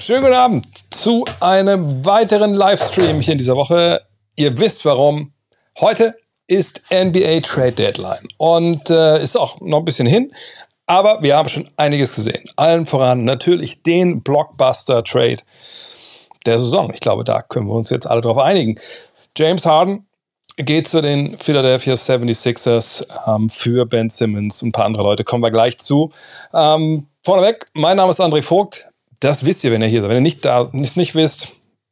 Schönen guten Abend zu einem weiteren Livestream hier in dieser Woche. Ihr wisst warum. Heute ist NBA Trade Deadline und äh, ist auch noch ein bisschen hin, aber wir haben schon einiges gesehen. Allen voran natürlich den Blockbuster Trade der Saison. Ich glaube, da können wir uns jetzt alle drauf einigen. James Harden geht zu den Philadelphia 76ers ähm, für Ben Simmons und ein paar andere Leute. Kommen wir gleich zu. Ähm, vorneweg, mein Name ist André Vogt. Das wisst ihr, wenn ihr hier seid. Wenn ihr nicht da, es nicht wisst,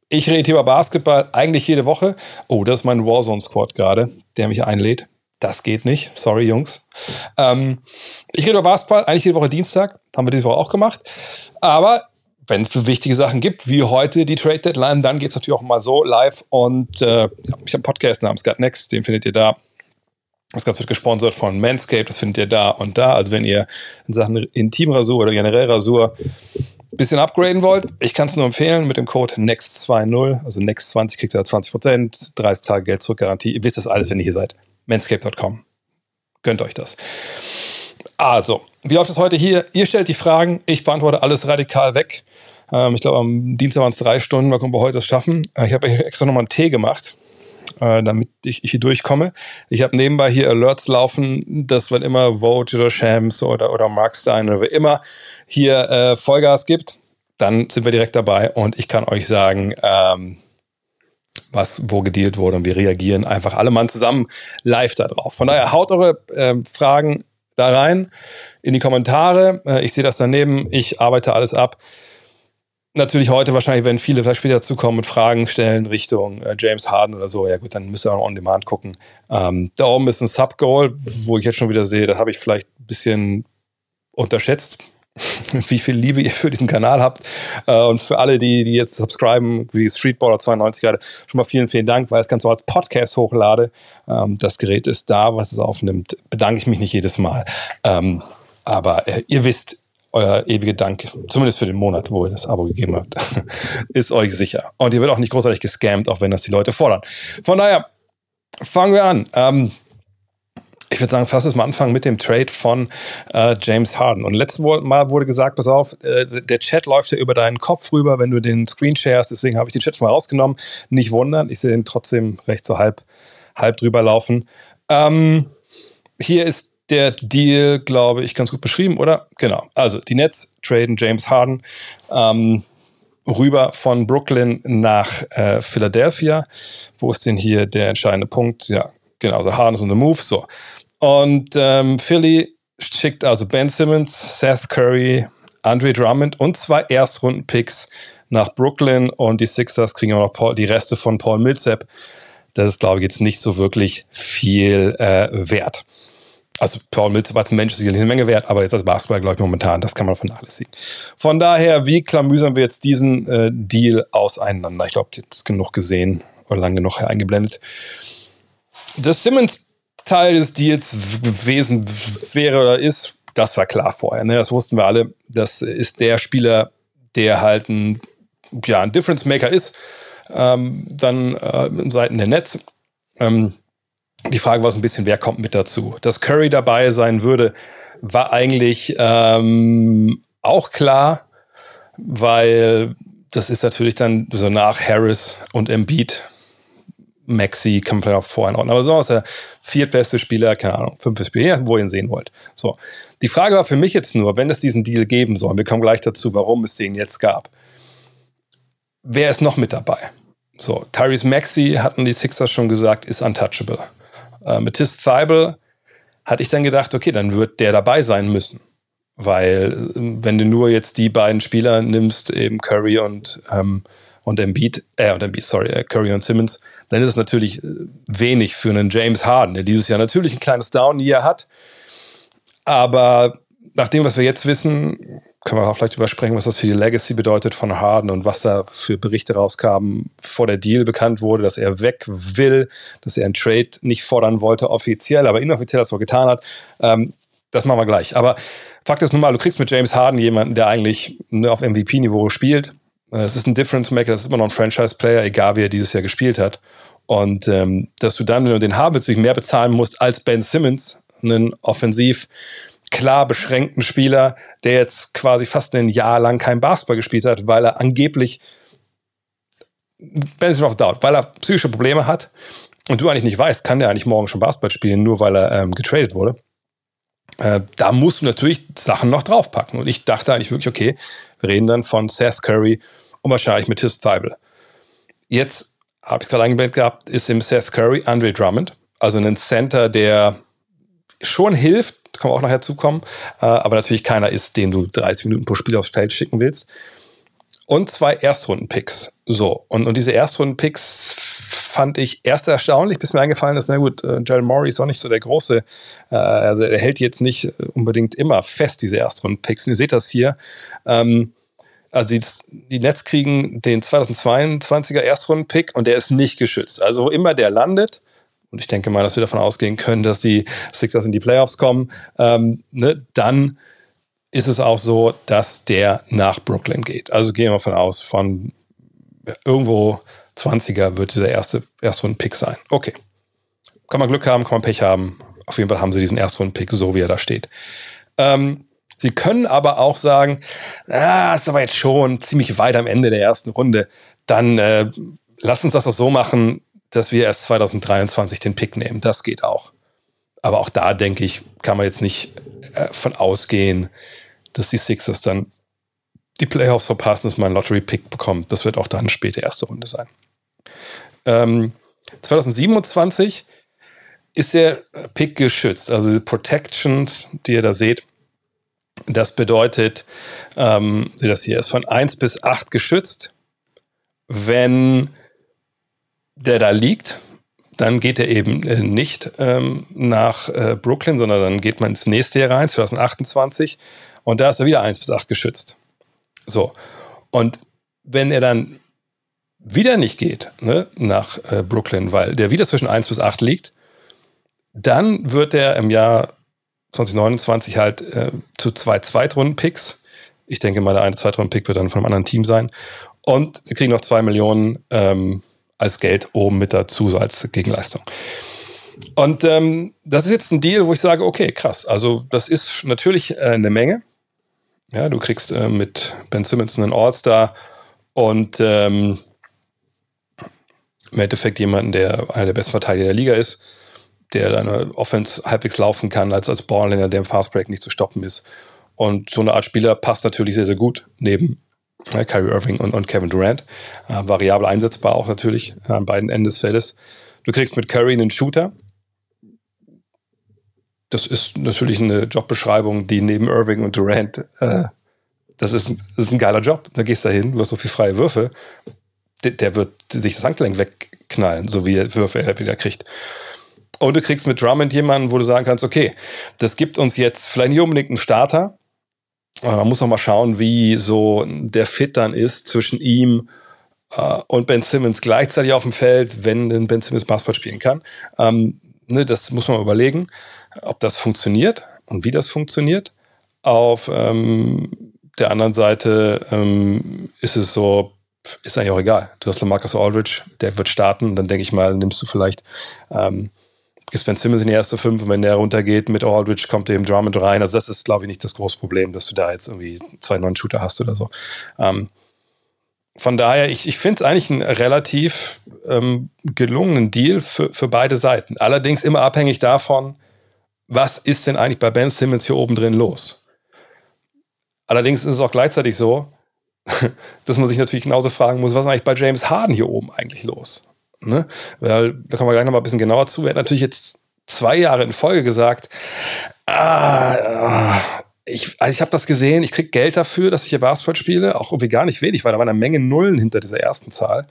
ich rede hier über Basketball eigentlich jede Woche. Oh, das ist mein Warzone-Squad gerade, der mich einlädt. Das geht nicht. Sorry, Jungs. Ähm, ich rede über Basketball eigentlich jede Woche Dienstag. Haben wir diese Woche auch gemacht. Aber wenn es wichtige Sachen gibt, wie heute die Trade Deadline, dann geht es natürlich auch mal so live. Und äh, ich habe einen Podcast namens Gut Next, den findet ihr da. Das Ganze wird gesponsert von Manscaped, das findet ihr da und da. Also wenn ihr in Sachen Intimrasur oder generell Rasur bisschen upgraden wollt, ich kann es nur empfehlen mit dem Code NEXT20, also NEXT20 kriegt ihr 20%, 30 Tage Geld zurück Garantie. Ihr wisst das alles, wenn ihr hier seid. Manscape.com. Gönnt euch das. Also, wie läuft es heute hier? Ihr stellt die Fragen, ich beantworte alles radikal weg. Ähm, ich glaube, am Dienstag waren es drei Stunden, mal gucken, ob wir heute das schaffen. Äh, ich habe extra nochmal einen Tee gemacht, äh, damit ich, ich, hier durchkomme. Ich habe nebenbei hier Alerts laufen, dass wenn immer Vogue oder Shams oder, oder Mark Stein oder wer immer hier äh, Vollgas gibt, dann sind wir direkt dabei und ich kann euch sagen, ähm, was wo gedealt wurde und wir reagieren einfach alle Mann zusammen live da drauf. Von daher haut eure äh, Fragen da rein in die Kommentare. Äh, ich sehe das daneben. Ich arbeite alles ab natürlich heute wahrscheinlich, wenn viele vielleicht später dazukommen und Fragen stellen Richtung äh, James Harden oder so, ja gut, dann müsst ihr auch on demand gucken. Ähm, da oben ist ein Sub-Goal, wo ich jetzt schon wieder sehe, das habe ich vielleicht ein bisschen unterschätzt, wie viel Liebe ihr für diesen Kanal habt. Äh, und für alle, die, die jetzt subscriben, wie Streetballer 92 gerade, schon mal vielen, vielen Dank, weil ich das Ganze als Podcast hochlade. Ähm, das Gerät ist da, was es aufnimmt. Bedanke ich mich nicht jedes Mal. Ähm, aber äh, ihr wisst, euer ewige Dank, zumindest für den Monat, wo ihr das Abo gegeben habt, ist euch sicher. Und ihr wird auch nicht großartig gescammt, auch wenn das die Leute fordern. Von daher, fangen wir an. Ähm, ich würde sagen, fass uns mal anfangen mit dem Trade von äh, James Harden. Und letztes Mal wurde gesagt, pass auf, äh, der Chat läuft ja über deinen Kopf rüber, wenn du den Screen sharest. Deswegen habe ich den Chat mal rausgenommen. Nicht wundern, ich sehe den trotzdem recht so halb, halb drüber laufen. Ähm, hier ist der Deal, glaube ich, ganz gut beschrieben, oder? Genau. Also die Nets traden James Harden ähm, rüber von Brooklyn nach äh, Philadelphia. Wo ist denn hier der entscheidende Punkt? Ja, genau. Also Harden ist on the move. So. Und ähm, Philly schickt also Ben Simmons, Seth Curry, Andre Drummond und zwei Erstrunden-Picks nach Brooklyn und die Sixers kriegen auch noch Paul, die Reste von Paul Millsap. Das ist, glaube ich, jetzt nicht so wirklich viel äh, wert. Also Paul Mills als Mensch ist sicherlich eine Menge wert, aber jetzt als Basketball, glaube ich, momentan, das kann man vernachlässigen. Von daher, wie klamüsern wir jetzt diesen äh, Deal auseinander? Ich glaube, das ist genug gesehen oder lange genug eingeblendet. Das Simmons-Teil des Deals gewesen wäre oder ist, das war klar vorher. Ne? Das wussten wir alle. Das ist der Spieler, der halt ein, ja, ein Difference Maker ist. Ähm, dann äh, in Seiten der Netz. Ähm, die Frage war so ein bisschen, wer kommt mit dazu? Dass Curry dabei sein würde, war eigentlich ähm, auch klar, weil das ist natürlich dann so nach Harris und Embiid. Maxi kann man vielleicht auch vorher ordnen. Aber so ist der viertbeste Spieler, keine Ahnung, fünftes Spieler, wo ihr ihn sehen wollt. So. Die Frage war für mich jetzt nur, wenn es diesen Deal geben soll, wir kommen gleich dazu, warum es den jetzt gab. Wer ist noch mit dabei? So, Tyrese Maxi hatten die Sixers schon gesagt, ist untouchable. Äh, mit Tis Thibault hatte ich dann gedacht, okay, dann wird der dabei sein müssen. Weil, äh, wenn du nur jetzt die beiden Spieler nimmst, eben Curry und, ähm, und Embiid, äh, und Embiid, sorry, äh, Curry und Simmons, dann ist es natürlich äh, wenig für einen James Harden, der dieses Jahr natürlich ein kleines Down-Year hat. Aber nach dem, was wir jetzt wissen, können wir auch vielleicht übersprechen, was das für die Legacy bedeutet von Harden und was da für Berichte rauskamen, bevor der Deal bekannt wurde, dass er weg will, dass er einen Trade nicht fordern wollte, offiziell, aber inoffiziell das so getan hat. Ähm, das machen wir gleich. Aber Fakt ist nun mal, du kriegst mit James Harden jemanden, der eigentlich nur auf MVP-Niveau spielt. Äh, es ist ein Difference Maker, das ist immer noch ein Franchise-Player, egal wie er dieses Jahr gespielt hat. Und ähm, dass du dann, wenn du den haben willst, mehr bezahlen musst als Ben Simmons, einen offensiv klar beschränkten Spieler, der jetzt quasi fast ein Jahr lang kein Basketball gespielt hat, weil er angeblich Benefit of Doubt, weil er psychische Probleme hat und du eigentlich nicht weißt, kann der eigentlich morgen schon Basketball spielen, nur weil er ähm, getradet wurde. Äh, da musst du natürlich Sachen noch draufpacken. Und ich dachte eigentlich wirklich, okay, wir reden dann von Seth Curry und wahrscheinlich mit His Thibault. Jetzt habe ich es gerade eingeblendet gehabt, ist im Seth Curry Andre Drummond, also ein Center, der schon hilft, kann man auch nachher zukommen, äh, aber natürlich keiner ist, den du 30 Minuten pro Spiel aufs Feld schicken willst und zwei Erstrunden-Picks. So, und, und diese Erstrunden-Picks fand ich erst erstaunlich, bis mir eingefallen ist, na gut, äh, Jared Morey ist auch nicht so der große, äh, also er hält jetzt nicht unbedingt immer fest, diese Erstrunden-Picks. Und ihr seht das hier. Ähm, also die, die Nets kriegen den 2022er Erstrunden-Pick und der ist nicht geschützt. Also wo immer der landet, und ich denke mal, dass wir davon ausgehen können, dass die Sixers in die Playoffs kommen, ähm, ne, dann ist es auch so, dass der nach Brooklyn geht. Also gehen wir davon aus, von irgendwo 20er wird dieser erste Erstrunden-Pick sein. Okay. Kann man Glück haben, kann man Pech haben. Auf jeden Fall haben sie diesen Erstrunden-Pick, so wie er da steht. Ähm, sie können aber auch sagen, ah, ist aber jetzt schon ziemlich weit am Ende der ersten Runde. Dann äh, lass uns das doch so machen, dass wir erst 2023 den Pick nehmen. Das geht auch. Aber auch da, denke ich, kann man jetzt nicht äh, von ausgehen, dass die Sixers dann die Playoffs verpassen, dass man einen Lottery-Pick bekommt. Das wird auch dann späte erste Runde sein. Ähm, 2027 ist der Pick geschützt. Also diese Protections, die ihr da seht, das bedeutet, ähm, seht das hier, ist von 1 bis 8 geschützt. Wenn der da liegt, dann geht er eben äh, nicht ähm, nach äh, Brooklyn, sondern dann geht man ins nächste Jahr rein, 2028. Und da ist er wieder 1 bis 8 geschützt. So. Und wenn er dann wieder nicht geht ne, nach äh, Brooklyn, weil der wieder zwischen 1 bis 8 liegt, dann wird er im Jahr 2029 halt äh, zu zwei Zweitrunden-Picks. Ich denke mal, der eine Zweitrunden-Pick wird dann von einem anderen Team sein. Und sie kriegen noch zwei Millionen ähm, als Geld oben mit dazu, so als Gegenleistung. Und ähm, das ist jetzt ein Deal, wo ich sage, okay, krass. Also das ist natürlich äh, eine Menge. Ja, du kriegst äh, mit Ben Simmons einen All-Star und ähm, im Endeffekt jemanden, der einer der besten Verteidiger der Liga ist, der deine Offense halbwegs laufen kann, als als Ballhänger, der im Fastbreak nicht zu stoppen ist. Und so eine Art Spieler passt natürlich sehr, sehr gut neben äh, Kyrie Irving und, und Kevin Durant. Äh, variabel einsetzbar auch natürlich äh, an beiden Enden des Feldes. Du kriegst mit Curry einen Shooter, das ist natürlich eine Jobbeschreibung, die neben Irving und Durant, äh, das, ist, das ist ein geiler Job. Da gehst du hin, du hast so viele freie Würfe, der, der wird sich das Handgelenk wegknallen, so wie er Würfe er wieder kriegt. Und du kriegst mit Drummond jemanden, wo du sagen kannst, okay, das gibt uns jetzt vielleicht nicht unbedingt einen Starter, man muss auch mal schauen, wie so der Fit dann ist zwischen ihm äh, und Ben Simmons gleichzeitig auf dem Feld, wenn denn Ben Simmons Basketball spielen kann. Ähm, ne, das muss man überlegen ob das funktioniert und wie das funktioniert. Auf ähm, der anderen Seite ähm, ist es so, ist eigentlich auch egal. Du hast Lamarcus Aldridge, der wird starten, dann denke ich mal, nimmst du vielleicht ähm, gibst Ben Simmons in die erste fünf und wenn der runtergeht mit Aldridge, kommt eben Drummond rein. Also das ist, glaube ich, nicht das große Problem, dass du da jetzt irgendwie zwei neuen Shooter hast oder so. Ähm, von daher, ich, ich finde es eigentlich einen relativ ähm, gelungenen Deal für, für beide Seiten. Allerdings immer abhängig davon, was ist denn eigentlich bei Ben Simmons hier oben drin los? Allerdings ist es auch gleichzeitig so, dass man sich natürlich genauso fragen muss, was ist eigentlich bei James Harden hier oben eigentlich los? Ne? Weil, da kommen wir gleich noch mal ein bisschen genauer zu. Er hat natürlich jetzt zwei Jahre in Folge gesagt, ah, ich, also ich habe das gesehen, ich kriege Geld dafür, dass ich hier Basketball spiele, auch irgendwie gar nicht wenig, weil da war eine Menge Nullen hinter dieser ersten Zahl.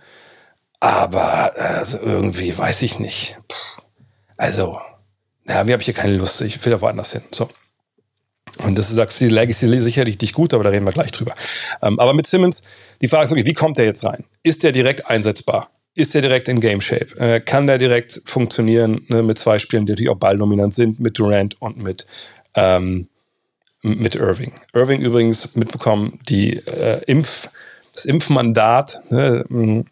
Aber also irgendwie weiß ich nicht. Also, ja, wie habe ich hier keine Lust, ich will da woanders hin. So. Und das sagt die Legacy sicherlich nicht gut, aber da reden wir gleich drüber. Ähm, aber mit Simmons, die Frage ist wirklich, wie kommt der jetzt rein? Ist der direkt einsetzbar? Ist der direkt in Game Shape? Äh, kann der direkt funktionieren ne, mit zwei Spielen, die natürlich auch balldominant sind, mit Durant und mit, ähm, mit Irving? Irving übrigens mitbekommen, die äh, Impf, das Impfmandat, ne,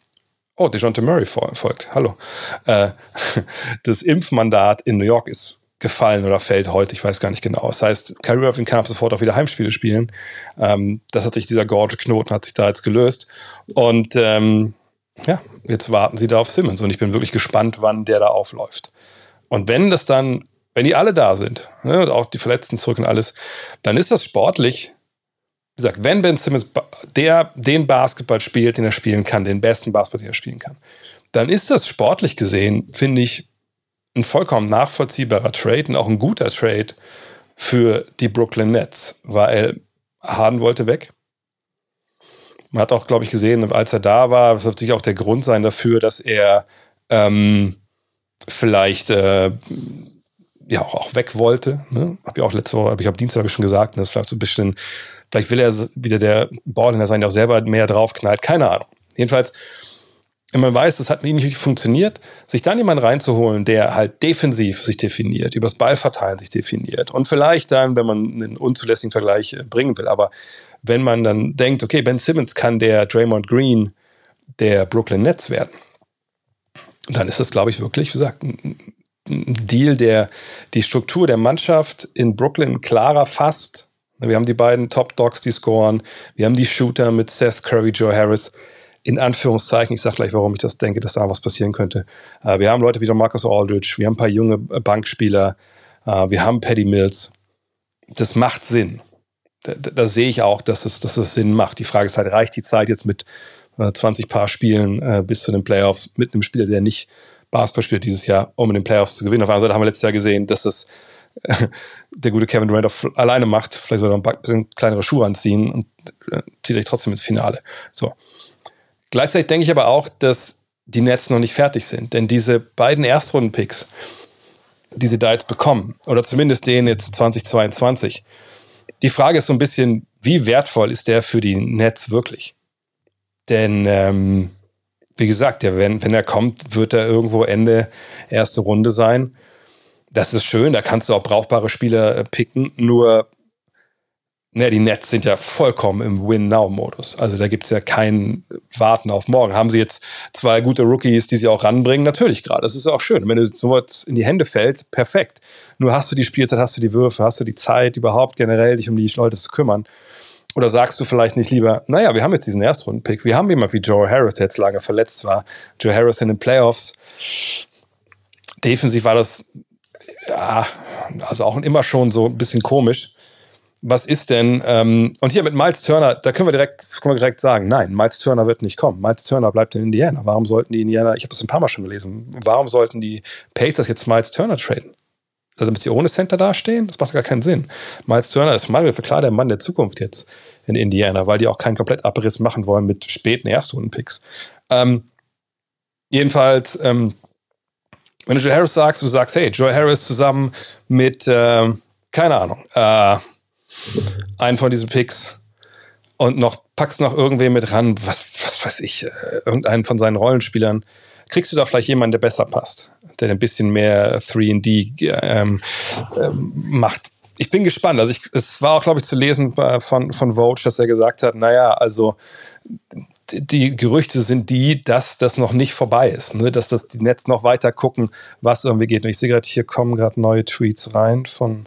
Oh, DeJounte Murray folgt. Hallo. Äh, das Impfmandat in New York ist gefallen oder fällt heute, ich weiß gar nicht genau. Das heißt, Kyrie Irving kann ab sofort auch wieder Heimspiele spielen. Ähm, das hat sich, dieser Gorge-Knoten hat sich da jetzt gelöst. Und ähm, ja, jetzt warten sie da auf Simmons und ich bin wirklich gespannt, wann der da aufläuft. Und wenn das dann, wenn die alle da sind, ne, und auch die Verletzten zurück und alles, dann ist das sportlich. Wie gesagt, wenn Ben Simmons der den Basketball spielt, den er spielen kann, den besten Basketball, den er spielen kann, dann ist das sportlich gesehen, finde ich, ein vollkommen nachvollziehbarer Trade und auch ein guter Trade für die Brooklyn Nets, weil Harden wollte weg. Man hat auch, glaube ich, gesehen, als er da war, das wird sich auch der Grund sein dafür, dass er ähm, vielleicht äh, ja auch, auch weg wollte. Ne? Habe ich auch letzte Woche, ich habe Dienstag schon gesagt, das ist vielleicht so ein bisschen, vielleicht will er wieder der Ballhändler sein, der auch selber mehr draufknallt. Keine Ahnung. Jedenfalls wenn man weiß, das hat nicht wirklich funktioniert, sich dann jemanden reinzuholen, der halt defensiv sich definiert, übers Ballverteilen sich definiert und vielleicht dann, wenn man einen unzulässigen Vergleich äh, bringen will, aber wenn man dann denkt, okay, Ben Simmons kann der Draymond Green der Brooklyn Nets werden, dann ist das, glaube ich, wirklich, wie gesagt, ein Deal, der die Struktur der Mannschaft in Brooklyn klarer fasst. Wir haben die beiden Top Dogs, die scoren. Wir haben die Shooter mit Seth Curry, Joe Harris in Anführungszeichen, ich sage gleich, warum ich das denke, dass da was passieren könnte. Äh, wir haben Leute wie Marcus Aldridge, wir haben ein paar junge äh, Bankspieler, äh, wir haben Paddy Mills. Das macht Sinn. Da, da, sehe ich auch, dass es, dass es Sinn macht. Die Frage ist halt, reicht die Zeit jetzt mit 20 Paar Spielen bis zu den Playoffs mit einem Spieler, der nicht Basketball spielt dieses Jahr, um in den Playoffs zu gewinnen. Auf der anderen Seite haben wir letztes Jahr gesehen, dass es der gute Kevin Durant alleine macht. Vielleicht soll er ein bisschen kleinere Schuhe anziehen und zieht euch trotzdem ins Finale. So. Gleichzeitig denke ich aber auch, dass die Nets noch nicht fertig sind, denn diese beiden Erstrunden-Picks, die sie da jetzt bekommen, oder zumindest den jetzt 2022, die Frage ist so ein bisschen, wie wertvoll ist der für die Nets wirklich? Denn, ähm, wie gesagt, ja, wenn, wenn er kommt, wird er irgendwo Ende erste Runde sein. Das ist schön, da kannst du auch brauchbare Spieler äh, picken, nur Ne, die Nets sind ja vollkommen im Win-Now-Modus. Also da gibt's ja kein Warten auf morgen. Haben sie jetzt zwei gute Rookies, die sie auch ranbringen? Natürlich gerade. Das ist auch schön. Wenn du sowas in die Hände fällt, perfekt. Nur hast du die Spielzeit, hast du die Würfe, hast du die Zeit überhaupt generell, dich um die Leute zu kümmern. Oder sagst du vielleicht nicht lieber, naja, wir haben jetzt diesen Erstrunden-Pick. Wir haben jemanden wie Joe Harris, der jetzt lange verletzt war. Joe Harris in den Playoffs. Defensiv war das, ja, also auch immer schon so ein bisschen komisch was ist denn, ähm, und hier mit Miles Turner, da können wir direkt, können wir direkt sagen, nein, Miles Turner wird nicht kommen. Miles Turner bleibt in Indiana. Warum sollten die Indiana, ich habe das ein paar Mal schon gelesen, warum sollten die Pacers jetzt Miles Turner traden? Also damit sie ohne Center dastehen, das macht gar keinen Sinn. Miles Turner ist mal klar der Mann der Zukunft jetzt in Indiana, weil die auch keinen Komplettabriss machen wollen mit späten Erstrunden-Picks. Ähm, jedenfalls, ähm, wenn du Joe Harris sagst, du sagst, hey, Joe Harris zusammen mit, äh, keine Ahnung, äh, einen von diesen Picks und noch packst noch irgendwen mit ran, was, was weiß ich, äh, irgendeinen von seinen Rollenspielern, kriegst du da vielleicht jemanden, der besser passt, der ein bisschen mehr 3D ähm, ähm, macht. Ich bin gespannt. Also ich, es war auch, glaube ich, zu lesen von, von Vogue, dass er gesagt hat, naja, also die Gerüchte sind die, dass das noch nicht vorbei ist, ne? dass das die Netz noch weiter gucken, was irgendwie geht. Und ich sehe gerade, hier kommen gerade neue Tweets rein von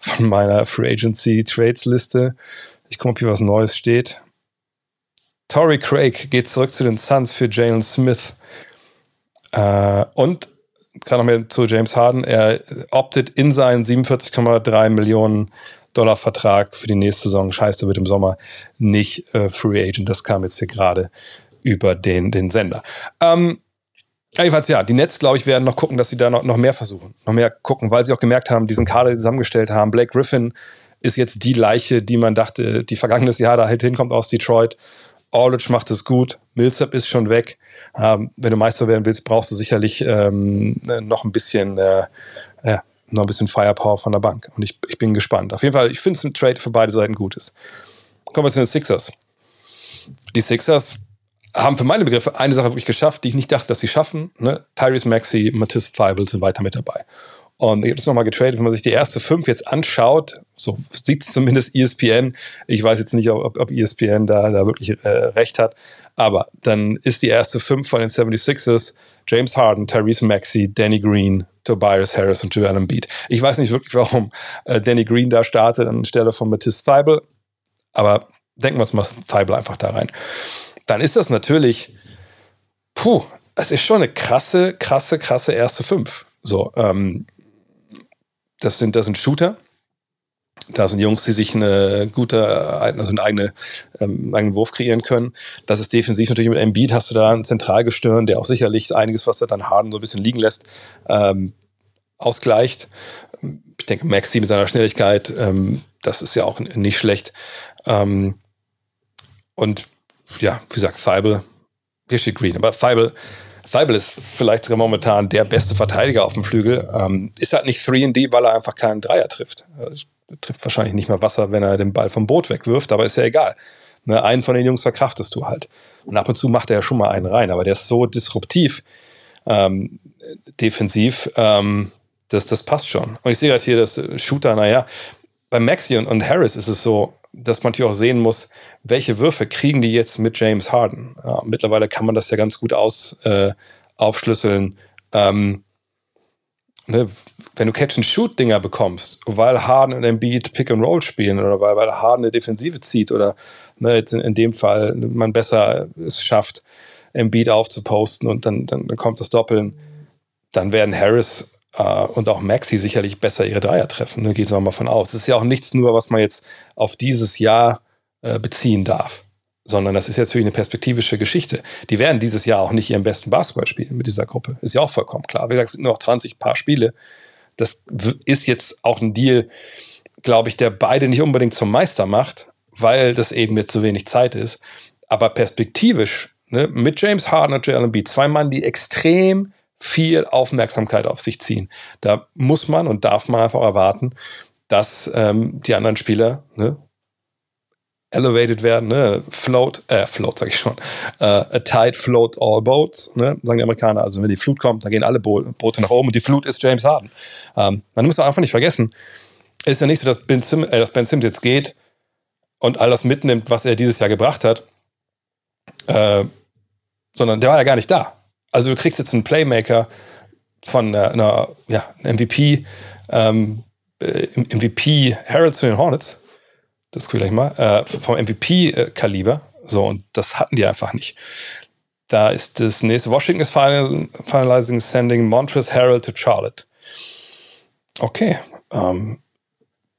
von meiner Free Agency Trades Liste. Ich gucke, ob hier was Neues steht. Torrey Craig geht zurück zu den Suns für Jalen Smith. Äh, und gerade noch mehr zu James Harden. Er optet in seinen 47,3 Millionen Dollar Vertrag für die nächste Saison. Scheiße, wird im Sommer nicht äh, Free Agent. Das kam jetzt hier gerade über den, den Sender. Ähm, Jedenfalls ja, die Nets, glaube ich, werden noch gucken, dass sie da noch, noch mehr versuchen. Noch mehr gucken, weil sie auch gemerkt haben, diesen Kader zusammengestellt haben. Blake Griffin ist jetzt die Leiche, die man dachte, die vergangenes Jahr da halt hinkommt aus Detroit. Aldridge macht es gut. Millsap ist schon weg. Ähm, wenn du Meister werden willst, brauchst du sicherlich ähm, noch ein bisschen, äh, ja, noch ein bisschen Firepower von der Bank. Und ich, ich bin gespannt. Auf jeden Fall, ich finde es ein Trade für beide Seiten gut ist. Kommen wir zu den Sixers. Die Sixers haben für meine Begriffe eine Sache wirklich geschafft, die ich nicht dachte, dass sie schaffen. Ne? Tyrese Maxey, Matisse Thibel sind weiter mit dabei. Und ich habe das nochmal getradet, wenn man sich die erste fünf jetzt anschaut, so sieht es zumindest ESPN. Ich weiß jetzt nicht, ob, ob ESPN da, da wirklich äh, recht hat. Aber dann ist die erste fünf von den 76ers James Harden, Tyrese Maxey, Danny Green, Tobias Harris und Joel Embiid. Ich weiß nicht wirklich, warum äh, Danny Green da startet anstelle von Matisse Thibel, aber denken wir uns mal Thibel einfach da rein. Dann ist das natürlich, puh, es ist schon eine krasse, krasse, krasse erste Fünf. So, ähm, das sind, das sind Shooter. Da sind Jungs, die sich eine gute, also einen eigene, ähm, eigenen Wurf kreieren können. Das ist defensiv natürlich mit Embiid hast du da einen Zentralgestirn, der auch sicherlich einiges, was er dann Harden so ein bisschen liegen lässt, ähm, ausgleicht. Ich denke, Maxi mit seiner Schnelligkeit, ähm, das ist ja auch nicht schlecht. Ähm, und ja, wie gesagt, Thibel, hier steht Green, aber Thibel, Thibel ist vielleicht momentan der beste Verteidiger auf dem Flügel. Ähm, ist halt nicht 3D, weil er einfach keinen Dreier trifft. Trifft wahrscheinlich nicht mal Wasser, wenn er den Ball vom Boot wegwirft, aber ist ja egal. Ne, einen von den Jungs verkraftest du halt. Und ab und zu macht er ja schon mal einen rein, aber der ist so disruptiv, ähm, defensiv, ähm, das, das passt schon. Und ich sehe gerade hier das Shooter, naja, bei Maxi und, und Harris ist es so, dass man natürlich auch sehen muss, welche Würfe kriegen die jetzt mit James Harden. Ja, mittlerweile kann man das ja ganz gut aus, äh, aufschlüsseln. Ähm, ne, wenn du Catch-and-Shoot-Dinger bekommst, weil Harden und Embiid Pick-and-Roll spielen oder weil, weil Harden eine Defensive zieht oder ne, jetzt in, in, dem Fall man besser es schafft, Embiid aufzuposten und dann, dann, dann kommt das Doppeln, dann werden Harris Uh, und auch Maxi sicherlich besser ihre Dreier treffen. Ne? Geht mal von aus. Das ist ja auch nichts nur, was man jetzt auf dieses Jahr äh, beziehen darf, sondern das ist jetzt wirklich eine perspektivische Geschichte. Die werden dieses Jahr auch nicht ihren besten Basketball spielen mit dieser Gruppe. Ist ja auch vollkommen klar. Wie gesagt, es sind nur noch 20 Paar Spiele. Das ist jetzt auch ein Deal, glaube ich, der beide nicht unbedingt zum Meister macht, weil das eben jetzt so wenig Zeit ist. Aber perspektivisch ne, mit James Harden und Embiid, zwei Mann, die extrem viel Aufmerksamkeit auf sich ziehen. Da muss man und darf man einfach erwarten, dass ähm, die anderen Spieler elevated werden, ne? float, äh, float sag ich schon, uh, a tide floats all boats, ne? sagen die Amerikaner. Also wenn die Flut kommt, dann gehen alle Bo Boote nach oben und die Flut ist James Harden. Ähm, man muss einfach nicht vergessen, ist ja nicht so, dass Ben, Sim, äh, dass ben Sims jetzt geht und all das mitnimmt, was er dieses Jahr gebracht hat, äh, sondern der war ja gar nicht da. Also du kriegst jetzt einen Playmaker von einer, einer ja, MVP, ähm, äh, MVP Harold zu den Hornets, das gleich mal, äh, vom MVP-Kaliber. So, und das hatten die einfach nicht. Da ist das nächste. Washington ist final, finalizing sending Montrezl Harold to Charlotte. Okay. Ähm,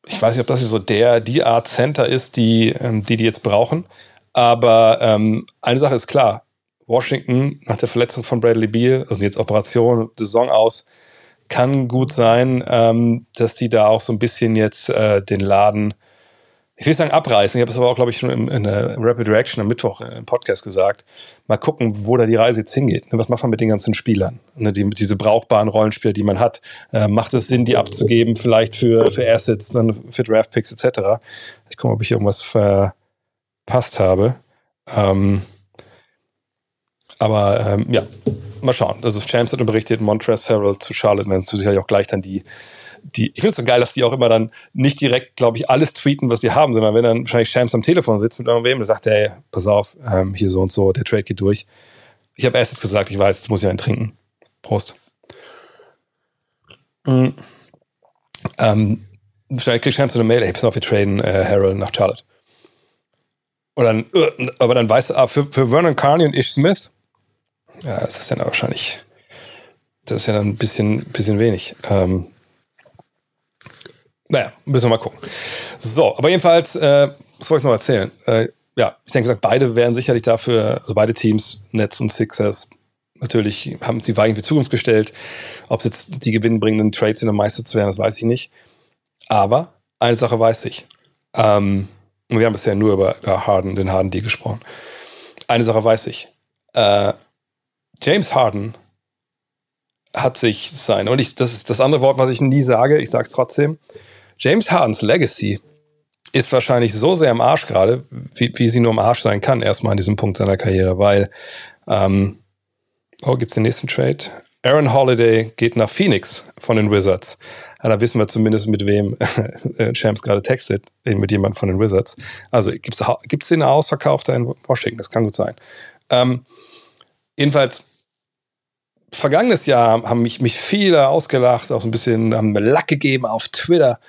ich weiß nicht, ob das so der, die Art Center ist, die, ähm, die die jetzt brauchen. Aber ähm, eine Sache ist klar. Washington nach der Verletzung von Bradley Beal, also jetzt Operation, Saison aus, kann gut sein, ähm, dass die da auch so ein bisschen jetzt äh, den Laden, ich will sagen abreißen, ich habe es aber auch, glaube ich, schon in, in der Rapid Reaction am Mittwoch im Podcast gesagt. Mal gucken, wo da die Reise jetzt hingeht. Ne, was macht man mit den ganzen Spielern? Ne, die, diese brauchbaren Rollenspieler, die man hat. Äh, macht es Sinn, die abzugeben, vielleicht für, für Assets, dann für Draftpicks etc.? Ich gucke mal, ob ich irgendwas verpasst habe. Ähm, aber ähm, ja, mal schauen. Also Champs hat berichtet, Montrezl Herald zu Charlotte werden sicherlich auch gleich dann die, die, ich finde es so geil, dass die auch immer dann nicht direkt, glaube ich, alles tweeten, was sie haben, sondern wenn dann wahrscheinlich Shams am Telefon sitzt mit irgendwem, dann sagt er, hey, pass auf, ähm, hier so und so, der Trade geht durch. Ich habe erst jetzt gesagt, ich weiß, jetzt muss ich einen trinken. Prost. Mhm. Ähm, wahrscheinlich kriegt Shams so eine Mail, hey, pass auf, wir traden äh, Harold nach Charlotte. Und dann, äh, aber dann weißt du, ah, für, für Vernon Carney und Ish Smith, ja, das ist ja dann wahrscheinlich, das ist ja dann ein bisschen, bisschen wenig. Ähm, naja, müssen wir mal gucken. So, aber jedenfalls, äh, was wollte ich noch erzählen? Äh, ja, ich denke, beide wären sicherlich dafür, also beide Teams, Nets und Sixers, natürlich haben sie Weichen für Zukunft gestellt. Ob es jetzt die gewinnbringenden Trades sind, um Meister zu werden, das weiß ich nicht. Aber eine Sache weiß ich. Ähm, und wir haben bisher nur über, über Harden, den Harden-Deal gesprochen. Eine Sache weiß ich. Äh, James Harden hat sich sein, und ich, das ist das andere Wort, was ich nie sage, ich sage es trotzdem. James Hardens Legacy ist wahrscheinlich so sehr im Arsch gerade, wie, wie sie nur im Arsch sein kann, erstmal an diesem Punkt seiner Karriere, weil, ähm, oh, gibt es den nächsten Trade? Aaron Holiday geht nach Phoenix von den Wizards. Ja, da wissen wir zumindest, mit wem äh, Champs gerade textet, mit jemand von den Wizards. Also gibt es den Ausverkauf da in Washington? Das kann gut sein. Ähm, jedenfalls vergangenes Jahr haben mich, mich viele ausgelacht, auch so ein bisschen haben Lack gegeben auf Twitter,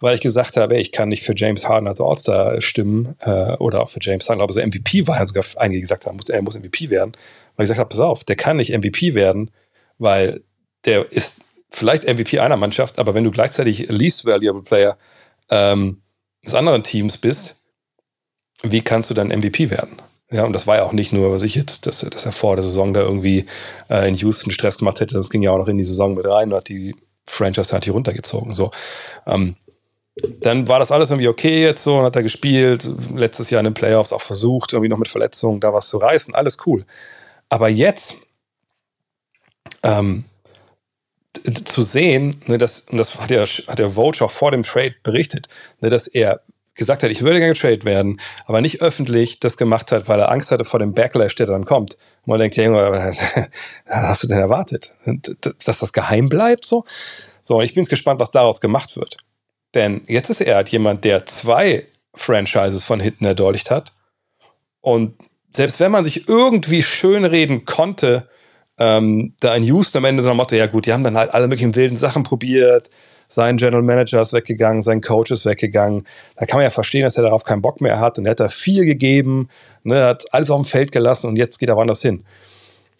weil ich gesagt habe, ey, ich kann nicht für James Harden als All-Star stimmen äh, oder auch für James Harden, aber so MVP war, sogar einige gesagt haben, er muss MVP werden. Weil ich gesagt habe, pass auf, der kann nicht MVP werden, weil der ist vielleicht MVP einer Mannschaft, aber wenn du gleichzeitig Least Valuable Player ähm, des anderen Teams bist, wie kannst du dann MVP werden? Ja, und das war ja auch nicht nur, was ich jetzt, dass, dass er vor der Saison da irgendwie äh, in Houston Stress gemacht hätte. Das ging ja auch noch in die Saison mit rein und hat die Franchise halt hier runtergezogen. So. Ähm, dann war das alles irgendwie okay jetzt so und hat er gespielt. Letztes Jahr in den Playoffs auch versucht, irgendwie noch mit Verletzungen da was zu reißen. Alles cool. Aber jetzt ähm, zu sehen, ne, dass, und das hat der, hat der Vogue auch vor dem Trade berichtet, ne, dass er gesagt hat, ich würde gerne getradet werden, aber nicht öffentlich das gemacht hat, weil er Angst hatte vor dem Backlash, der dann kommt. Und man denkt, ja, was hast du denn erwartet? Dass das geheim bleibt? So, so ich bin jetzt gespannt, was daraus gemacht wird. Denn jetzt ist er halt jemand, der zwei Franchises von hinten erdolcht hat. Und selbst wenn man sich irgendwie schönreden konnte, ähm, da in Houston am Ende so ein Motto, ja gut, die haben dann halt alle möglichen wilden Sachen probiert, sein General Manager ist weggegangen, sein Coach ist weggegangen. Da kann man ja verstehen, dass er darauf keinen Bock mehr hat und er hat da viel gegeben, ne, hat alles auf dem Feld gelassen und jetzt geht er woanders hin.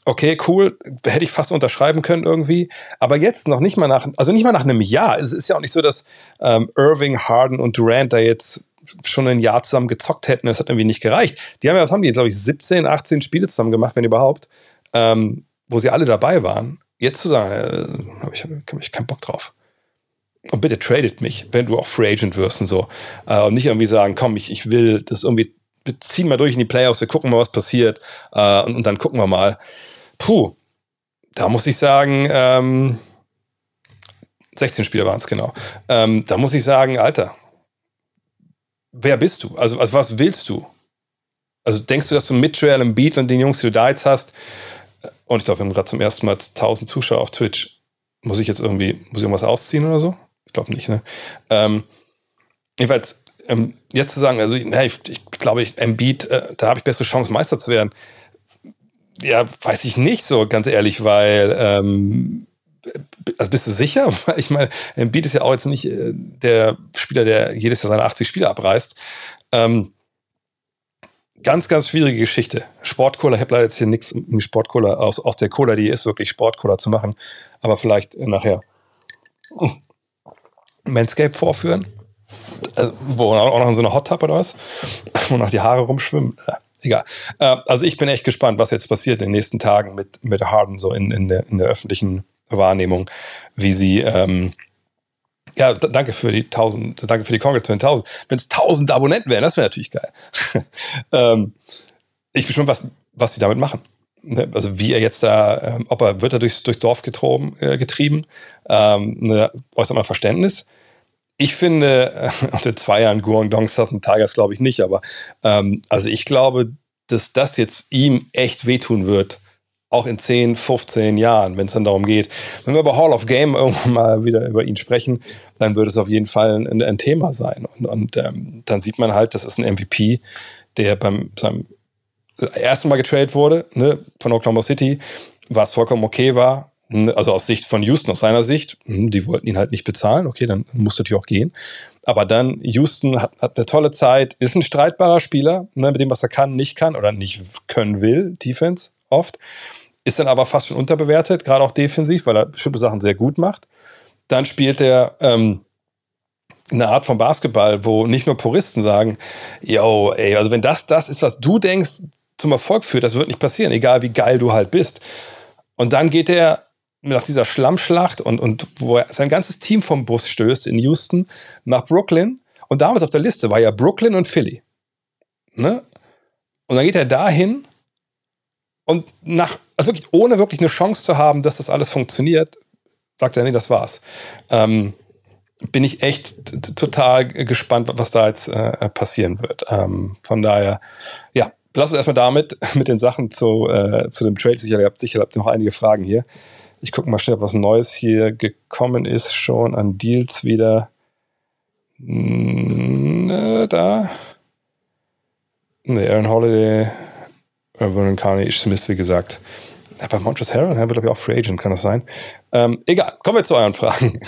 Okay, cool, hätte ich fast unterschreiben können irgendwie. Aber jetzt noch nicht mal nach, also nicht mal nach einem Jahr. Es ist ja auch nicht so, dass ähm, Irving, Harden und Durant da jetzt schon ein Jahr zusammen gezockt hätten. Das hat irgendwie nicht gereicht. Die haben ja, was haben die, glaube ich, 17, 18 Spiele zusammen gemacht, wenn überhaupt, ähm, wo sie alle dabei waren. Jetzt zu sagen, äh, habe ich, hab ich keinen Bock drauf. Und bitte tradet mich, wenn du auch Free Agent wirst und so. Äh, und nicht irgendwie sagen, komm, ich, ich will das irgendwie, wir ziehen mal durch in die Playoffs, wir gucken mal, was passiert äh, und, und, dann gucken wir mal. Puh, da muss ich sagen, ähm, 16 Spieler waren es genau. Ähm, da muss ich sagen, Alter, wer bist du? Also, also was willst du? Also denkst du, dass du mit Joel im Beat und den Jungs, die du da jetzt hast, und ich glaube, wir haben gerade zum ersten Mal 1000 Zuschauer auf Twitch, muss ich jetzt irgendwie, muss ich irgendwas ausziehen oder so? Ich glaube nicht, ne? Ähm, jedenfalls, ähm, jetzt zu sagen, also ja, ich, ich glaube, ich, Embiid, äh, da habe ich bessere Chance, Meister zu werden. Ja, weiß ich nicht so, ganz ehrlich, weil ähm, also bist du sicher? Ich meine, Embiid ist ja auch jetzt nicht äh, der Spieler, der jedes Jahr seine 80 Spiele abreißt. Ähm, ganz, ganz schwierige Geschichte. Sportcola, ich habe leider jetzt hier nichts mit Sportcola aus, aus der Cola, die ist wirklich Sportcola zu machen, aber vielleicht nachher. Manscape vorführen, äh, wo auch noch in so einer Hot Tub oder was, wo noch die Haare rumschwimmen. Äh, egal. Äh, also ich bin echt gespannt, was jetzt passiert in den nächsten Tagen mit, mit Harden so in, in, der, in der öffentlichen Wahrnehmung, wie sie ähm, ja, danke für die 1000, danke für die Congress zu den 1000. Wenn es 1000 Abonnenten wären, das wäre natürlich geil. ähm, ich bin schon was, was sie damit machen. Ne? Also wie er jetzt da, ähm, ob er wird er durchs, durchs Dorf getroben, äh, getrieben, ähm, ne, äußert mal Verständnis. Ich finde, unter zwei Jahren Guangdong Southern Tigers glaube ich nicht, aber ähm, also ich glaube, dass das jetzt ihm echt wehtun wird, auch in 10, 15 Jahren, wenn es dann darum geht. Wenn wir über Hall of Game irgendwann mal wieder über ihn sprechen, dann wird es auf jeden Fall ein, ein Thema sein. Und, und ähm, dann sieht man halt, das ist ein MVP, der beim seinem ersten Mal getradet wurde, ne, von Oklahoma City, was vollkommen okay war. Ne, also aus Sicht von Houston, aus seiner Sicht, hm, die wollten ihn halt nicht bezahlen, okay, dann musste natürlich auch gehen. Aber dann, Houston hat, hat eine tolle Zeit, ist ein streitbarer Spieler, ne, mit dem, was er kann, nicht kann oder nicht können will, Defense oft ist dann aber fast schon unterbewertet, gerade auch defensiv, weil er bestimmte Sachen sehr gut macht. Dann spielt er ähm, eine Art von Basketball, wo nicht nur Puristen sagen, yo, ey, also wenn das das ist, was du denkst, zum Erfolg führt, das wird nicht passieren, egal wie geil du halt bist. Und dann geht er nach dieser Schlammschlacht und, und wo er sein ganzes Team vom Bus stößt in Houston nach Brooklyn. Und damals auf der Liste war ja Brooklyn und Philly. Ne? Und dann geht er dahin und nach, also wirklich, ohne wirklich eine Chance zu haben, dass das alles funktioniert, sagt er, nee, das war's. Ähm, bin ich echt total gespannt, was da jetzt äh, passieren wird. Ähm, von daher, ja, lass uns erstmal damit, mit den Sachen zu, äh, zu dem Trade. Sicher, ihr habt sicher habt noch einige Fragen hier. Ich gucke mal schnell, ob was Neues hier gekommen ist, schon an Deals wieder. Ne, da. Ne, Aaron Holiday Vernon Carney, Smith, wie gesagt, bei Montrezl Harrell wird, glaube ich, auch Free Agent, kann das sein? Ähm, egal, kommen wir zu euren Fragen.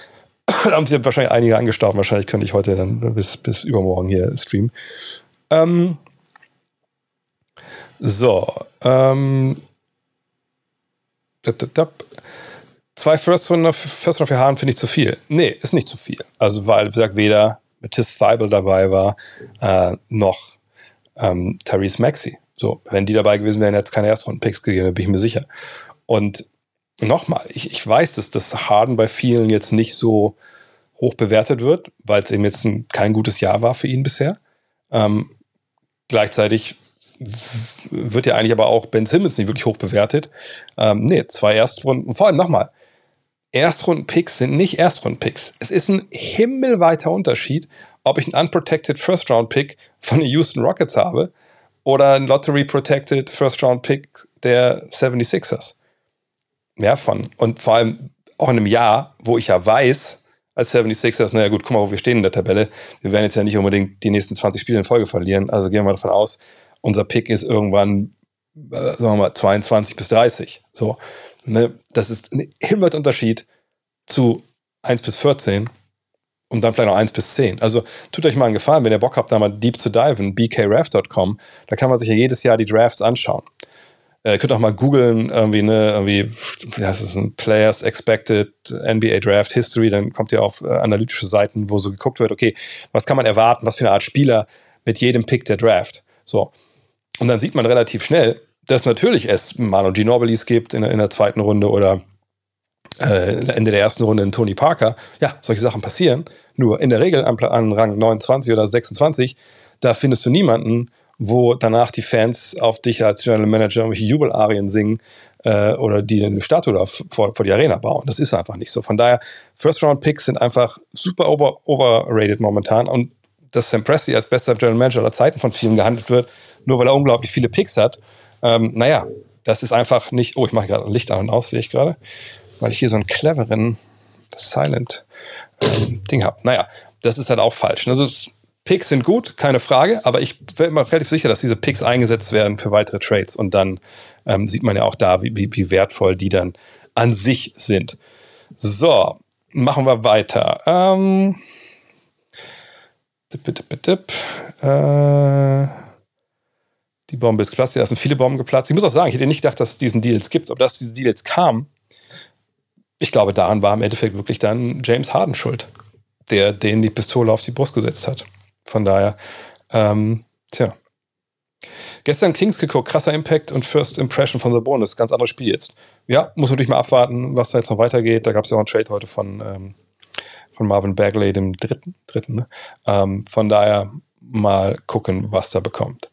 da haben sich wahrscheinlich einige angestaubt. Wahrscheinlich könnte ich heute dann bis, bis übermorgen hier streamen. Ähm, so, ähm, dip, dip, dip. Zwei First Runner, First für Hahn finde ich zu viel. Nee, ist nicht zu viel. Also, weil, wie gesagt, weder Matisse Feibel dabei war, äh, noch ähm, Therese Maxi. So, wenn die dabei gewesen wären, hätte es keine Erstrunden-Picks gegeben, da bin ich mir sicher. Und nochmal, ich, ich weiß, dass das Harden bei vielen jetzt nicht so hoch bewertet wird, weil es eben jetzt ein, kein gutes Jahr war für ihn bisher. Ähm, gleichzeitig wird ja eigentlich aber auch Ben Simmons nicht wirklich hoch bewertet. Ähm, nee, zwei Erstrunden. Vor allem nochmal, Erstrunden-Picks sind nicht Erstrunden-Picks. Es ist ein himmelweiter Unterschied, ob ich einen unprotected First-Round-Pick von den Houston Rockets habe oder einen Lottery-protected First-Round-Pick der 76ers. Mehr von. Und vor allem auch in einem Jahr, wo ich ja weiß, als 76ers, naja gut, guck mal, wo wir stehen in der Tabelle. Wir werden jetzt ja nicht unbedingt die nächsten 20 Spiele in Folge verlieren. Also gehen wir davon aus, unser Pick ist irgendwann, äh, sagen wir mal, 22 bis 30. So. Ne, das ist ein Himmelunterschied zu 1 bis 14 und dann vielleicht noch 1 bis 10. Also tut euch mal einen Gefallen, wenn ihr Bock habt, da mal deep zu diven, bkraf.com, da kann man sich ja jedes Jahr die Drafts anschauen. Äh, ihr könnt auch mal googeln, irgendwie, ne, irgendwie, wie heißt es, Players Expected NBA Draft History, dann kommt ihr auf äh, analytische Seiten, wo so geguckt wird, okay, was kann man erwarten, was für eine Art Spieler mit jedem Pick der Draft. So. Und dann sieht man relativ schnell, dass natürlich es Manu Ginobilis gibt in, in der zweiten Runde oder äh, Ende der ersten Runde in Tony Parker. Ja, solche Sachen passieren. Nur in der Regel an, an Rang 29 oder 26, da findest du niemanden, wo danach die Fans auf dich als General Manager irgendwelche Jubelarien singen äh, oder die eine Statue da vor, vor die Arena bauen. Das ist einfach nicht so. Von daher, First-Round-Picks sind einfach super over, overrated momentan und dass Sam Presti als bester General Manager aller Zeiten von vielen gehandelt wird, nur weil er unglaublich viele Picks hat, ähm, naja, das ist einfach nicht. Oh, ich mache gerade Licht an und aus, sehe ich gerade. Weil ich hier so einen cleveren Silent ähm, Ding habe. Naja, das ist halt auch falsch. Also Picks sind gut, keine Frage, aber ich bin mir relativ sicher, dass diese Picks eingesetzt werden für weitere Trades und dann ähm, sieht man ja auch da, wie, wie, wie wertvoll die dann an sich sind. So, machen wir weiter. Ähm, dip, dip, dip, dip. Äh, die Bombe ist geplatzt. Ja, sind viele Bomben geplatzt. Ich muss auch sagen, ich hätte nicht gedacht, dass es diesen Deals gibt. Ob das diese Deals kam, ich glaube, daran war im Endeffekt wirklich dann James Harden schuld, der den die Pistole auf die Brust gesetzt hat. Von daher, ähm, tja. Gestern Kings geguckt, krasser Impact und First Impression von Sabonis, ganz anderes Spiel jetzt. Ja, muss natürlich mal abwarten, was da jetzt noch weitergeht. Da gab es ja auch einen Trade heute von, ähm, von Marvin Bagley, dem dritten, dritten ne? ähm, von daher mal gucken, was da bekommt.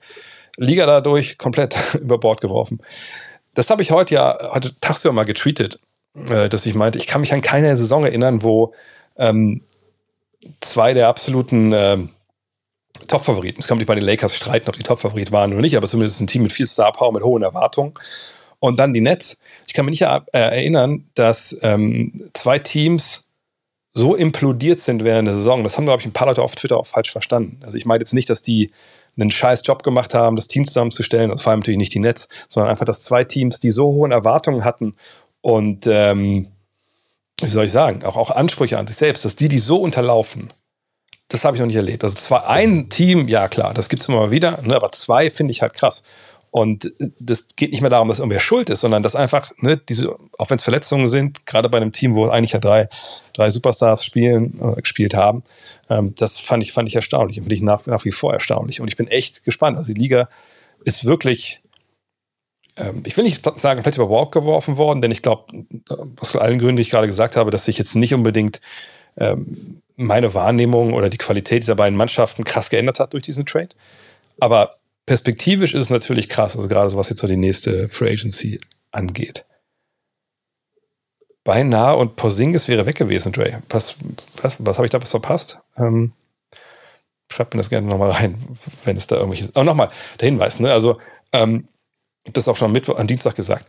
Liga dadurch komplett über Bord geworfen. Das habe ich heute ja, heute tagsüber mal getweetet, äh, dass ich meinte, ich kann mich an keine Saison erinnern, wo ähm, zwei der absoluten ähm, Top-Favoriten, es kann nicht bei den Lakers streiten, ob die Top-Favorit waren oder nicht, aber zumindest ein Team mit viel Star-Power, mit hohen Erwartungen. Und dann die Nets. Ich kann mich nicht äh, erinnern, dass ähm, zwei Teams so implodiert sind während der Saison. Das haben, glaube ich, ein paar Leute auf Twitter auch falsch verstanden. Also ich meine jetzt nicht, dass die einen scheiß Job gemacht haben, das Team zusammenzustellen, und vor allem natürlich nicht die Nets, sondern einfach, dass zwei Teams, die so hohen Erwartungen hatten und ähm, wie soll ich sagen, auch, auch Ansprüche an sich selbst, dass die die so unterlaufen, das habe ich noch nicht erlebt. Also zwar ein Team, ja klar, das gibt es immer mal wieder, ne, aber zwei finde ich halt krass. Und das geht nicht mehr darum, dass irgendwer schuld ist, sondern dass einfach, ne, diese, auch wenn es Verletzungen sind, gerade bei einem Team, wo eigentlich ja drei, drei Superstars spielen, äh, gespielt haben, ähm, das fand ich, fand ich erstaunlich und finde ich nach, nach wie vor erstaunlich. Und ich bin echt gespannt. Also die Liga ist wirklich, ähm, ich will nicht sagen, komplett über Bord geworfen worden, denn ich glaube, äh, aus allen Gründen, die ich gerade gesagt habe, dass sich jetzt nicht unbedingt ähm, meine Wahrnehmung oder die Qualität dieser beiden Mannschaften krass geändert hat durch diesen Trade. Aber perspektivisch ist es natürlich krass, also gerade so was jetzt so die nächste Free Agency angeht. Beinahe und Porzingis wäre weg gewesen, Dre. Was, was, was habe ich da was verpasst? Ähm, schreibt mir das gerne nochmal rein, wenn es da irgendwelches. Oh, nochmal, der Hinweis, ne? Also, ähm, das auch schon am Mittwoch, am Dienstag gesagt.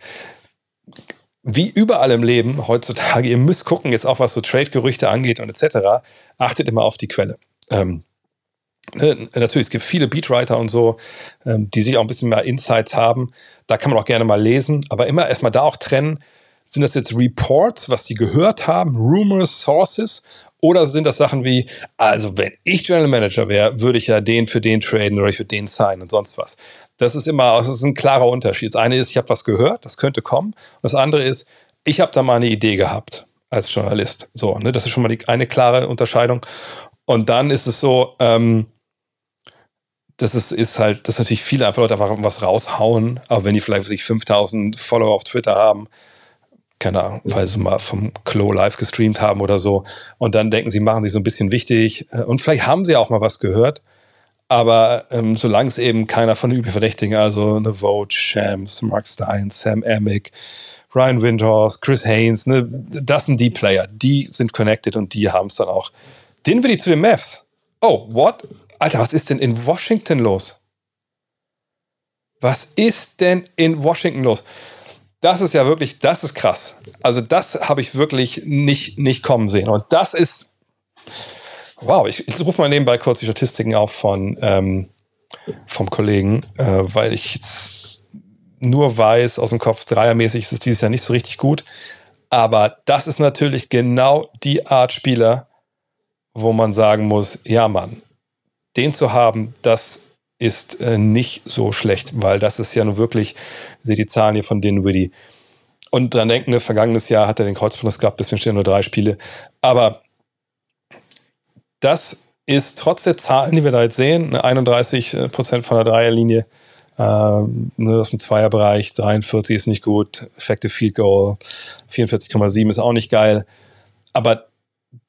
Wie überall im Leben heutzutage, ihr müsst gucken, jetzt auch was so Trade-Gerüchte angeht und etc., achtet immer auf die Quelle. Ähm, Ne, natürlich, es gibt viele Beatwriter und so, ähm, die sich auch ein bisschen mehr Insights haben. Da kann man auch gerne mal lesen, aber immer erstmal da auch trennen. Sind das jetzt Reports, was die gehört haben, Rumors, Sources? Oder sind das Sachen wie, also wenn ich General Manager wäre, würde ich ja den für den traden oder ich würde den signen und sonst was. Das ist immer, das ist ein klarer Unterschied. Das eine ist, ich habe was gehört, das könnte kommen. Und das andere ist, ich habe da mal eine Idee gehabt als Journalist. So, ne, das ist schon mal die, eine klare Unterscheidung. Und dann ist es so, ähm, das ist, ist halt, dass natürlich viele einfach Leute einfach was raushauen, aber wenn die vielleicht sich 5000 Follower auf Twitter haben, keine Ahnung, weil sie mal vom Klo live gestreamt haben oder so und dann denken sie, machen sich so ein bisschen wichtig äh, und vielleicht haben sie auch mal was gehört, aber ähm, solange es eben keiner von den üblichen Verdächtigen, also eine Vote, Shams, Mark Stein, Sam Amick, Ryan Windhorst, Chris Haynes, ne, das sind die Player, die sind connected und die haben es dann auch. Den will ich zu den Mavs. Oh, what? Alter, was ist denn in Washington los? Was ist denn in Washington los? Das ist ja wirklich, das ist krass. Also das habe ich wirklich nicht, nicht kommen sehen. Und das ist, wow, ich, ich rufe mal nebenbei kurz die Statistiken auf von, ähm, vom Kollegen, äh, weil ich jetzt nur weiß aus dem Kopf, dreiermäßig ist es dieses Jahr nicht so richtig gut. Aber das ist natürlich genau die Art Spieler, wo man sagen muss, ja Mann, den zu haben, das ist äh, nicht so schlecht, weil das ist ja nur wirklich, seht die Zahlen hier von Dinwiddie. Und dran denken, ne, vergangenes Jahr hat er den Kreuzbandriss gehabt, deswegen stehen nur drei Spiele. Aber das ist trotz der Zahlen, die wir da jetzt sehen, 31 äh, Prozent von der Dreierlinie, ähm, ne, aus dem Zweierbereich, 43 ist nicht gut, Effective Field Goal, 44,7 ist auch nicht geil. Aber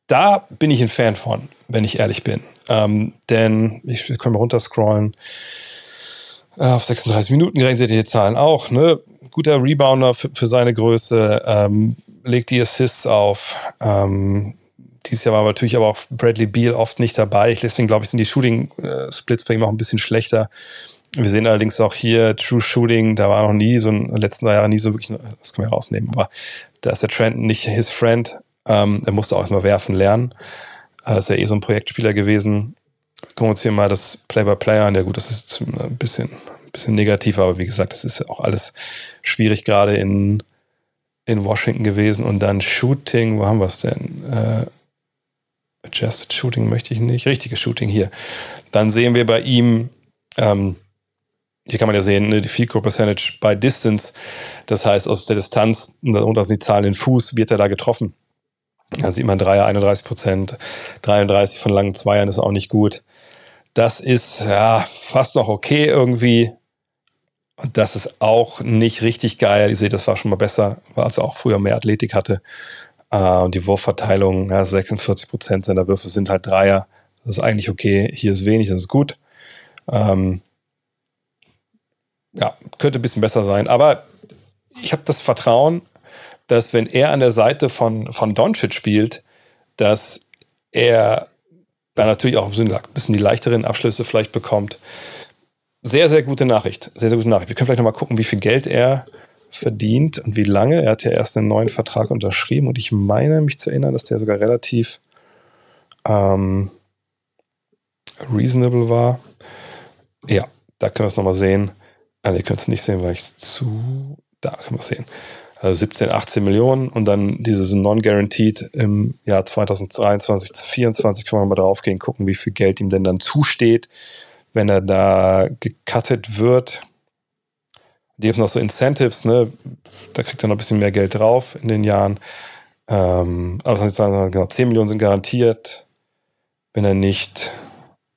da bin ich ein Fan von, wenn ich ehrlich bin. Ähm, denn ich kann mal runterscrollen. Äh, auf 36 Minuten gerechnet seht ihr die Zahlen auch. Ne? Guter Rebounder für, für seine Größe, ähm, legt die Assists auf. Ähm, dieses Jahr war natürlich aber auch Bradley Beal oft nicht dabei. Deswegen glaube ich, sind die Shooting-Splits äh, bei ihm auch ein bisschen schlechter. Wir sehen allerdings auch hier True Shooting, da war noch nie so in den letzten drei Jahren nie so wirklich, das können wir rausnehmen, aber da ist der Trend nicht his friend. Ähm, er musste auch erstmal werfen lernen. Äh, ist ja eh so ein Projektspieler gewesen. Gucken wir uns hier mal das Play-by-Play an. Ja gut, das ist ein bisschen, ein bisschen negativ, aber wie gesagt, das ist auch alles schwierig gerade in, in Washington gewesen. Und dann Shooting, wo haben wir es denn? Äh, Adjusted Shooting möchte ich nicht. Richtiges Shooting hier. Dann sehen wir bei ihm, ähm, hier kann man ja sehen, ne, die Field Goal Percentage by Distance. Das heißt, aus der Distanz, darunter sind die Zahlen in Fuß, wird er da getroffen. Dann sieht man Dreier 31 Prozent, 33 von langen Zweiern ist auch nicht gut. Das ist ja fast noch okay irgendwie. Und das ist auch nicht richtig geil. Ihr seht, das war schon mal besser, weil er auch früher mehr Athletik hatte. Äh, und die Wurfverteilung, ja, 46 Prozent seiner Würfe sind halt Dreier. Das ist eigentlich okay. Hier ist wenig, das ist gut. Ähm, ja, könnte ein bisschen besser sein. Aber ich habe das Vertrauen, dass wenn er an der Seite von, von Doncic spielt, dass er da natürlich auch Sinn ein bisschen die leichteren Abschlüsse vielleicht bekommt. Sehr, sehr gute Nachricht. Sehr, sehr gute Nachricht. Wir können vielleicht nochmal gucken, wie viel Geld er verdient und wie lange. Er hat ja erst einen neuen Vertrag unterschrieben und ich meine mich zu erinnern, dass der sogar relativ ähm, reasonable war. Ja, da können wir es nochmal sehen. Ah, ihr könnt es nicht sehen, weil ich es zu. Da können wir es sehen also 17, 18 Millionen und dann dieses Non-Guaranteed im Jahr 2023, 2024 können wir mal drauf gehen, gucken, wie viel Geld ihm denn dann zusteht, wenn er da gecuttet wird. Die haben noch so Incentives, ne? Da kriegt er noch ein bisschen mehr Geld drauf in den Jahren. Ähm, aber was sagen, genau, 10 Millionen sind garantiert, wenn er nicht,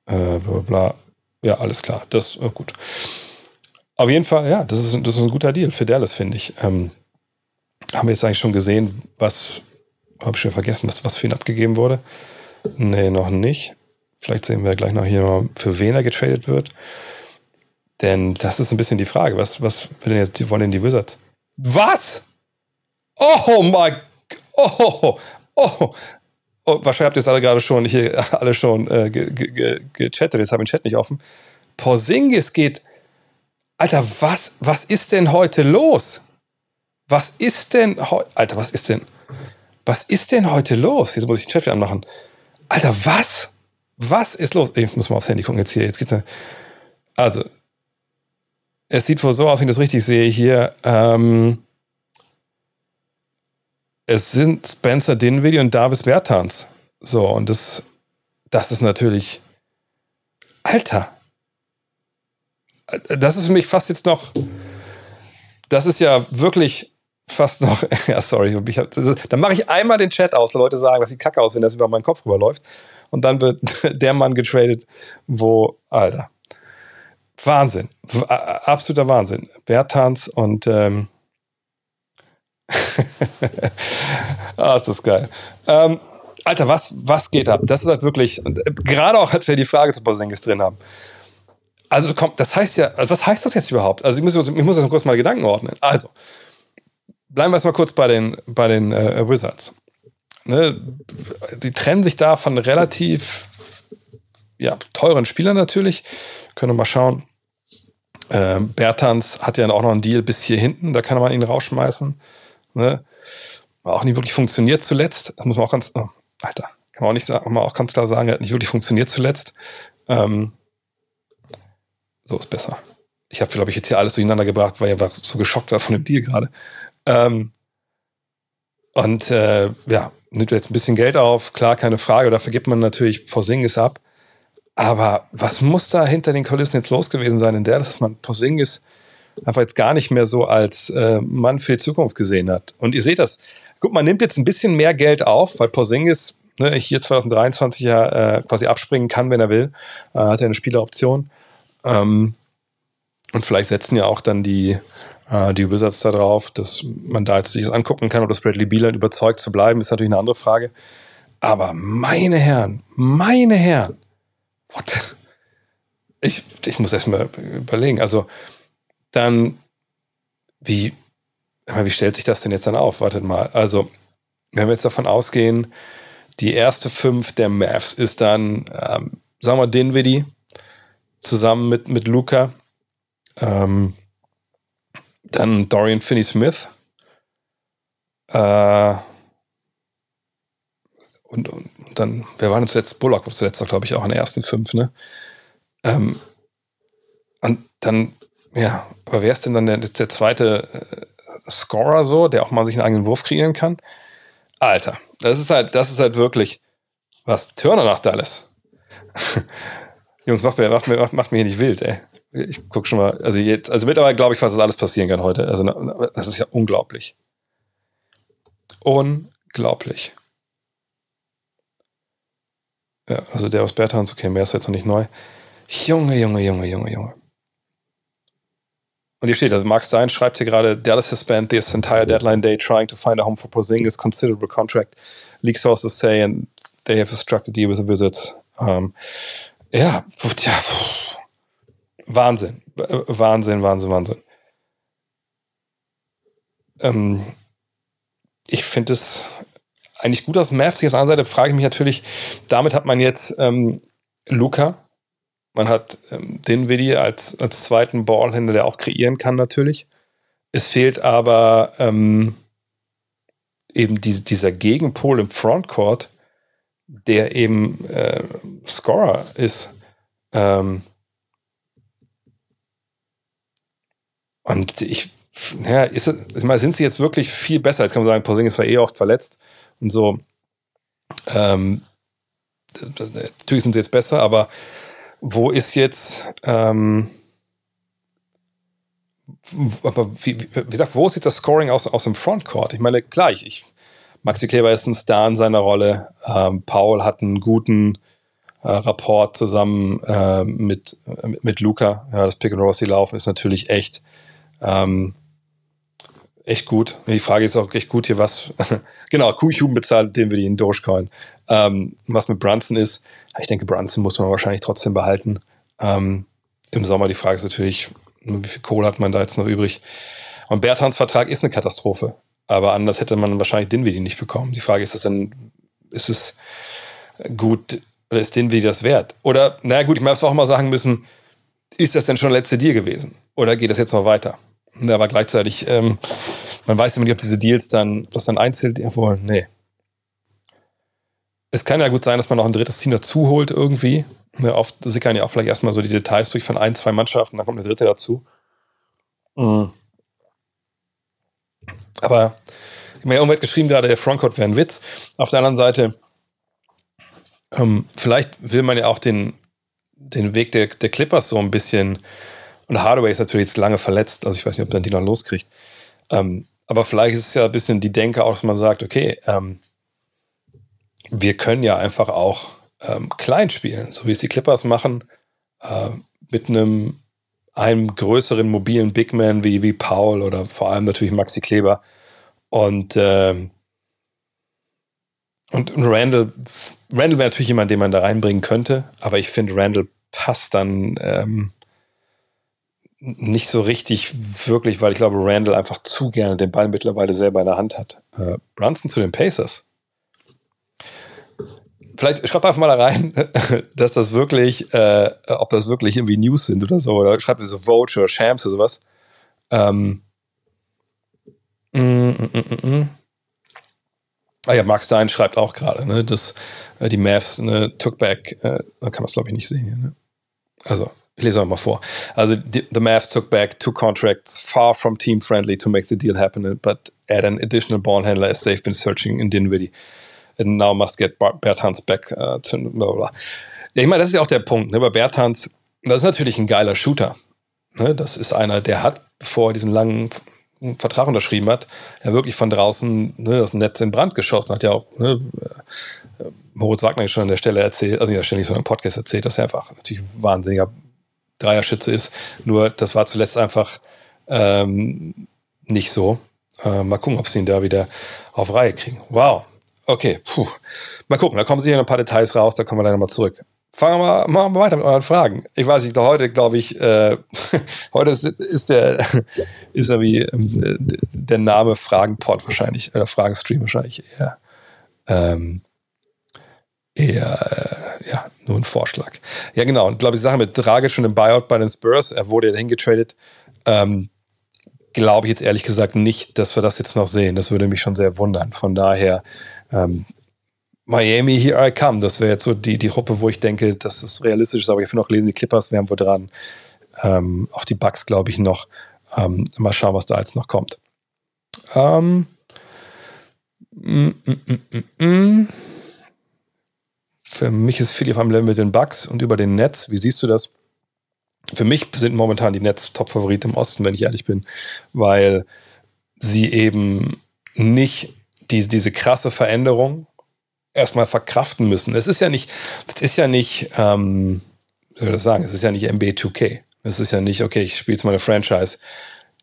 äh, bla, bla, Ja, alles klar, das äh, gut. Auf jeden Fall, ja, das ist, das ist ein guter Deal für Dallas, finde ich. Ähm, haben wir jetzt eigentlich schon gesehen, was, habe ich schon vergessen, was, was für ihn abgegeben wurde? Nee, noch nicht. Vielleicht sehen wir gleich noch hier mal, für wen er getradet wird. Denn das ist ein bisschen die Frage. Was, was denn jetzt, wollen denn die Wizards? Was? Oh mein Oh, oh, oh. Wahrscheinlich habt ihr es alle gerade schon hier alle schon äh, gechattet. Ge, ge, jetzt habe ich den Chat nicht offen. Porzingis geht. Alter, was, was ist denn heute los? Was ist denn heute? Alter, was ist denn? Was ist denn heute los? Jetzt muss ich den Chat wieder anmachen. Alter, was? Was ist los? Ich muss mal aufs Handy gucken jetzt hier. Jetzt geht's. Also, es sieht wohl so aus, wenn ich das richtig sehe hier. Ähm, es sind Spencer Dinwiddie und Davis Bertans. So, und das, das ist natürlich. Alter! Das ist für mich fast jetzt noch. Das ist ja wirklich fast noch. Ja, sorry. Ich hab, ist, dann mache ich einmal den Chat aus, Leute sagen, dass die Kacke aussehen, dass über meinen Kopf rüberläuft. Und dann wird der Mann getradet, wo. Alter. Wahnsinn. Absoluter Wahnsinn. Bertans und. Ähm, ah, ist das geil. Ähm, Alter, was, was geht ab? Das ist halt wirklich, äh, gerade auch, als wir die Frage zu Porzingis drin haben. Also, komm, das heißt ja, also was heißt das jetzt überhaupt? Also, ich muss, ich muss jetzt kurz mal Gedanken ordnen. Also, bleiben wir erstmal kurz bei den, bei den äh, Wizards. Ne? Die trennen sich da von relativ ja, teuren Spielern natürlich. Können wir mal schauen. Äh, Bertans hat ja auch noch einen Deal bis hier hinten, da kann man ihn rausschmeißen. Ne? Auch nicht wirklich funktioniert zuletzt. Das muss man auch ganz, oh, Alter, kann man auch nicht sagen, man auch ganz klar sagen, er hat nicht wirklich funktioniert zuletzt. Ähm, so ist besser. Ich habe, glaube ich, jetzt hier alles durcheinander gebracht, weil ich einfach so geschockt war von dem Deal gerade. Ähm, und äh, ja, nimmt jetzt ein bisschen Geld auf, klar, keine Frage. Dafür gibt man natürlich Porzingis ab. Aber was muss da hinter den Kulissen jetzt los gewesen sein in der, dass man Porzingis einfach jetzt gar nicht mehr so als äh, Mann für die Zukunft gesehen hat. Und ihr seht das. Guck, man nimmt jetzt ein bisschen mehr Geld auf, weil Porzingis ne, hier 2023 ja äh, quasi abspringen kann, wenn er will. Äh, hat ja eine Spieleroption. Ähm, und vielleicht setzen ja auch dann die, äh, die Wizards da drauf, dass man da jetzt sich das angucken kann, ob das Bradley Beal überzeugt zu bleiben, ist natürlich eine andere Frage. Aber meine Herren, meine Herren, what? Ich, ich muss erst mal überlegen. Also, dann wie, wie stellt sich das denn jetzt dann auf? Wartet mal. Also, wenn wir jetzt davon ausgehen, die erste fünf der Mavs ist dann, ähm, sagen wir, Dinwiddie zusammen mit, mit Luca. Ähm, dann Dorian Finney-Smith. Äh, und, und, und, dann, wer war denn zuletzt? Bullock war zuletzt, glaube ich, auch in der ersten fünf, ne? Ähm, und dann ja, aber wer ist denn dann der, der zweite äh, Scorer so, der auch mal sich einen eigenen Wurf kreieren kann? Alter, das ist halt, das ist halt wirklich was. Turner nach Dallas. Jungs, macht mir, macht, mir, macht, macht mir hier nicht wild, ey. Ich guck schon mal, also jetzt, also mittlerweile glaube ich fast, dass alles passieren kann heute. Also, das ist ja unglaublich. Unglaublich. Ja, also der aus Bertans, okay, mehr ist jetzt noch nicht neu. Junge, Junge, Junge, Junge, Junge. Und hier steht, also Mark Stein schreibt hier gerade, Dallas has spent this entire deadline day trying to find a home for Porzingis, considerable contract. League sources say, and they have a deal with the Wizards. Um, ja, tja, Wahnsinn, Wahnsinn, Wahnsinn, Wahnsinn. Ähm, ich finde es eigentlich gut aus Mavs. Auf der anderen Seite frage ich mich natürlich, damit hat man jetzt ähm, Luca, man hat ähm, Dinwiddie als, als zweiten Ballhändler, der auch kreieren kann natürlich. Es fehlt aber ähm, eben die, dieser Gegenpol im Frontcourt, der eben äh, Scorer ist. Ähm, und ich, ja, ist, ich meine, sind sie jetzt wirklich viel besser? Jetzt kann man sagen, Porzingis war eh oft verletzt und so. Ähm, natürlich sind sie jetzt besser, aber wo ist jetzt, ähm, aber wie, wie, gesagt, wo jetzt das Scoring aus, aus dem Frontcourt? Ich meine, klar, ich, Maxi Kleber ist ein Star in seiner Rolle. Ähm, Paul hat einen guten äh, Rapport zusammen äh, mit, mit Luca. Ja, das Pick and Roll, die laufen, ist natürlich echt, ähm, echt gut. Die Frage ist auch echt gut hier, was, genau, Kuhhuben bezahlt, den wir die in Dogecoin. Ähm, was mit Brunson ist, ich denke, Brunson muss man wahrscheinlich trotzdem behalten. Ähm, Im Sommer die Frage ist natürlich, wie viel Kohle hat man da jetzt noch übrig? Und Bertrands Vertrag ist eine Katastrophe. Aber anders hätte man wahrscheinlich Dinwiddie nicht bekommen. Die Frage ist, ist dann, ist es gut oder ist Dinwiddie das wert? Oder, naja gut, ich muss auch mal sagen müssen, ist das denn schon der letzte Deal gewesen? Oder geht das jetzt noch weiter? Aber gleichzeitig, ähm, man weiß immer nicht, ob diese Deals dann, ob das dann einzeln, jawohl, nee. es kann ja gut sein, dass man noch ein drittes Team dazu holt irgendwie. Ja, oft sickern ja auch vielleicht erstmal so die Details durch von ein, zwei Mannschaften, dann kommt eine dritte dazu. Mhm. Aber ich habe ja irgendwann geschrieben, gerade der Frontcourt wäre ein Witz. Auf der anderen Seite, ähm, vielleicht will man ja auch den, den Weg der, der Clippers so ein bisschen. Und Hardaway ist natürlich jetzt lange verletzt, also ich weiß nicht, ob dann die noch loskriegt. Ähm, aber vielleicht ist es ja ein bisschen die Denke auch, dass man sagt, okay, ähm, wir können ja einfach auch ähm, klein spielen, so wie es die Clippers machen, äh, mit einem, einem größeren mobilen Big Man wie, wie Paul oder vor allem natürlich Maxi Kleber. Und, ähm, und Randall, Randall wäre natürlich jemand, den man da reinbringen könnte, aber ich finde, Randall passt dann ähm, nicht so richtig wirklich, weil ich glaube, Randall einfach zu gerne den Ball mittlerweile selber in der Hand hat. Äh, Brunson zu den Pacers vielleicht schreibt einfach mal da rein, dass das wirklich, äh, ob das wirklich irgendwie News sind oder so. Oder schreibt so Vote oder Shams oder sowas. Ähm, mm, mm, mm, mm, ah ja, Mark Stein schreibt auch gerade, ne, dass äh, die Mavs ne, took back, äh, da kann man es glaube ich nicht sehen hier. Ne? Also, ich lese mal vor. Also, the, Mavs took back two contracts far from team friendly to make the deal happen, but add an additional ball handler as they've been searching in Dinwiddie and now must get Bertans back. Äh, zu, Ja, ich meine, das ist ja auch der Punkt. Ne? Bei Bertans, das ist natürlich ein geiler Shooter. Ne? Das ist einer, der hat, bevor er diesen langen Vertrag unterschrieben hat, ja wirklich von draußen ne, das Netz in Brand geschossen. Hat ja auch ne, äh, Moritz Wagner schon an der Stelle erzählt, also nicht an der Stelle, sondern im Podcast erzählt, dass er einfach natürlich ein wahnsinniger Dreierschütze ist. Nur das war zuletzt einfach ähm, nicht so. Äh, mal gucken, ob sie ihn da wieder auf Reihe kriegen. Wow, Okay, puh. Mal gucken, da kommen sicher ein paar Details raus, da kommen wir dann nochmal zurück. Fangen wir mal, machen weiter mit euren Fragen. Ich weiß nicht, heute glaube ich, äh, heute ist, ist der, ist wie äh, der Name Fragenpod wahrscheinlich, oder Fragenstream wahrscheinlich eher, ähm, eher, äh, ja, nur ein Vorschlag. Ja, genau. Und glaube ich, Sache mit Dragic und dem Buyout bei den Spurs, er wurde ja hingetradet, ähm, glaube ich jetzt ehrlich gesagt nicht, dass wir das jetzt noch sehen. Das würde mich schon sehr wundern. Von daher, ähm, Miami, here I come. Das wäre jetzt so die, die Gruppe, wo ich denke, dass es realistisch ist. Aber ich finde auch lesen, die Clippers wären wohl dran. Ähm, auch die Bugs, glaube ich, noch. Ähm, mal schauen, was da jetzt noch kommt. Ähm, mm, mm, mm, Für mich ist Philipp am Level mit den Bugs und über den Netz. Wie siehst du das? Für mich sind momentan die Netz Top-Favorit im Osten, wenn ich ehrlich bin, weil sie eben nicht die, diese krasse Veränderung erstmal verkraften müssen. Es ist ja nicht, das ist ja nicht, ähm, wie soll ich das sagen, es ist ja nicht MB2K. Es ist ja nicht, okay, ich spiele jetzt meine Franchise,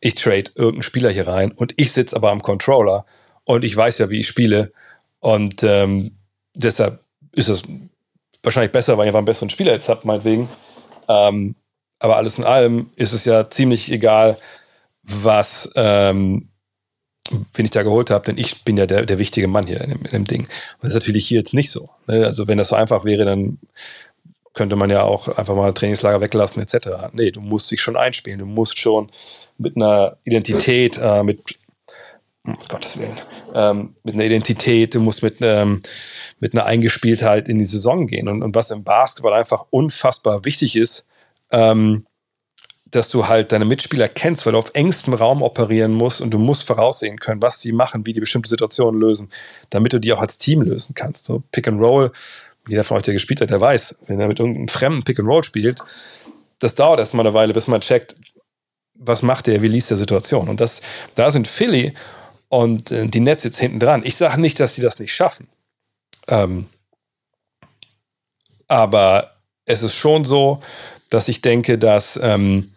ich trade irgendeinen Spieler hier rein und ich sitze aber am Controller und ich weiß ja, wie ich spiele und ähm, deshalb ist es wahrscheinlich besser, weil ich einfach einen besseren Spieler jetzt habe, meinetwegen. Ähm, aber alles in allem ist es ja ziemlich egal, was, ähm, wen ich da geholt habe, denn ich bin ja der, der wichtige Mann hier in dem, in dem Ding. Und das ist natürlich hier jetzt nicht so. Ne? Also wenn das so einfach wäre, dann könnte man ja auch einfach mal Trainingslager weglassen etc. Nee, du musst dich schon einspielen. Du musst schon mit einer Identität, äh, mit um Gottes Willen, ähm, mit einer Identität, du musst mit, ähm, mit einer Eingespieltheit in die Saison gehen. Und, und was im Basketball einfach unfassbar wichtig ist, ähm, dass du halt deine Mitspieler kennst, weil du auf engstem Raum operieren musst und du musst voraussehen können, was die machen, wie die bestimmte Situationen lösen, damit du die auch als Team lösen kannst. So Pick and Roll, jeder von euch, der gespielt hat, der weiß, wenn er mit irgendeinem fremden Pick and Roll spielt, das dauert erstmal eine Weile, bis man checkt, was macht der, wie liest der Situation. Und das, da sind Philly und äh, die Nets jetzt hinten dran. Ich sage nicht, dass sie das nicht schaffen. Ähm, aber es ist schon so, dass ich denke, dass ähm,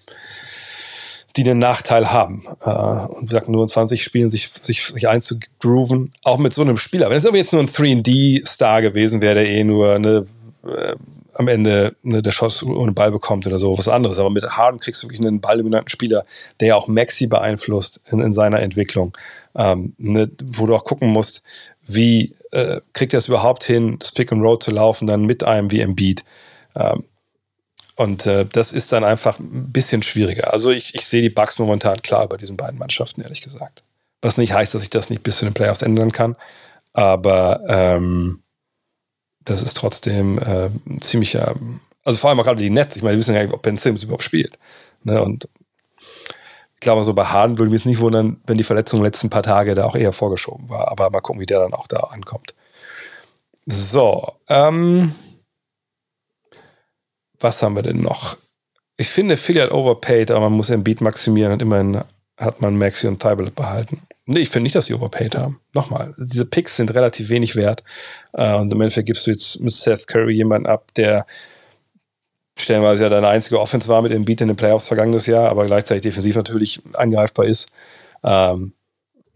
die den Nachteil haben. Äh, und gesagt, nur in 20 Spielen sich, sich, sich einzugrooven, auch mit so einem Spieler. Wenn es aber jetzt nur ein 3D-Star gewesen wäre, der eh nur eine, äh, am Ende ne, der Schuss ohne Ball bekommt oder so, was anderes. Aber mit Harden kriegst du wirklich einen balldominanten Spieler, der ja auch Maxi beeinflusst in, in seiner Entwicklung. Ähm, ne, wo du auch gucken musst, wie äh, kriegt er es überhaupt hin, das Pick and Roll zu laufen, dann mit einem wie Embiid. Ähm, und äh, das ist dann einfach ein bisschen schwieriger. Also ich, ich sehe die Bugs momentan klar bei diesen beiden Mannschaften, ehrlich gesagt. Was nicht heißt, dass ich das nicht bis zu den Playoffs ändern kann. Aber ähm, das ist trotzdem äh, ziemlicher, also vor allem auch gerade die Nets. Ich meine, wir wissen ja nicht, ob Ben Simmons überhaupt spielt. Ne? Und ich glaube, so bei Harden würde mich es nicht wundern, wenn die Verletzung letzten paar Tage da auch eher vorgeschoben war. Aber mal gucken, wie der dann auch da ankommt. So, ähm, was haben wir denn noch? Ich finde, Philly hat overpaid, aber man muss den Beat maximieren und immerhin hat man Maxi und Thibault behalten. Nee, ich finde nicht, dass sie overpaid haben. Nochmal, diese Picks sind relativ wenig wert. Äh, und im Endeffekt gibst du jetzt mit Seth Curry jemanden ab, der stellenweise ja deine einzige Offense war mit dem Beat in den Playoffs vergangenes Jahr, aber gleichzeitig defensiv natürlich angreifbar ist. Ähm,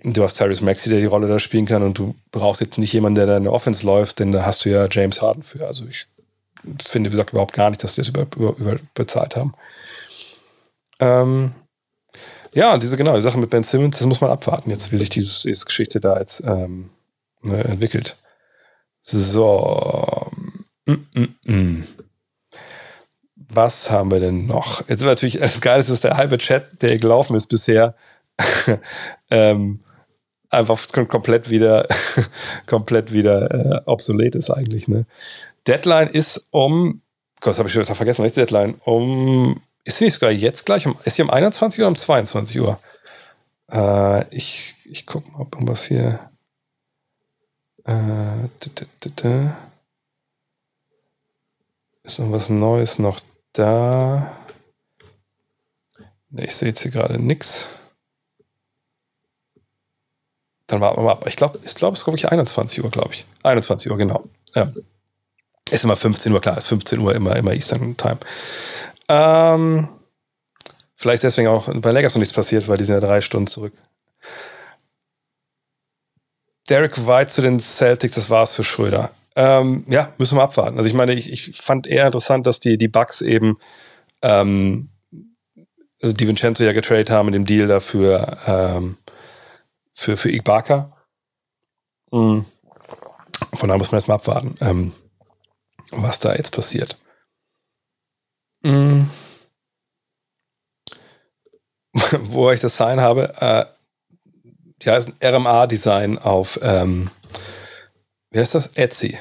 du hast Tyrese Maxi, der die Rolle da spielen kann und du brauchst jetzt nicht jemanden, der deine Offense läuft, denn da hast du ja James Harden für. Also ich finde, wie gesagt, überhaupt gar nicht, dass die das über, über, überbezahlt haben. Ähm, ja, diese, genau, die Sache mit Ben Simmons, das muss man abwarten jetzt, wie sich dieses, diese Geschichte da jetzt ähm, ne, entwickelt. So. Mm, mm, mm. Was haben wir denn noch? Jetzt natürlich, das Geile ist, dass der halbe Chat, der gelaufen ist bisher, ähm, einfach komplett wieder, komplett wieder äh, obsolet ist eigentlich. Ne? Deadline ist um, Gott, das habe ich schon vergessen, nicht Deadline, um, ist sie nicht sogar jetzt gleich, um, ist sie um 21 oder um 22 Uhr? Äh, ich ich gucke mal, ob irgendwas hier. Äh, ist irgendwas Neues noch da? Ich sehe jetzt hier gerade nichts. Dann warten wir mal ab. Ich glaube, ich glaube, es ist wirklich 21 Uhr, glaube ich. 21 Uhr, genau. Ja. Ist immer 15 Uhr, klar, ist 15 Uhr immer, immer Eastern Time. Ähm, vielleicht deswegen auch bei Lakers noch nichts passiert, weil die sind ja drei Stunden zurück. Derek White zu den Celtics, das war's für Schröder. Ähm, ja, müssen wir abwarten. Also ich meine, ich, ich fand eher interessant, dass die, die Bucks eben ähm, die Vincenzo ja getradet haben in dem Deal dafür ähm, für, für Ibaka. Mhm. Von daher muss man erstmal abwarten, ähm, was da jetzt passiert. Mhm. Wo ich das Sign habe, äh, ja, ist ein RMA-Design auf, ähm, wie heißt das? Etsy.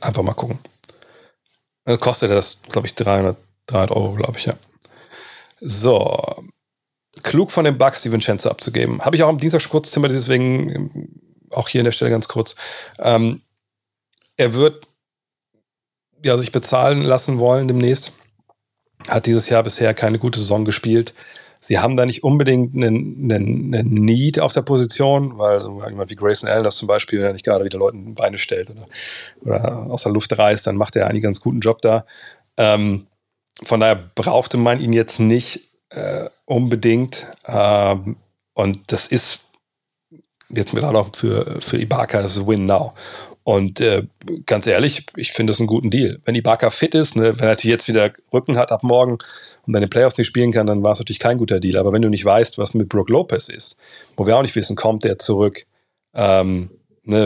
Einfach mal gucken. Also kostet das, glaube ich, 300, 300 Euro, glaube ich, ja. So, klug von den Bugs, die Vincenzo abzugeben. Habe ich auch am Dienstag schon kurz thematisiert, deswegen ähm, auch hier an der Stelle ganz kurz. Ähm, er wird ja, sich bezahlen lassen wollen demnächst. Hat dieses Jahr bisher keine gute Saison gespielt. Sie haben da nicht unbedingt einen, einen, einen Need auf der Position, weil so jemand wie Grayson Allen das zum Beispiel, wenn er nicht gerade wieder Leuten Beine stellt oder, oder aus der Luft reißt, dann macht er einen ganz guten Job da. Ähm, von daher brauchte man ihn jetzt nicht äh, unbedingt. Ähm, und das ist jetzt gerade auch für, für Ibaka das Win Now. Und äh, ganz ehrlich, ich finde das einen guten Deal. Wenn Ibaka fit ist, ne, wenn er natürlich jetzt wieder Rücken hat ab morgen und deine Playoffs nicht spielen kann, dann war es natürlich kein guter Deal. Aber wenn du nicht weißt, was mit Brook Lopez ist, wo wir auch nicht wissen, kommt der zurück, ähm, ne,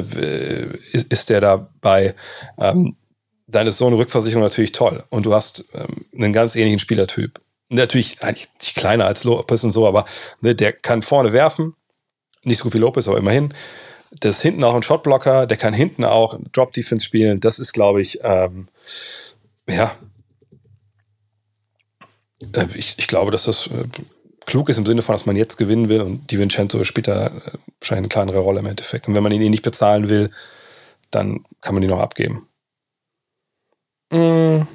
ist, ist der dabei, ähm, dann ist so eine Rückversicherung natürlich toll. Und du hast ähm, einen ganz ähnlichen Spielertyp natürlich eigentlich nicht kleiner als Lopez und so, aber ne, der kann vorne werfen. Nicht so gut wie Lopez, aber immerhin. Das ist hinten auch ein Shotblocker, der kann hinten auch Drop Defense spielen. Das ist, glaube ich, ähm, ja. Äh, ich, ich glaube, dass das äh, klug ist im Sinne von, dass man jetzt gewinnen will und die Vincenzo spielt da äh, wahrscheinlich eine kleinere Rolle im Endeffekt. Und wenn man ihn eh nicht bezahlen will, dann kann man ihn noch abgeben. Mmh.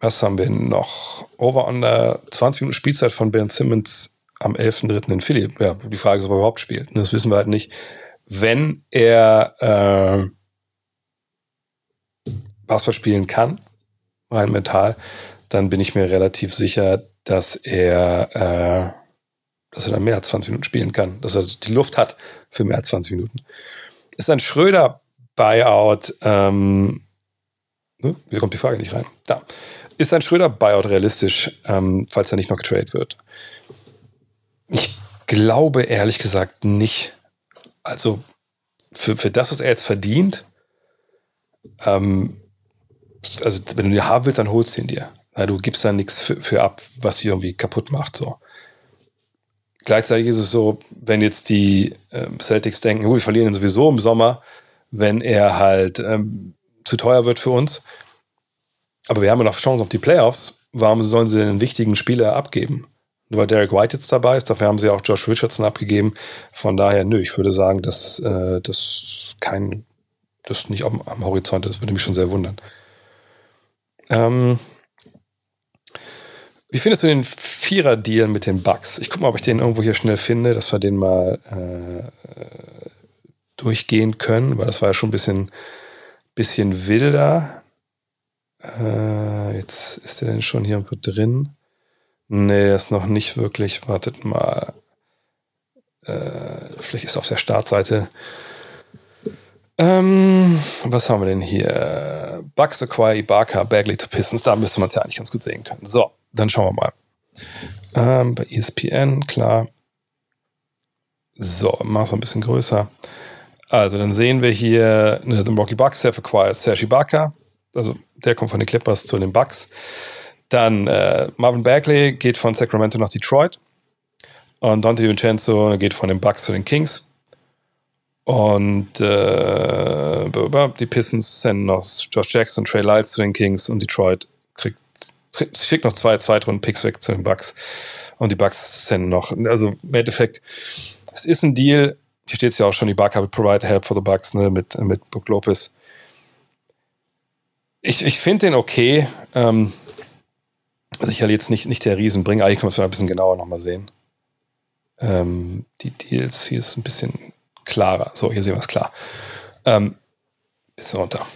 Was haben wir noch? Over under 20 Minuten Spielzeit von Ben Simmons am 11.3. in Philly. Ja, die Frage ist, ob er überhaupt spielt. Das wissen wir halt nicht. Wenn er äh, Basketball spielen kann, rein mental, dann bin ich mir relativ sicher, dass er, äh, dass er dann mehr als 20 Minuten spielen kann, dass er die Luft hat für mehr als 20 Minuten. Ist ein Schröder-Buyout. Ähm, ne? Wie kommt die Frage nicht rein? Da. Ist ein Schröder-Buyout realistisch, ähm, falls er nicht noch getradet wird? Ich glaube ehrlich gesagt nicht. Also für, für das, was er jetzt verdient, ähm, also wenn du ihn haben willst, dann holst du ihn dir. Na, du gibst da nichts für, für ab, was sie irgendwie kaputt macht. So. Gleichzeitig ist es so, wenn jetzt die äh, Celtics denken, oh, wir verlieren ihn sowieso im Sommer, wenn er halt ähm, zu teuer wird für uns. Aber wir haben ja noch Chancen auf die Playoffs. Warum sollen sie den wichtigen Spieler abgeben? Nur weil Derek White jetzt dabei ist, dafür haben sie auch Josh Richardson abgegeben. Von daher, nö, ich würde sagen, dass äh, das kein, das nicht am, am Horizont ist, würde mich schon sehr wundern. Ähm, wie findest du den Vierer-Deal mit den Bugs? Ich gucke mal, ob ich den irgendwo hier schnell finde, dass wir den mal äh, durchgehen können, weil das war ja schon ein bisschen, bisschen wilder. Äh, jetzt ist der denn schon hier irgendwo drin. Nee, ist noch nicht wirklich. Wartet mal. Äh, vielleicht ist er auf der Startseite. Ähm, was haben wir denn hier? Bucks acquire Ibaka, Bagley to Pistons. Da müsste man es ja eigentlich ganz gut sehen können. So, dann schauen wir mal. Ähm, bei ESPN, klar. So, mach es ein bisschen größer. Also, dann sehen wir hier ne, den Rocky Bucks have acquired Serge Ibaka. Also, der kommt von den Clippers zu den Bucks. Dann äh, Marvin Bagley geht von Sacramento nach Detroit. Und Dante DiVincenzo geht von den Bucks zu den Kings. Und äh, die Pistons senden noch Josh Jackson, Trey Lyles zu den Kings und Detroit schickt noch zwei Zweitrunden-Picks weg zu den Bucks. Und die Bucks senden noch. Also im Endeffekt, es ist ein Deal. Hier steht es ja auch schon, die Bucks will provide help for the Bucks ne, mit, mit Brook Lopez. Ich, ich finde den okay. Ähm, sicherlich jetzt nicht, nicht der Riesenbringer. Eigentlich kann man es ein bisschen genauer nochmal sehen. Ähm, die Deals, hier ist ein bisschen klarer. So, hier sehen wir es klar. Ähm, bisschen runter.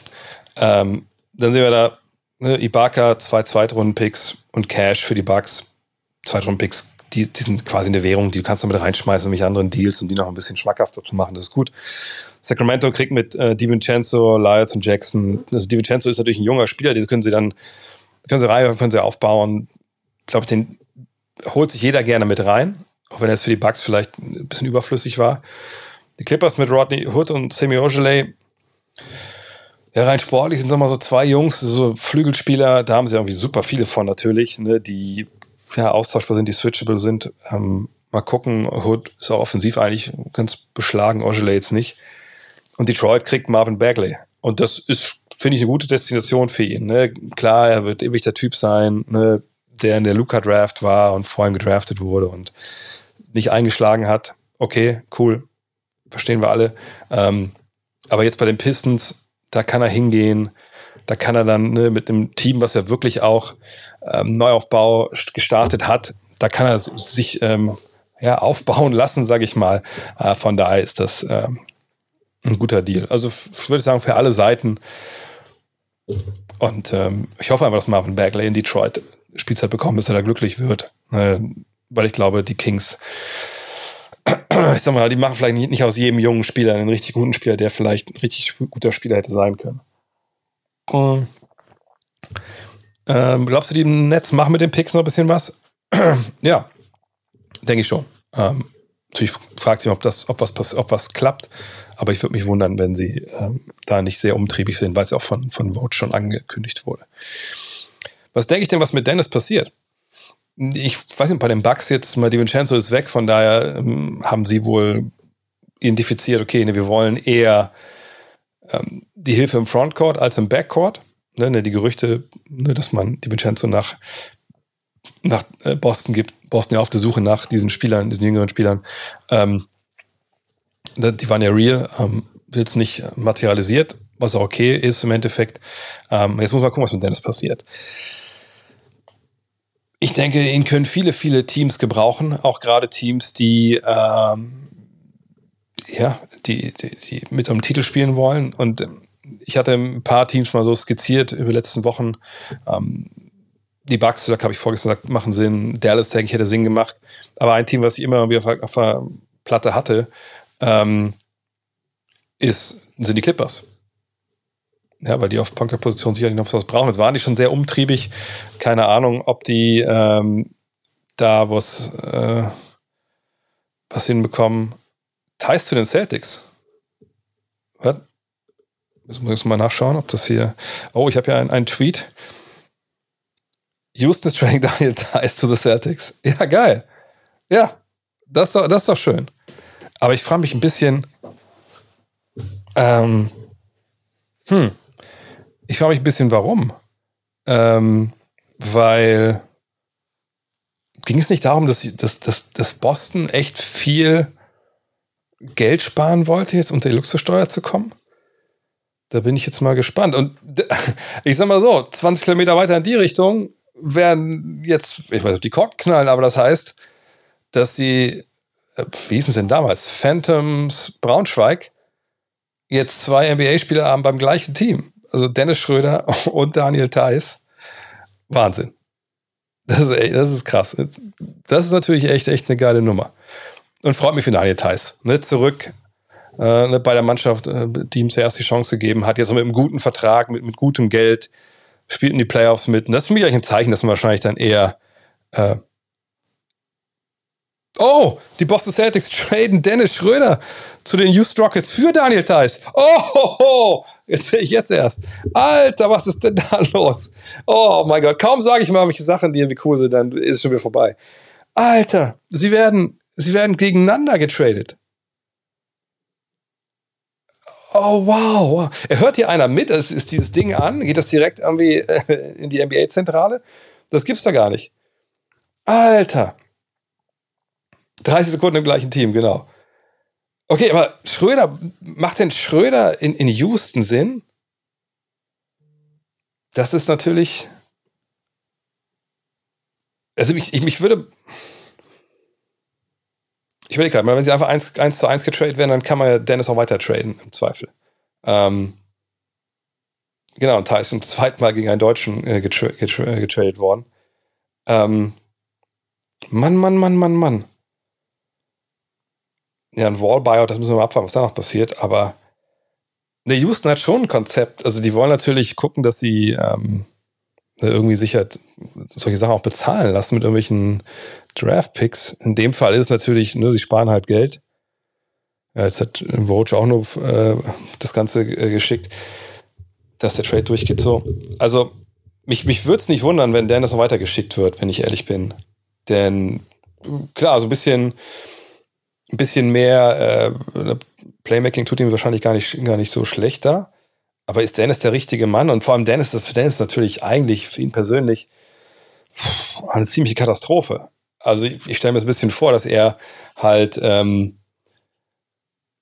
Ähm, dann sehen wir da ne, Ibaka, zwei Zweitrunden-Picks und Cash für die Bucks. Zweitrunden-Picks, die, die sind quasi eine Währung, die kannst du mit reinschmeißen, mit anderen Deals, um die noch ein bisschen schmackhafter zu machen. Das ist gut. Sacramento kriegt mit äh, DiVincenzo, Lyles und Jackson. Also DiVincenzo ist natürlich ein junger Spieler, den können sie dann können sie rein, können sie aufbauen. Ich glaube, den holt sich jeder gerne mit rein, auch wenn er jetzt für die Bugs vielleicht ein bisschen überflüssig war. Die Clippers mit Rodney Hood und Semi Ojeley, ja, rein sportlich sind es mal so zwei Jungs, so Flügelspieler, da haben sie irgendwie super viele von natürlich, ne, die ja austauschbar sind, die switchable sind. Ähm, mal gucken, Hood ist auch offensiv eigentlich ganz beschlagen, Ojeley jetzt nicht. Und Detroit kriegt Marvin Bagley. Und das ist finde ich, eine gute Destination für ihn. Ne? Klar, er wird ewig der Typ sein, ne? der in der Luca-Draft war und vor ihm gedraftet wurde und nicht eingeschlagen hat. Okay, cool. Verstehen wir alle. Ähm, aber jetzt bei den Pistons, da kann er hingehen. Da kann er dann ne, mit einem Team, was er wirklich auch ähm, Neuaufbau gestartet hat, da kann er sich ähm, ja, aufbauen lassen, sage ich mal. Äh, von daher ist das ähm, ein guter Deal. Also ich würde sagen, für alle Seiten und ähm, ich hoffe einfach, dass Marvin Bagley in Detroit Spielzeit bekommt, dass er da glücklich wird. Äh, weil ich glaube, die Kings, ich sag mal, die machen vielleicht nicht, aus jedem jungen Spieler einen richtig guten Spieler, der vielleicht ein richtig guter Spieler hätte sein können. Ähm, glaubst du, die Nets machen mit den Picks noch ein bisschen was? ja, denke ich schon. Ähm, natürlich fragt sich, ob das, ob was, ob was klappt. Aber ich würde mich wundern, wenn sie ähm, da nicht sehr umtriebig sind, weil es auch von, von Vote schon angekündigt wurde. Was denke ich denn, was mit Dennis passiert? Ich weiß nicht, bei den Bugs jetzt, mal DiVincenzo ist weg, von daher ähm, haben sie wohl identifiziert, okay, ne, wir wollen eher ähm, die Hilfe im Frontcourt als im Backcourt. Ne, ne, die Gerüchte, ne, dass man DiVincenzo nach, nach äh, Boston gibt, Boston ja auf der Suche nach diesen Spielern, diesen jüngeren Spielern. Ähm, die waren ja real, ähm, jetzt nicht materialisiert, was auch okay ist im Endeffekt. Ähm, jetzt muss man gucken, was mit Dennis passiert. Ich denke, ihn können viele, viele Teams gebrauchen, auch gerade Teams, die, ähm, ja, die, die, die, mit um Titel spielen wollen. Und ich hatte ein paar Teams mal so skizziert über die letzten Wochen. Ähm, die Bucks, da habe ich vorgestern gesagt, machen Sinn. Dallas, denke ich, hätte Sinn gemacht. Aber ein Team, was ich immer wieder auf, auf der Platte hatte, ähm, ist, sind die Clippers. Ja, weil die auf Punker-Position sicherlich noch was brauchen. Jetzt waren die schon sehr umtriebig. Keine Ahnung, ob die ähm, da was, äh, was hinbekommen. Ties zu den Celtics. Was? Jetzt muss ich mal nachschauen, ob das hier. Oh, ich habe ja einen Tweet. Houston is trading Daniel Ties to the Celtics. Ja, geil. Ja, das ist doch, das ist doch schön. Aber ich frage mich ein bisschen, ähm, Hm. Ich frage mich ein bisschen, warum. Ähm, weil ging es nicht darum, dass, dass, dass, dass Boston echt viel Geld sparen wollte, jetzt unter die Luxussteuer zu kommen? Da bin ich jetzt mal gespannt. Und ich sag mal so, 20 Kilometer weiter in die Richtung werden jetzt, ich weiß nicht, die Korken knallen, aber das heißt, dass sie, äh, wie hieß es denn damals, Phantoms Braunschweig jetzt zwei NBA-Spieler haben beim gleichen Team. Also Dennis Schröder und Daniel Theiss. Wahnsinn. Das ist, das ist krass. Das ist natürlich echt, echt eine geile Nummer. Und freut mich für Daniel Theiss. Ne, zurück äh, ne, bei der Mannschaft, äh, die ihm zuerst die Chance gegeben hat. Jetzt mit einem guten Vertrag, mit, mit gutem Geld, spielt in die Playoffs mit. Und das ist für mich eigentlich ein Zeichen, dass man wahrscheinlich dann eher. Äh oh, die Boston Celtics traden Dennis Schröder zu den Houston Rockets für Daniel Theiss. Oh, ho, ho. Jetzt sehe ich jetzt erst. Alter, was ist denn da los? Oh mein Gott, kaum sage ich mal welche Sachen, die irgendwie cool sind, dann ist es schon wieder vorbei. Alter, sie werden, sie werden gegeneinander getradet. Oh, wow. Er hört hier einer mit, es ist dieses Ding an, geht das direkt irgendwie äh, in die NBA-Zentrale? Das gibt's da gar nicht. Alter. 30 Sekunden im gleichen Team, genau. Okay, aber Schröder, macht denn Schröder in, in Houston Sinn? Das ist natürlich. Also ich, ich mich würde. Ich überlege gerade wenn sie einfach 1, 1 zu 1 getradet werden, dann kann man ja Dennis auch weiter traden, im Zweifel. Ähm, genau, und Tyson zweimal gegen einen Deutschen äh, getra getra getradet worden. Ähm, Mann, Mann, Mann, Mann, Mann ja, ein Wall-Buyout, das müssen wir mal abwarten, was da noch passiert, aber ne, Houston hat schon ein Konzept. Also die wollen natürlich gucken, dass sie ähm, ne, irgendwie sicher solche Sachen auch bezahlen lassen mit irgendwelchen Draft-Picks. In dem Fall ist es natürlich, ne, sie sparen halt Geld. Ja, jetzt hat Vogue auch nur äh, das Ganze äh, geschickt, dass der Trade durchgeht. So, also mich, mich würde es nicht wundern, wenn Dennis noch weitergeschickt wird, wenn ich ehrlich bin. Denn klar, so ein bisschen ein bisschen mehr äh, Playmaking tut ihm wahrscheinlich gar nicht, gar nicht so schlecht da. Aber ist Dennis der richtige Mann? Und vor allem Dennis, das Dennis ist natürlich eigentlich für ihn persönlich eine ziemliche Katastrophe. Also ich, ich stelle mir das ein bisschen vor, dass er halt, ähm,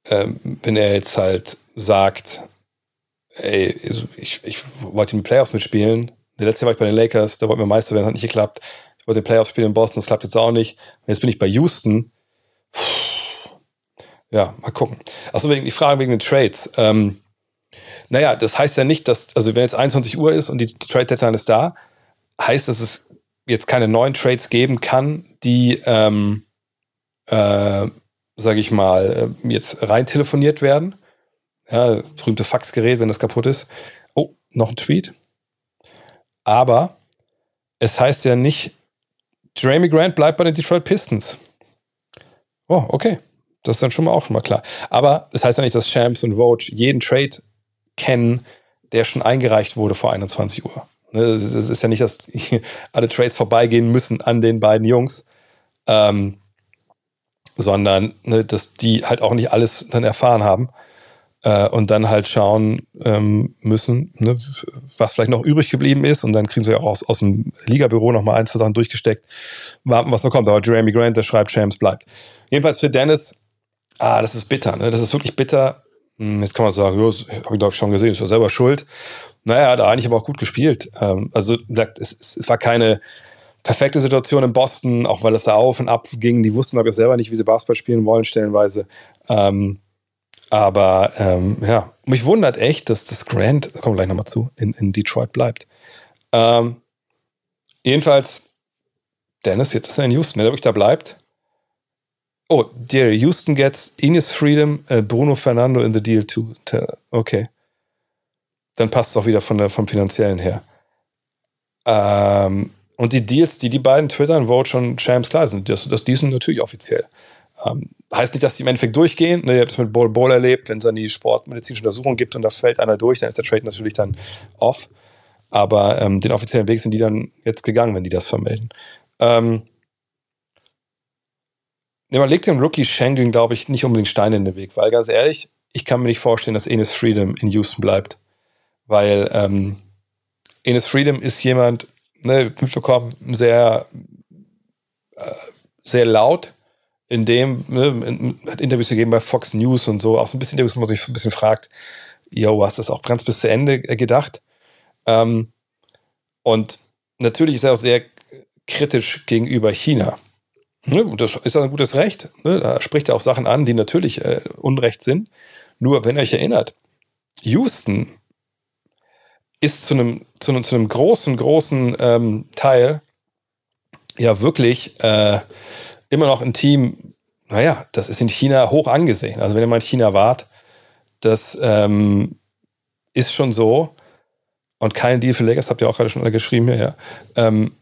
ähm, wenn er jetzt halt sagt, ey, also ich, ich wollte in den Playoffs mitspielen. Der letzte war ich bei den Lakers, da wollten wir Meister werden, hat nicht geklappt. Ich wollte den Playoffs spielen in Boston, das klappt jetzt auch nicht. Jetzt bin ich bei Houston. Puh, ja, mal gucken. Achso, wegen die Frage wegen den Trades. Ähm, naja, das heißt ja nicht, dass, also wenn jetzt 21 Uhr ist und die Trade-Deadline ist da, heißt, dass es jetzt keine neuen Trades geben kann, die, ähm, äh, sage ich mal, äh, jetzt rein telefoniert werden. Ja, berühmte Faxgerät, wenn das kaputt ist. Oh, noch ein Tweet. Aber es heißt ja nicht, Jeremy Grant bleibt bei den Detroit Pistons. Oh, okay. Das ist dann schon mal auch schon mal klar. Aber das heißt ja nicht, dass Shams und Vogue jeden Trade kennen, der schon eingereicht wurde vor 21 Uhr. Ne, es ist ja nicht, dass alle Trades vorbeigehen müssen an den beiden Jungs, ähm, sondern ne, dass die halt auch nicht alles dann erfahren haben äh, und dann halt schauen ähm, müssen, ne, was vielleicht noch übrig geblieben ist. Und dann kriegen sie ja auch aus, aus dem Ligabüro nochmal ein, zwei Sachen durchgesteckt, warten, was noch kommt. Aber Jeremy Grant, der schreibt, Shams bleibt. Jedenfalls für Dennis Ah, das ist bitter, ne? Das ist wirklich bitter. Hm, jetzt kann man sagen, ja, habe ich doch schon gesehen, ist ja selber schuld. Naja, da eigentlich aber auch gut gespielt. Ähm, also, es, es war keine perfekte Situation in Boston, auch weil es da auf und ab ging. Die wussten, glaube ich, selber nicht, wie sie Basketball spielen wollen, stellenweise. Ähm, aber ähm, ja, mich wundert echt, dass das Grant, da kommen wir gleich nochmal zu, in, in Detroit bleibt. Ähm, jedenfalls, Dennis, jetzt ist er in Houston, wenn er wirklich da bleibt, Oh, der Houston gets Ines Freedom, äh, Bruno Fernando in the deal too. Okay. Dann passt es auch wieder von der, vom finanziellen her. Ähm, und die Deals, die die beiden twittern, Vote und Shams klar sind, das, das, die sind natürlich offiziell. Ähm, heißt nicht, dass die im Endeffekt durchgehen. Ne, ihr habt es mit Ball Ball erlebt, wenn es dann die sportmedizinische Untersuchung gibt und da fällt einer durch, dann ist der Trade natürlich dann off. Aber ähm, den offiziellen Weg sind die dann jetzt gegangen, wenn die das vermelden. Ähm, Nee, man legt dem Rookie Schengen, glaube ich, nicht unbedingt Steine in den Weg, weil ganz ehrlich, ich kann mir nicht vorstellen, dass Enes Freedom in Houston bleibt. weil ähm, Enes Freedom ist jemand, ne, mitbekommen, sehr, äh, sehr laut, in dem, ne, hat Interviews gegeben bei Fox News und so, auch so ein bisschen Interviews, wo man sich so ein bisschen fragt, yo, hast du das auch ganz bis zu Ende gedacht? Ähm, und natürlich ist er auch sehr kritisch gegenüber China. Ne, und das ist ein gutes Recht. Ne? Da spricht er auch Sachen an, die natürlich äh, Unrecht sind. Nur, wenn ihr euch erinnert, Houston ist zu einem, zu zu großen, großen ähm, Teil ja wirklich äh, immer noch ein Team, naja, das ist in China hoch angesehen. Also wenn ihr mal in China wart, das ähm, ist schon so. Und kein Deal für Lakers, habt ihr auch gerade schon geschrieben hier, ja. Ähm,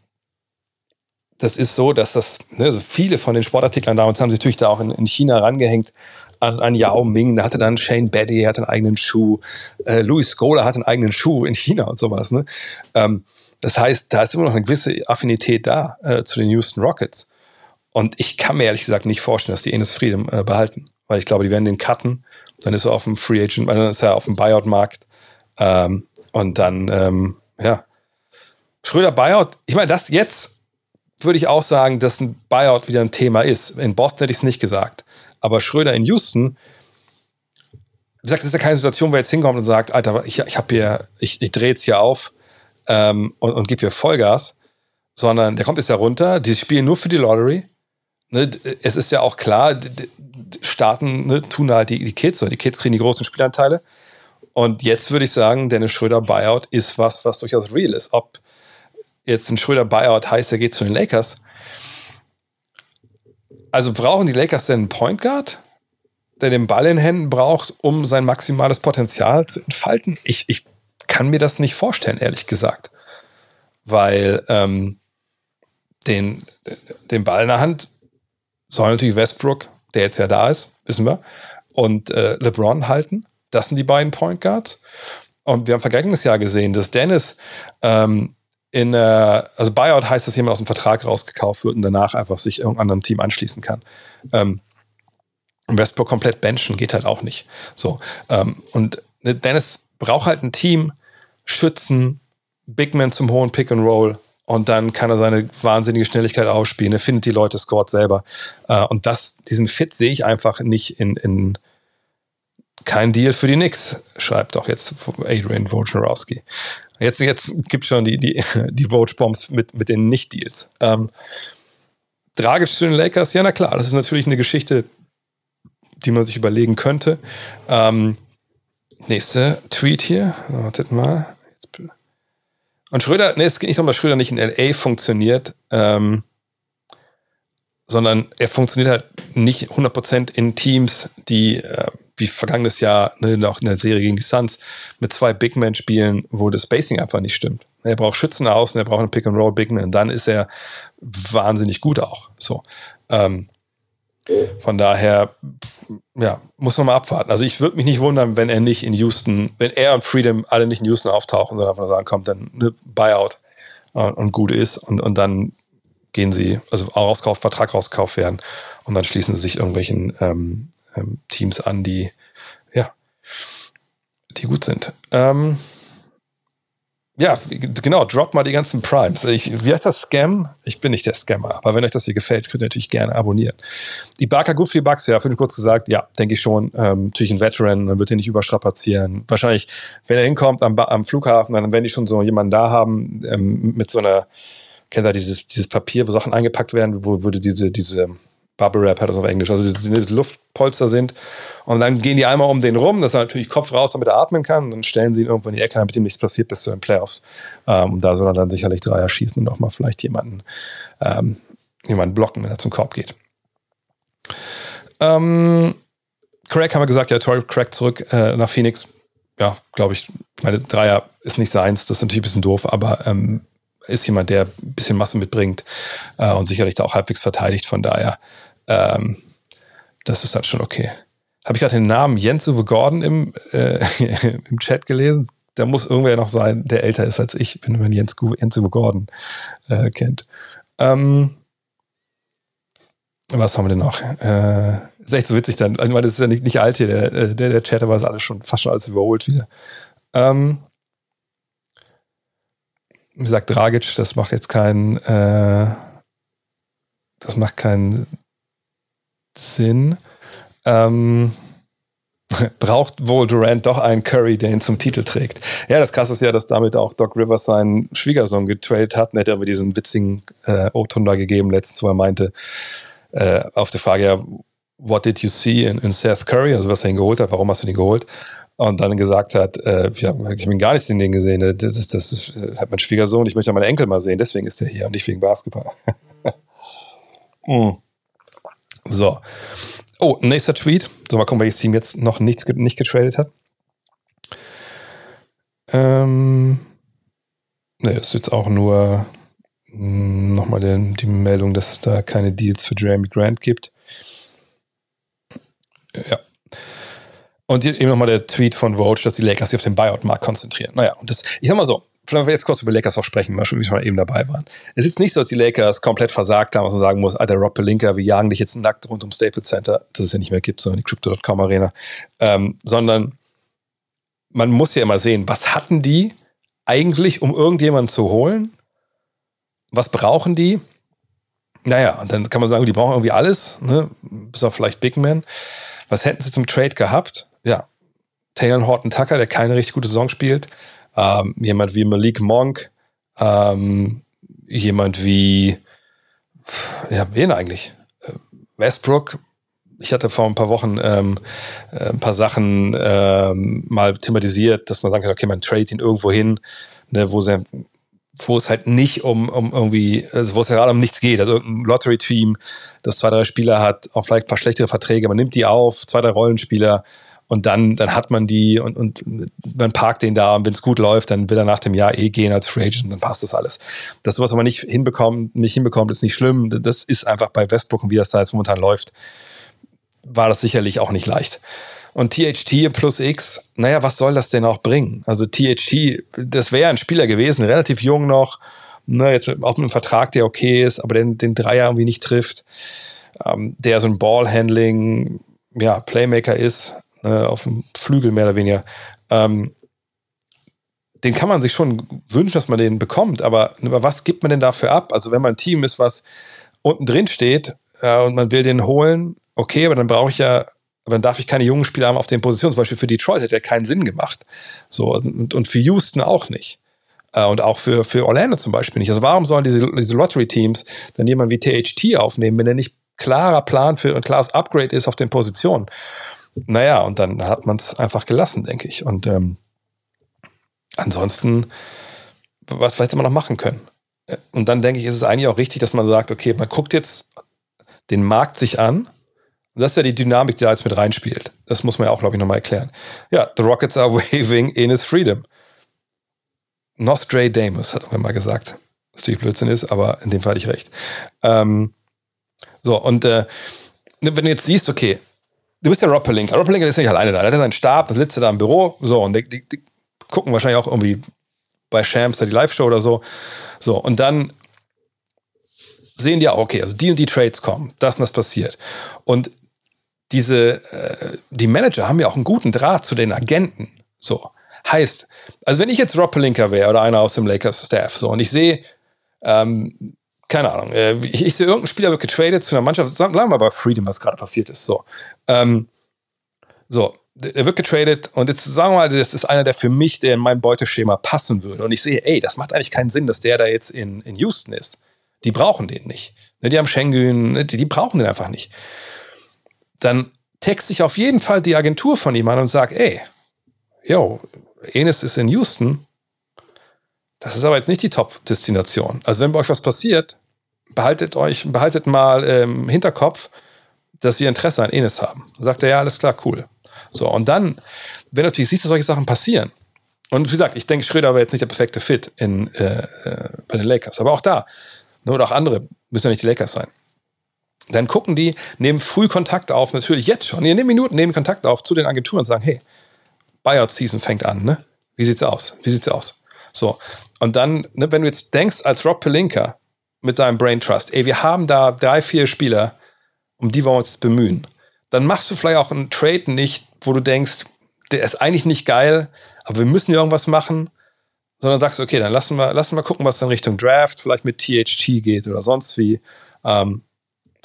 das ist so, dass das, ne, also viele von den Sportartiklern damals haben sich natürlich da auch in, in China rangehängt an, an Yao Ming, da hatte dann Shane Betty, hatte einen eigenen Schuh, äh, Louis Scola hatte einen eigenen Schuh in China und sowas. Ne? Ähm, das heißt, da ist immer noch eine gewisse Affinität da äh, zu den Houston Rockets. Und ich kann mir ehrlich gesagt nicht vorstellen, dass die Enes Freedom äh, behalten, weil ich glaube, die werden den cutten. Dann ist er auf dem Free Agent, dann ist er auf dem Buyout-Markt. Ähm, und dann, ähm, ja. Schröder Buyout, ich meine, das jetzt würde ich auch sagen, dass ein Buyout wieder ein Thema ist. In Boston hätte ich es nicht gesagt. Aber Schröder in Houston, wie gesagt, es ist ja keine Situation, wo er jetzt hinkommt und sagt, Alter, ich, ich habe hier, ich, ich drehe jetzt hier auf ähm, und, und gebe hier Vollgas, sondern der kommt jetzt ja runter, die spielen nur für die Lottery. Ne, es ist ja auch klar, Staaten ne, tun halt die, die Kids, oder die Kids kriegen die großen Spielanteile. Und jetzt würde ich sagen, Dennis Schröder Buyout ist was, was durchaus real ist. Ob jetzt ein Schröder Buyout heißt, er geht zu den Lakers. Also brauchen die Lakers denn einen Point Guard, der den Ball in Händen braucht, um sein maximales Potenzial zu entfalten? Ich, ich kann mir das nicht vorstellen, ehrlich gesagt. Weil ähm, den, den Ball in der Hand soll natürlich Westbrook, der jetzt ja da ist, wissen wir, und äh, LeBron halten. Das sind die beiden Point Guards. Und wir haben vergangenes Jahr gesehen, dass Dennis ähm, in, äh, also Buyout heißt, dass jemand aus dem Vertrag rausgekauft wird und danach einfach sich irgendeinem anderen Team anschließen kann. Ähm, Westbrook komplett benchen geht halt auch nicht. So. Ähm, und Dennis braucht halt ein Team, Schützen, Big Man zum hohen Pick and Roll und dann kann er seine wahnsinnige Schnelligkeit aufspielen. Er findet die Leute, scored selber. Äh, und das, diesen Fit sehe ich einfach nicht in, in kein Deal für die Knicks, schreibt doch jetzt Adrian Wojnarowski. Jetzt, jetzt gibt es schon die, die, die Vote-Bombs mit, mit den Nicht-Deals. Ähm, tragisch zu den Lakers, ja, na klar, das ist natürlich eine Geschichte, die man sich überlegen könnte. Ähm, nächste Tweet hier, wartet mal. Und Schröder, nee, es geht nicht darum, dass Schröder nicht in LA funktioniert, ähm, sondern er funktioniert halt nicht 100% in Teams, die äh, wie vergangenes Jahr ne, auch in der Serie gegen die Suns mit zwei Big Men spielen, wo das Spacing einfach nicht stimmt. Er braucht Schützen außen, er braucht einen Pick and Roll Big Man, dann ist er wahnsinnig gut auch. So. Ähm, von daher, ja, muss man mal abwarten. Also ich würde mich nicht wundern, wenn er nicht in Houston, wenn er und Freedom alle nicht in Houston auftauchen, sondern einfach sagen, kommt dann eine Buyout und, und gut ist und, und dann gehen sie, also Rauskauf, Vertrag rauskauf werden und dann schließen sie sich irgendwelchen ähm, ähm, Teams an, die, ja, die gut sind. Ähm, ja, genau, drop mal die ganzen Primes. Ich, wie heißt das? Scam? Ich bin nicht der Scammer, aber wenn euch das hier gefällt, könnt ihr natürlich gerne abonnieren. Die Barker Goofy Bugs, ja, den kurz gesagt, ja, denke ich schon. Ähm, natürlich ein Veteran, dann wird er nicht überstrapazieren. Wahrscheinlich, wenn er hinkommt am, am Flughafen, dann werden die schon so jemanden da haben ähm, mit so einer, kennt ihr dieses, dieses Papier, wo Sachen eingepackt werden, wo würde diese, diese Bubble Wrap hat das auf Englisch, also die Luftpolster sind. Und dann gehen die einmal um den rum, dass er natürlich Kopf raus, damit er atmen kann. Und dann stellen sie ihn irgendwo in die Ecke, damit ihm nichts passiert bis zu den Playoffs. Ähm, da soll er dann sicherlich Dreier schießen und auch mal vielleicht jemanden, ähm, jemanden blocken, wenn er zum Korb geht. Ähm, Craig haben wir gesagt, ja, Tory Craig zurück äh, nach Phoenix. Ja, glaube ich, meine Dreier ist nicht seins, das ist natürlich ein bisschen doof, aber ähm, ist jemand, der ein bisschen Masse mitbringt äh, und sicherlich da auch halbwegs verteidigt. Von daher, ähm, das ist halt schon okay. Habe ich gerade den Namen Jens Uwe Gordon im, äh, im Chat gelesen? Da muss irgendwer noch sein, der älter ist als ich, wenn man Jens, Jens Uwe Gordon äh, kennt. Ähm, was haben wir denn noch? Äh, ist echt so witzig dann. Also, das ist ja nicht, nicht alt hier, der, der, der Chat, aber ist alles schon fast schon alles überholt wieder. Ähm, wie gesagt, Dragic, das macht jetzt keinen, äh, das macht keinen Sinn. Ähm, braucht wohl Durant doch einen Curry, der ihn zum Titel trägt. Ja, das krasse ist ja, dass damit auch Doc Rivers seinen Schwiegersohn getradet hat. Und hätte aber diesen witzigen äh, O-Ton da gegeben letztens, wo er meinte, äh, auf die Frage, ja, what did you see in, in Seth Curry, also was er ihn geholt hat, warum hast du ihn geholt? Und dann gesagt hat, äh, ja, ich habe gar nichts in den gesehen. Das ist, das ist, äh, hat mein Schwiegersohn, ich möchte ja meine Enkel mal sehen, deswegen ist er hier und nicht wegen Basketball. mm. So. Oh, nächster Tweet. So, mal gucken, welches Team jetzt noch nichts nicht getradet hat. Ähm, ne, ist jetzt auch nur hm, nochmal die, Meldung, dass da keine Deals für Jeremy Grant gibt. Ja. Und eben nochmal der Tweet von Roach, dass die Lakers sich auf den Buyout-Markt konzentrieren. Naja, und das, ich sag mal so, vielleicht wir jetzt kurz über Lakers auch sprechen, weil wir schon eben dabei waren. Es ist nicht so, dass die Lakers komplett versagt haben, was man sagen muss, alter Rob Pelinka, wir jagen dich jetzt nackt rund um Staples Center, das es ja nicht mehr gibt, sondern die Crypto.com Arena, ähm, sondern man muss ja immer sehen, was hatten die eigentlich, um irgendjemanden zu holen? Was brauchen die? Naja, und dann kann man sagen, die brauchen irgendwie alles, ne? bis auf vielleicht Big Man. Was hätten sie zum Trade gehabt? Ja, Taylor Horton Tucker, der keine richtig gute Saison spielt, ähm, jemand wie Malik Monk, ähm, jemand wie, ja, wen eigentlich? Äh, Westbrook. Ich hatte vor ein paar Wochen ähm, äh, ein paar Sachen ähm, mal thematisiert, dass man sagen kann, okay, man trade ihn irgendwo hin, ne, wo, sie, wo es halt nicht um, um irgendwie, also wo es ja gerade um nichts geht. Also irgendein Lottery-Team, das zwei, drei Spieler hat, auch vielleicht ein paar schlechtere Verträge, man nimmt die auf, zwei, drei Rollenspieler und dann, dann hat man die und, und man parkt den da und wenn es gut läuft, dann will er nach dem Jahr eh gehen als Free Agent dann passt das alles. Das sowas aber nicht hinbekommt, nicht hinbekommt, ist nicht schlimm. Das ist einfach bei Westbrook und wie das da jetzt momentan läuft, war das sicherlich auch nicht leicht. Und THT plus X, naja, was soll das denn auch bringen? Also THT, das wäre ein Spieler gewesen, relativ jung noch, ne, jetzt auch mit einem Vertrag, der okay ist, aber den, den Dreier irgendwie nicht trifft, ähm, der so ein Ballhandling, ja, Playmaker ist, äh, auf dem Flügel mehr oder weniger. Ähm, den kann man sich schon wünschen, dass man den bekommt, aber, aber was gibt man denn dafür ab? Also wenn man ein Team ist, was unten drin steht äh, und man will den holen, okay, aber dann brauche ich ja, dann darf ich keine jungen Spieler haben auf den Positionen. Zum Beispiel für Detroit hätte ja keinen Sinn gemacht. So, und, und für Houston auch nicht. Äh, und auch für, für Orlando zum Beispiel nicht. Also warum sollen diese, diese Lottery-Teams dann jemanden wie THT aufnehmen, wenn der nicht klarer Plan für ein klares Upgrade ist auf den Positionen? Naja, und dann hat man es einfach gelassen, denke ich. Und ähm, ansonsten, was hätte man noch machen können? Äh, und dann denke ich, ist es eigentlich auch richtig, dass man sagt, okay, man guckt jetzt den Markt sich an. Das ist ja die Dynamik, die da jetzt mit reinspielt. Das muss man ja auch, glaube ich, nochmal erklären. Ja, the Rockets are waving in his freedom. Nostre Damus, hat er mal gesagt. Was natürlich Blödsinn ist, aber in dem Fall hatte ich recht. Ähm, so, und äh, wenn du jetzt siehst, okay, du bist ja Rob Pelinka. Rob Pelinka ist nicht alleine da. Er hat seinen Stab, sitzt da im Büro. So, und die, die, die gucken wahrscheinlich auch irgendwie bei Shams die Live-Show oder so. So, und dann sehen die auch, okay, also die und die Trades kommen, das und das passiert. Und diese, äh, die Manager haben ja auch einen guten Draht zu den Agenten. So. Heißt, also wenn ich jetzt Rob Pelinka wäre oder einer aus dem Lakers Staff, so, und ich sehe, ähm, keine Ahnung, äh, ich, ich sehe irgendeinen Spieler wird getradet zu einer Mannschaft, sagen wir mal bei Freedom, was gerade passiert ist. So, ähm, so, er wird getradet und jetzt sagen wir mal, das ist einer, der für mich, der in mein Beuteschema passen würde. Und ich sehe, ey, das macht eigentlich keinen Sinn, dass der da jetzt in, in Houston ist. Die brauchen den nicht. Ne, die haben Schengen, ne, die, die brauchen den einfach nicht. Dann texte ich auf jeden Fall die Agentur von ihm an und sage, ey, yo, Enes ist in Houston. Das ist aber jetzt nicht die Top-Destination. Also wenn bei euch was passiert, behaltet euch, behaltet mal im Hinterkopf, dass wir Interesse an Enes haben. Dann sagt er, ja, alles klar, cool. So, und dann, wenn du natürlich siehst, dass solche Sachen passieren, und wie gesagt, ich denke, Schröder war jetzt nicht der perfekte Fit in, äh, äh, bei den Lakers, aber auch da, ne, oder auch andere, müssen ja nicht die Lakers sein. Dann gucken die, nehmen früh Kontakt auf, natürlich jetzt schon, in den Minuten nehmen Kontakt auf zu den Agenturen und sagen, hey, Buyout-Season fängt an, ne? Wie sieht's aus? Wie sieht's aus? So. Und dann, ne, wenn du jetzt denkst, als Rob Pelinka mit deinem Brain Trust, ey, wir haben da drei, vier Spieler, um die wollen wir uns jetzt bemühen. Dann machst du vielleicht auch einen Trade nicht, wo du denkst, der ist eigentlich nicht geil, aber wir müssen irgendwas machen. sondern sagst, okay, dann lassen wir, lassen wir gucken, was in Richtung Draft vielleicht mit THT geht oder sonst wie. Ähm,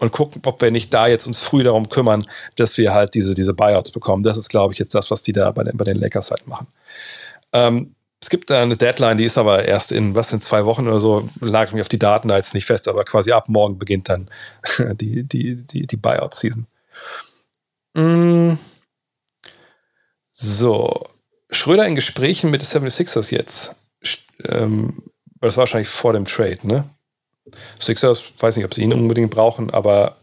und gucken, ob wir nicht da jetzt uns früh darum kümmern, dass wir halt diese, diese Buyouts bekommen. Das ist, glaube ich, jetzt das, was die da bei den, bei den Lakers halt machen. Ähm, es gibt eine Deadline, die ist aber erst in, was, in zwei Wochen oder so, lag mir auf die Daten da jetzt nicht fest, aber quasi ab morgen beginnt dann die, die, die, die Buyout-Season. Mm. So. Schröder in Gesprächen mit den 76ers jetzt. Ähm, das war wahrscheinlich vor dem Trade, ne? Sixers, weiß nicht, ob sie ihn unbedingt brauchen, aber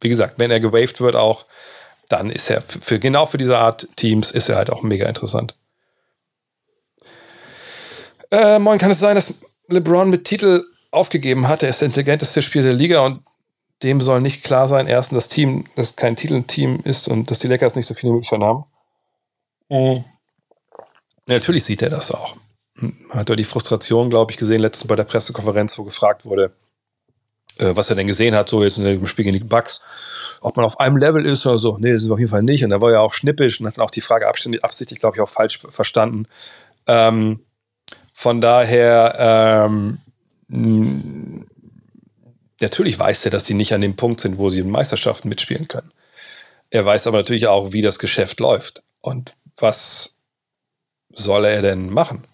wie gesagt, wenn er gewaved wird auch, dann ist er für, genau für diese Art Teams ist er halt auch mega interessant. Äh, moin, kann es sein, dass LeBron mit Titel aufgegeben hat? Er ist der intelligenteste Spieler der Liga und dem soll nicht klar sein, erstens, das Team, dass kein Titelteam ist und dass die Lakers nicht so viele Möglichkeiten haben. Mhm. Ja, natürlich sieht er das auch. Man hat ja die Frustration, glaube ich, gesehen letztens bei der Pressekonferenz, wo gefragt wurde, äh, was er denn gesehen hat, so jetzt in dem Spiel gegen die Bucks, ob man auf einem Level ist oder so. Nee, das ist auf jeden Fall nicht. Und da war er auch schnippisch und hat dann auch die Frage absichtlich, glaube ich, auch falsch verstanden. Ähm, von daher, ähm, natürlich weiß er, dass sie nicht an dem Punkt sind, wo sie in Meisterschaften mitspielen können. Er weiß aber natürlich auch, wie das Geschäft läuft. Und was soll er denn machen?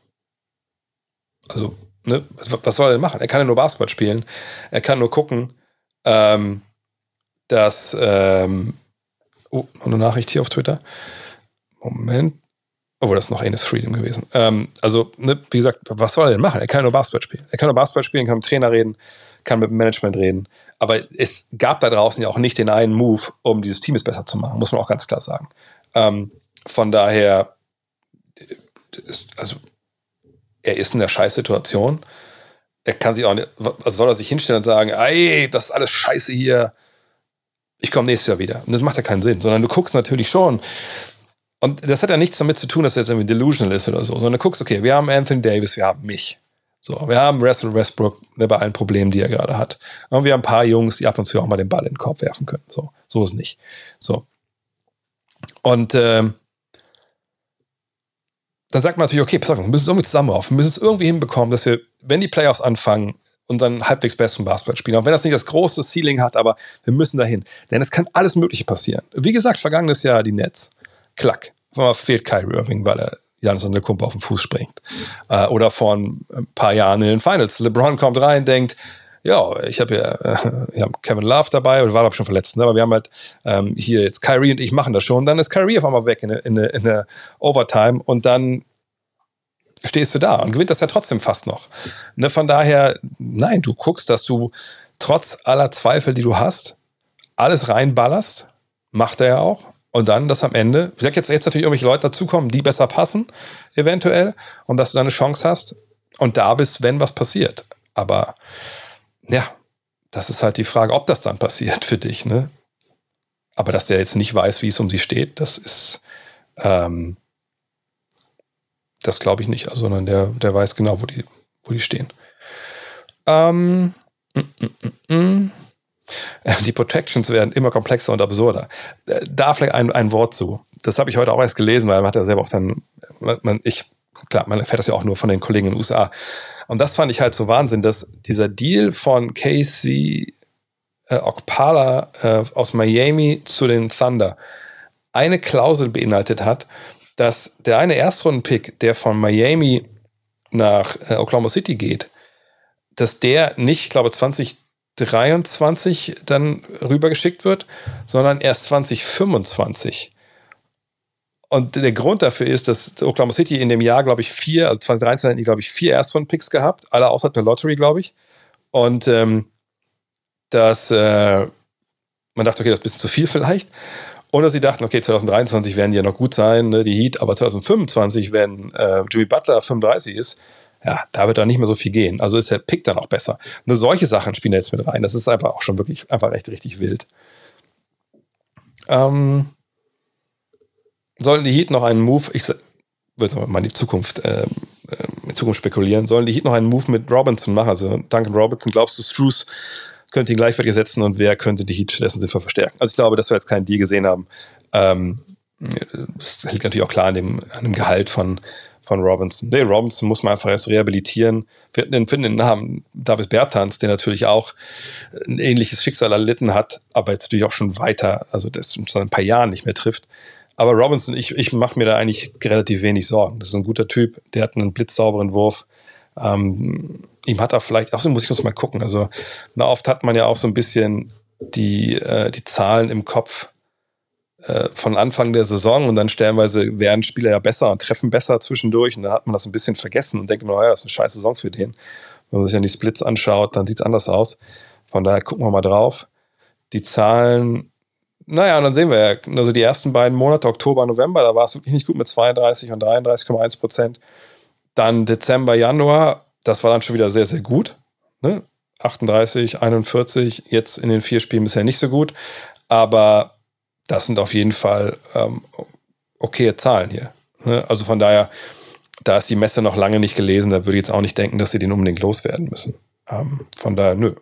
Also, ne, was soll er denn machen? Er kann ja nur Basketball spielen. Er kann nur gucken, ähm, dass, ähm, oh, eine Nachricht hier auf Twitter. Moment. Obwohl, das ist noch Enes Freedom gewesen. Ähm, also, ne, wie gesagt, was soll er denn machen? Er kann nur Basketball spielen. Er kann nur Basketball spielen, kann mit dem Trainer reden, kann mit dem Management reden. Aber es gab da draußen ja auch nicht den einen Move, um dieses Team besser zu machen, muss man auch ganz klar sagen. Ähm, von daher, also er ist in der Scheißsituation. Er kann sich auch nicht, also soll er sich hinstellen und sagen, ey, das ist alles scheiße hier. Ich komme nächstes Jahr wieder. Und das macht ja keinen Sinn, sondern du guckst natürlich schon. Und das hat ja nichts damit zu tun, dass er jetzt irgendwie delusional ist oder so, sondern du guckst, okay, wir haben Anthony Davis, wir haben mich. So, wir haben Russell Westbrook ne, bei allen Problemen, die er gerade hat. Und wir haben ein paar Jungs, die ab und zu auch mal den Ball in den Korb werfen können. So, so ist nicht. So. Und ähm, dann sagt man natürlich, okay, pass auf, wir müssen es irgendwie zusammen auf. Wir müssen es irgendwie hinbekommen, dass wir, wenn die Playoffs anfangen, unseren halbwegs besten Basketball spielen. Auch wenn das nicht das große Ceiling hat, aber wir müssen dahin. Denn es kann alles Mögliche passieren. Wie gesagt, vergangenes Jahr die Nets. Klack. Auf einmal fehlt Kyrie Irving, weil er Janis und der Kumpel auf den Fuß springt. Äh, oder vor ein paar Jahren in den Finals. LeBron kommt rein, denkt, ja, ich habe ja, äh, wir haben Kevin Love dabei, oder war glaube schon verletzt, ne? aber wir haben halt ähm, hier jetzt Kyrie und ich machen das schon. Dann ist Kyrie auf einmal weg in der, in in Overtime und dann stehst du da und gewinnt das ja trotzdem fast noch. Ne? Von daher, nein, du guckst, dass du trotz aller Zweifel, die du hast, alles reinballerst. Macht er ja auch. Und dann, dass am Ende, wie gesagt, jetzt, jetzt natürlich irgendwelche Leute dazukommen, die besser passen, eventuell, und dass du dann eine Chance hast und da bist, wenn was passiert. Aber ja, das ist halt die Frage, ob das dann passiert für dich, ne? Aber dass der jetzt nicht weiß, wie es um sie steht, das ist, ähm, das glaube ich nicht, also, sondern der, der weiß genau, wo die, wo die stehen. Ähm, mm, mm, mm, die Protections werden immer komplexer und absurder. Äh, da vielleicht ein, ein Wort zu. Das habe ich heute auch erst gelesen, weil man hat ja selber auch dann, man, ich, klar, man erfährt das ja auch nur von den Kollegen in den USA. Und das fand ich halt so Wahnsinn, dass dieser Deal von Casey äh, Okpala äh, aus Miami zu den Thunder eine Klausel beinhaltet hat, dass der eine Erstrunden-Pick, der von Miami nach äh, Oklahoma City geht, dass der nicht, ich glaube, 2023 dann rübergeschickt wird, sondern erst 2025. Und der Grund dafür ist, dass Oklahoma City in dem Jahr, glaube ich, vier, also 2013 hatten die, glaube ich, vier Erstrunden-Picks gehabt, alle außer der Lottery, glaube ich. Und ähm, dass äh, man dachte, okay, das ist ein bisschen zu viel vielleicht. Und dass sie dachten, okay, 2023 werden die ja noch gut sein, ne, die Heat, aber 2025, wenn äh, Jimmy Butler 35 ist, ja, da wird dann nicht mehr so viel gehen. Also ist der Pick dann auch besser. Nur solche Sachen spielen da jetzt mit rein. Das ist einfach auch schon wirklich einfach echt richtig wild. Ähm, sollen die Heat noch einen Move, ich würde mal in die Zukunft, äh, in Zukunft spekulieren, sollen die Heat noch einen Move mit Robinson machen? Also Duncan Robinson, glaubst du, Struce könnte ihn gleichwertig ersetzen und wer könnte die Heat stattdessen sinnvoll verstärken? Also ich glaube, dass wir jetzt keinen Deal gesehen haben. Ähm, das liegt natürlich auch klar an dem, an dem Gehalt von, von Robinson. Nee, Robinson muss man einfach erst rehabilitieren. Wir finden den Namen Davis Bertans, der natürlich auch ein ähnliches Schicksal erlitten hat, aber jetzt natürlich auch schon weiter, also der schon seit ein paar Jahren nicht mehr trifft. Aber Robinson, ich, ich mache mir da eigentlich relativ wenig Sorgen. Das ist ein guter Typ, der hat einen blitzsauberen Wurf. Ähm, ihm hat er vielleicht, so muss ich uns mal gucken. Also, na, oft hat man ja auch so ein bisschen die, äh, die Zahlen im Kopf von Anfang der Saison und dann stellenweise werden Spieler ja besser und treffen besser zwischendurch und dann hat man das ein bisschen vergessen und denkt immer, ja, das ist eine scheiß Saison für den. Wenn man sich dann die Splits anschaut, dann sieht es anders aus. Von daher gucken wir mal drauf. Die Zahlen, naja, dann sehen wir ja, also die ersten beiden Monate, Oktober, November, da war es wirklich nicht gut mit 32 und 33,1 Prozent. Dann Dezember, Januar, das war dann schon wieder sehr, sehr gut. Ne? 38, 41, jetzt in den vier Spielen bisher nicht so gut. Aber das sind auf jeden Fall ähm, okaye Zahlen hier. Ne? Also von daher, da ist die Messe noch lange nicht gelesen, da würde ich jetzt auch nicht denken, dass sie den unbedingt loswerden müssen. Ähm, von daher, nö.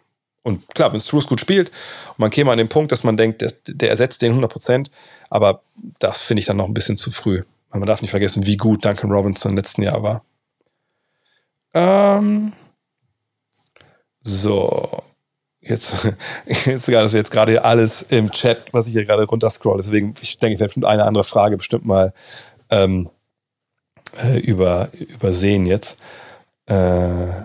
Und klar, wenn Struce gut spielt und man käme an den Punkt, dass man denkt, der, der ersetzt den 100 Prozent, aber das finde ich dann noch ein bisschen zu früh. Man darf nicht vergessen, wie gut Duncan Robinson im letzten Jahr war. Ähm, so. Jetzt, jetzt, das jetzt gerade alles im Chat, was ich hier gerade runterscroll. Deswegen, ich denke, ich werde bestimmt eine andere Frage bestimmt mal ähm, äh, über, übersehen jetzt. Äh,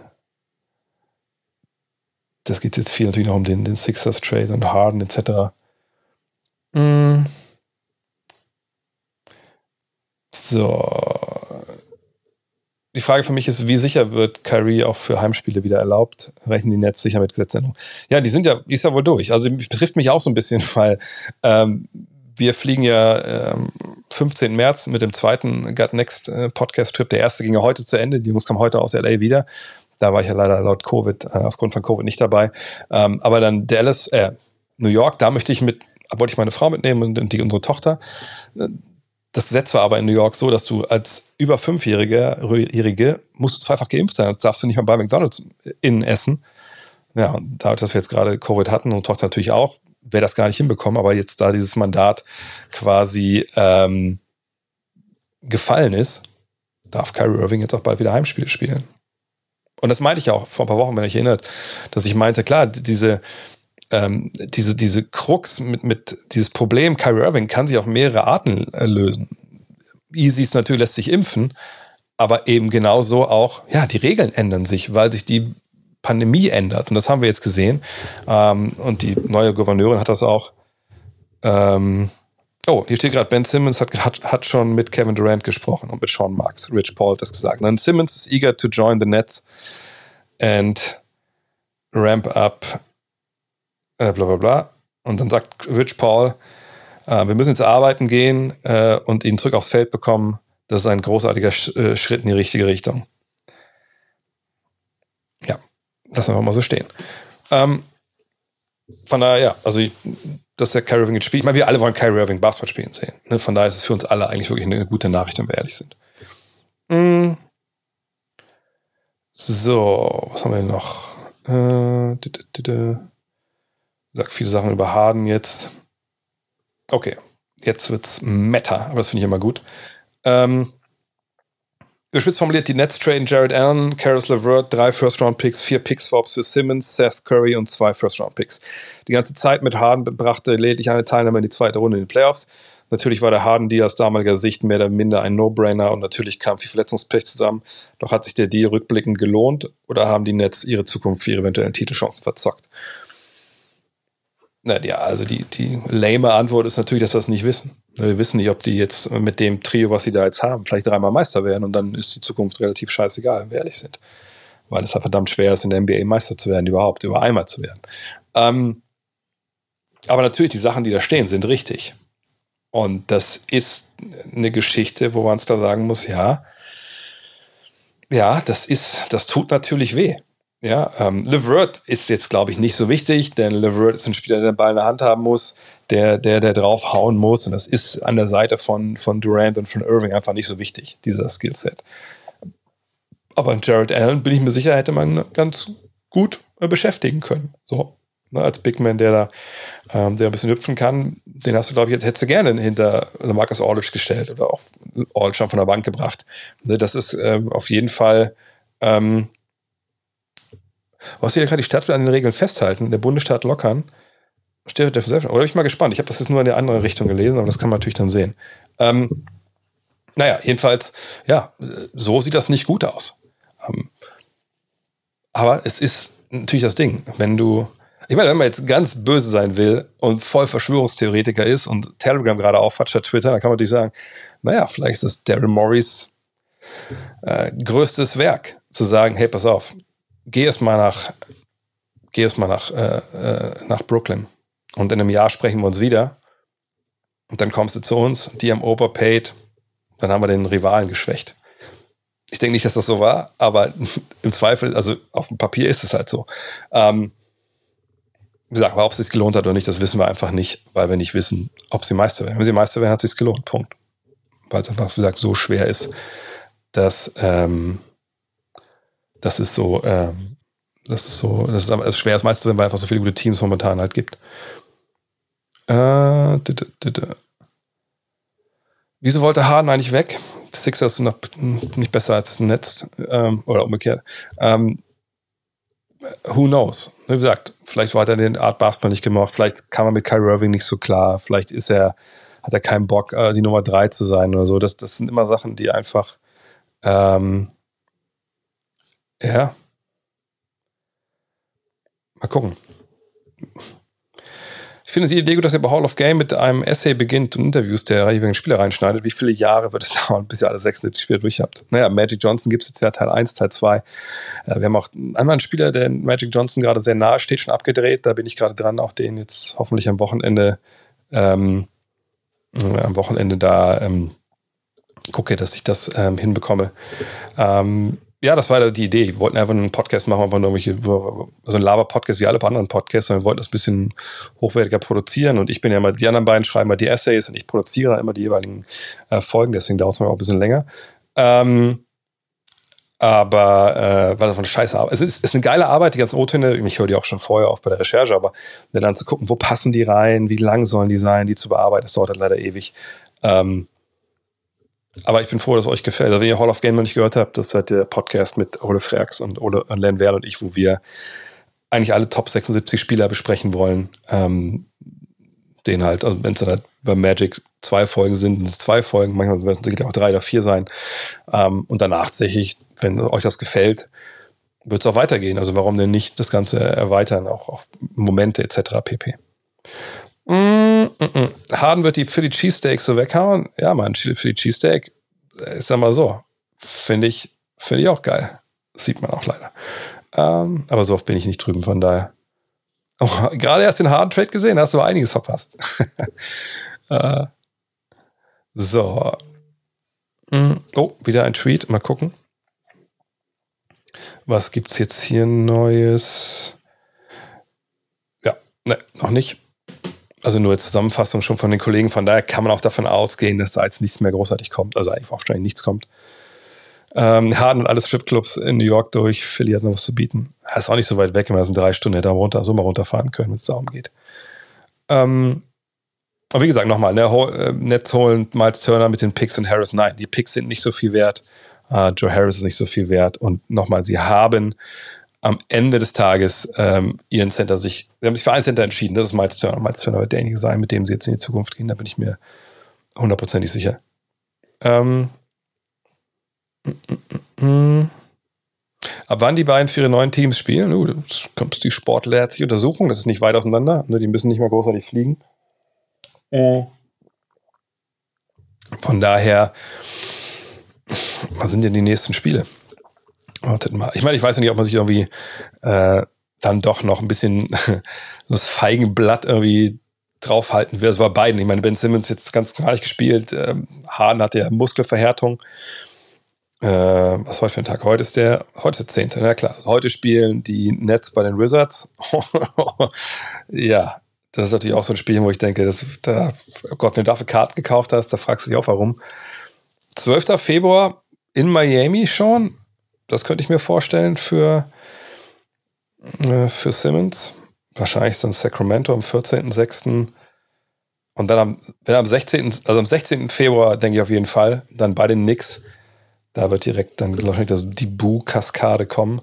das geht jetzt viel natürlich noch um den, den Sixers Trade und Harden etc. Mm. So, die Frage für mich ist, wie sicher wird Kyrie auch für Heimspiele wieder erlaubt? Rechnen die Nets sicher mit Gesetzänderung? Ja, die sind ja, ist ja wohl durch. Also betrifft mich auch so ein bisschen, weil ähm, wir fliegen ja ähm, 15. März mit dem zweiten Gut Next äh, Podcast-Trip. Der erste ging ja heute zu Ende. Die Jungs kamen heute aus LA wieder. Da war ich ja leider laut Covid, äh, aufgrund von Covid nicht dabei. Ähm, aber dann Dallas, äh, New York, da möchte ich mit, wollte ich meine Frau mitnehmen und, und die, unsere Tochter. Das Gesetz war aber in New York so, dass du als über Fünfjährige musst du zweifach geimpft sein. Das darfst du nicht mal bei McDonalds innen essen. Ja, und dadurch, dass wir jetzt gerade Covid hatten und Tochter natürlich auch, wäre das gar nicht hinbekommen. Aber jetzt, da dieses Mandat quasi ähm, gefallen ist, darf Kyrie Irving jetzt auch bald wieder Heimspiele spielen. Und das meinte ich auch vor ein paar Wochen, wenn ich erinnert, dass ich meinte, klar, diese, ähm, diese, diese Krux mit, mit dieses Problem, Kyrie Irving kann sich auf mehrere Arten äh, lösen. Easy ist natürlich, lässt sich impfen, aber eben genauso auch, ja, die Regeln ändern sich, weil sich die Pandemie ändert. Und das haben wir jetzt gesehen. Ähm, und die neue Gouverneurin hat das auch. Ähm, oh, hier steht gerade, Ben Simmons hat, hat, hat schon mit Kevin Durant gesprochen und mit Sean Marks. Rich Paul hat das gesagt. Und dann Simmons is eager to join the Nets and ramp up äh, bla bla bla. Und dann sagt Rich Paul, äh, wir müssen jetzt arbeiten gehen äh, und ihn zurück aufs Feld bekommen. Das ist ein großartiger Sch äh, Schritt in die richtige Richtung. Ja, lassen wir mal so stehen. Ähm, von daher, ja, also ich, dass der Kyrie Irving jetzt spielt. Ich meine, wir alle wollen Kyrie Irving Basketball spielen sehen. Ne? Von daher ist es für uns alle eigentlich wirklich eine gute Nachricht, wenn wir ehrlich sind. Mm. So, was haben wir noch? Äh, sag viele Sachen über Harden jetzt. Okay, jetzt wird's Meta, aber das finde ich immer gut. Ähm, Überspitzt formuliert, die Nets traden Jared Allen, Karis LeVert, drei First-Round-Picks, vier Picks-Swaps für Simmons, Seth Curry und zwei First-Round-Picks. Die ganze Zeit mit Harden brachte lediglich eine Teilnahme in die zweite Runde in den Playoffs. Natürlich war der Harden-Deal aus damaliger Sicht mehr oder minder ein No-Brainer und natürlich kam viel Verletzungspech zusammen. Doch hat sich der Deal rückblickend gelohnt oder haben die Nets ihre Zukunft für ihre eventuellen Titelchancen verzockt? Na ja, also die, die lame Antwort ist natürlich, dass wir es nicht wissen. Wir wissen nicht, ob die jetzt mit dem Trio, was sie da jetzt haben, vielleicht dreimal Meister werden und dann ist die Zukunft relativ scheißegal, wenn wir ehrlich sind. Weil es halt verdammt schwer ist, in der NBA Meister zu werden, überhaupt, über einmal zu werden. Ähm, aber natürlich, die Sachen, die da stehen, sind richtig. Und das ist eine Geschichte, wo man es da sagen muss, ja, ja, das ist, das tut natürlich weh. Ja, ähm, Levert ist jetzt, glaube ich, nicht so wichtig, denn Levert ist ein Spieler, der den Ball in der Hand haben muss, der, der, der draufhauen muss. Und das ist an der Seite von, von Durant und von Irving einfach nicht so wichtig, dieser Skillset. Aber Jared Allen, bin ich mir sicher, hätte man ganz gut äh, beschäftigen können. So. ne, als Big Man, der da, ähm, der ein bisschen hüpfen kann, den hast du, glaube ich, jetzt hättest du gerne hinter Marcus Aldridge gestellt oder auch Aldridge schon von der Bank gebracht. Ne, das ist ähm, auf jeden Fall, ähm, ja gerade die Stadt an den Regeln festhalten, der Bundesstaat lockern, steht der Oder bin ich mal gespannt. Ich habe das jetzt nur in der anderen Richtung gelesen, aber das kann man natürlich dann sehen. Ähm, naja, jedenfalls, ja, so sieht das nicht gut aus. Ähm, aber es ist natürlich das Ding, wenn du, ich meine, wenn man jetzt ganz böse sein will und voll Verschwörungstheoretiker ist und Telegram gerade aufhat statt Twitter, dann kann man natürlich sagen, naja, vielleicht ist es Daryl Morris äh, größtes Werk, zu sagen, hey, pass auf, geh erst mal nach, geh erst mal nach, äh, äh, nach Brooklyn und in einem Jahr sprechen wir uns wieder und dann kommst du zu uns, die haben overpaid, dann haben wir den Rivalen geschwächt. Ich denke nicht, dass das so war, aber im Zweifel, also auf dem Papier ist es halt so. Ähm, wie gesagt, ob es sich gelohnt hat oder nicht, das wissen wir einfach nicht, weil wir nicht wissen, ob sie Meister werden. Wenn sie Meister werden, hat es sich gelohnt. Punkt. Weil es einfach, wie gesagt, so schwer ist, dass ähm, das ist so, ähm, das ist so, das ist aber schwer, zu werden, weil einfach so viele gute Teams momentan halt gibt. Äh, Wieso wollte Harden eigentlich weg? Sixers sind noch nicht besser als Netz ähm, oder umgekehrt. Ähm, who knows? Wie gesagt, vielleicht hat er den Art Basketball nicht gemacht, vielleicht kam er mit Kyrie Irving nicht so klar, vielleicht ist er, hat er keinen Bock, äh, die Nummer drei zu sein oder so. Das, das sind immer Sachen, die einfach ähm, ja. Mal gucken finde die Idee gut, dass ihr bei Hall of Game mit einem Essay beginnt und Interviews der jeweiligen Spieler reinschneidet. Wie viele Jahre wird es dauern, bis ihr alle 76 Spiele durch habt? Naja, Magic Johnson gibt es jetzt ja Teil 1, Teil 2. Äh, wir haben auch einen anderen Spieler, der Magic Johnson gerade sehr nahe steht, schon abgedreht. Da bin ich gerade dran, auch den jetzt hoffentlich am Wochenende, ähm, äh, am Wochenende da ähm, gucke, dass ich das ähm, hinbekomme. Ähm, ja, das war die Idee. Wir wollten einfach einen Podcast machen, einfach nur irgendwelche, so ein Laber-Podcast wie alle anderen Podcasts, sondern wir wollten das ein bisschen hochwertiger produzieren. Und ich bin ja immer, die anderen beiden schreiben mal die Essays und ich produziere immer die jeweiligen äh, Folgen, deswegen dauert es mir auch ein bisschen länger. Ähm, aber äh, weil das eine scheiße Arbeit. Es ist, ist eine geile Arbeit, die ganzen O-Töne. Ich höre die auch schon vorher auf bei der Recherche, aber dann zu gucken, wo passen die rein, wie lang sollen die sein, die zu bearbeiten, das dauert halt leider ewig. Ähm, aber ich bin froh, dass es euch gefällt. Also, wenn ihr Hall of Game noch nicht gehört habt, das ist halt der Podcast mit Ole Freaks und Ole und Len Werl und ich, wo wir eigentlich alle Top 76 Spieler besprechen wollen. Ähm, den halt, also wenn es dann halt bei Magic zwei Folgen sind, sind es zwei Folgen, manchmal werden es auch drei oder vier sein. Ähm, und danach tatsächlich, wenn euch das gefällt, wird es auch weitergehen. Also warum denn nicht das Ganze erweitern, auch auf Momente etc. pp. Mm, mm, mm. Harden wird die Philly Cheesesteaks so weghauen. Ja, man, Philly Cheesesteak, ich sag mal so, finde ich, finde ich auch geil. sieht man auch leider. Ähm, aber so oft bin ich nicht drüben, von daher. Oh, gerade erst den Harden Trade gesehen, hast du aber einiges verpasst. äh, so. Mm, oh, wieder ein Tweet. Mal gucken. Was gibt's jetzt hier Neues? Ja, ne, noch nicht also nur Zusammenfassung schon von den Kollegen. Von daher kann man auch davon ausgehen, dass da jetzt nichts mehr großartig kommt. Also eigentlich wahrscheinlich nichts kommt. Ähm, Harden und alle Stripclubs in New York durch. Philly hat noch was zu bieten. Das ist auch nicht so weit weg. Immer sind drei Stunden. Hätte er runter, so mal runterfahren können, wenn es darum geht. Ähm, aber wie gesagt, nochmal, ne, äh, Netz holen Miles Turner mit den Picks und Harris. Nein, die Picks sind nicht so viel wert. Uh, Joe Harris ist nicht so viel wert. Und nochmal, sie haben am Ende des Tages ähm, ihren Center sich, sie haben sich für einen Center entschieden, das ist Miles Turner. Miles Turner wird derjenige sein, mit dem sie jetzt in die Zukunft gehen, da bin ich mir hundertprozentig sicher. Ähm. Ab wann die beiden für ihre neuen Teams spielen? Uh, das kommt die sportlerzige Untersuchung, das ist nicht weit auseinander, ne, die müssen nicht mal großartig fliegen. Äh. Von daher, was sind denn die nächsten Spiele? Wartet mal. Ich meine, ich weiß ja nicht, ob man sich irgendwie äh, dann doch noch ein bisschen das Feigenblatt irgendwie draufhalten will. Es war beiden. Ich meine, Ben Simmons jetzt ganz gar nicht gespielt. Ähm, Hahn hatte ja Muskelverhärtung. Äh, was heute für ein Tag? Heute ist der, heute ist der 10. Na klar. Heute spielen die Nets bei den Wizards. ja, das ist natürlich auch so ein Spiel, wo ich denke, dass, da, oh Gott, wenn du dafür Karten gekauft hast, da fragst du dich auch warum. 12. Februar in Miami schon das könnte ich mir vorstellen für, äh, für Simmons. wahrscheinlich so ein Sacramento am 14.06. Und dann am, wenn am 16., also am 16. Februar, denke ich auf jeden Fall, dann bei den Knicks. Da wird direkt dann, glaube ich, das, die Boo-Kaskade kommen.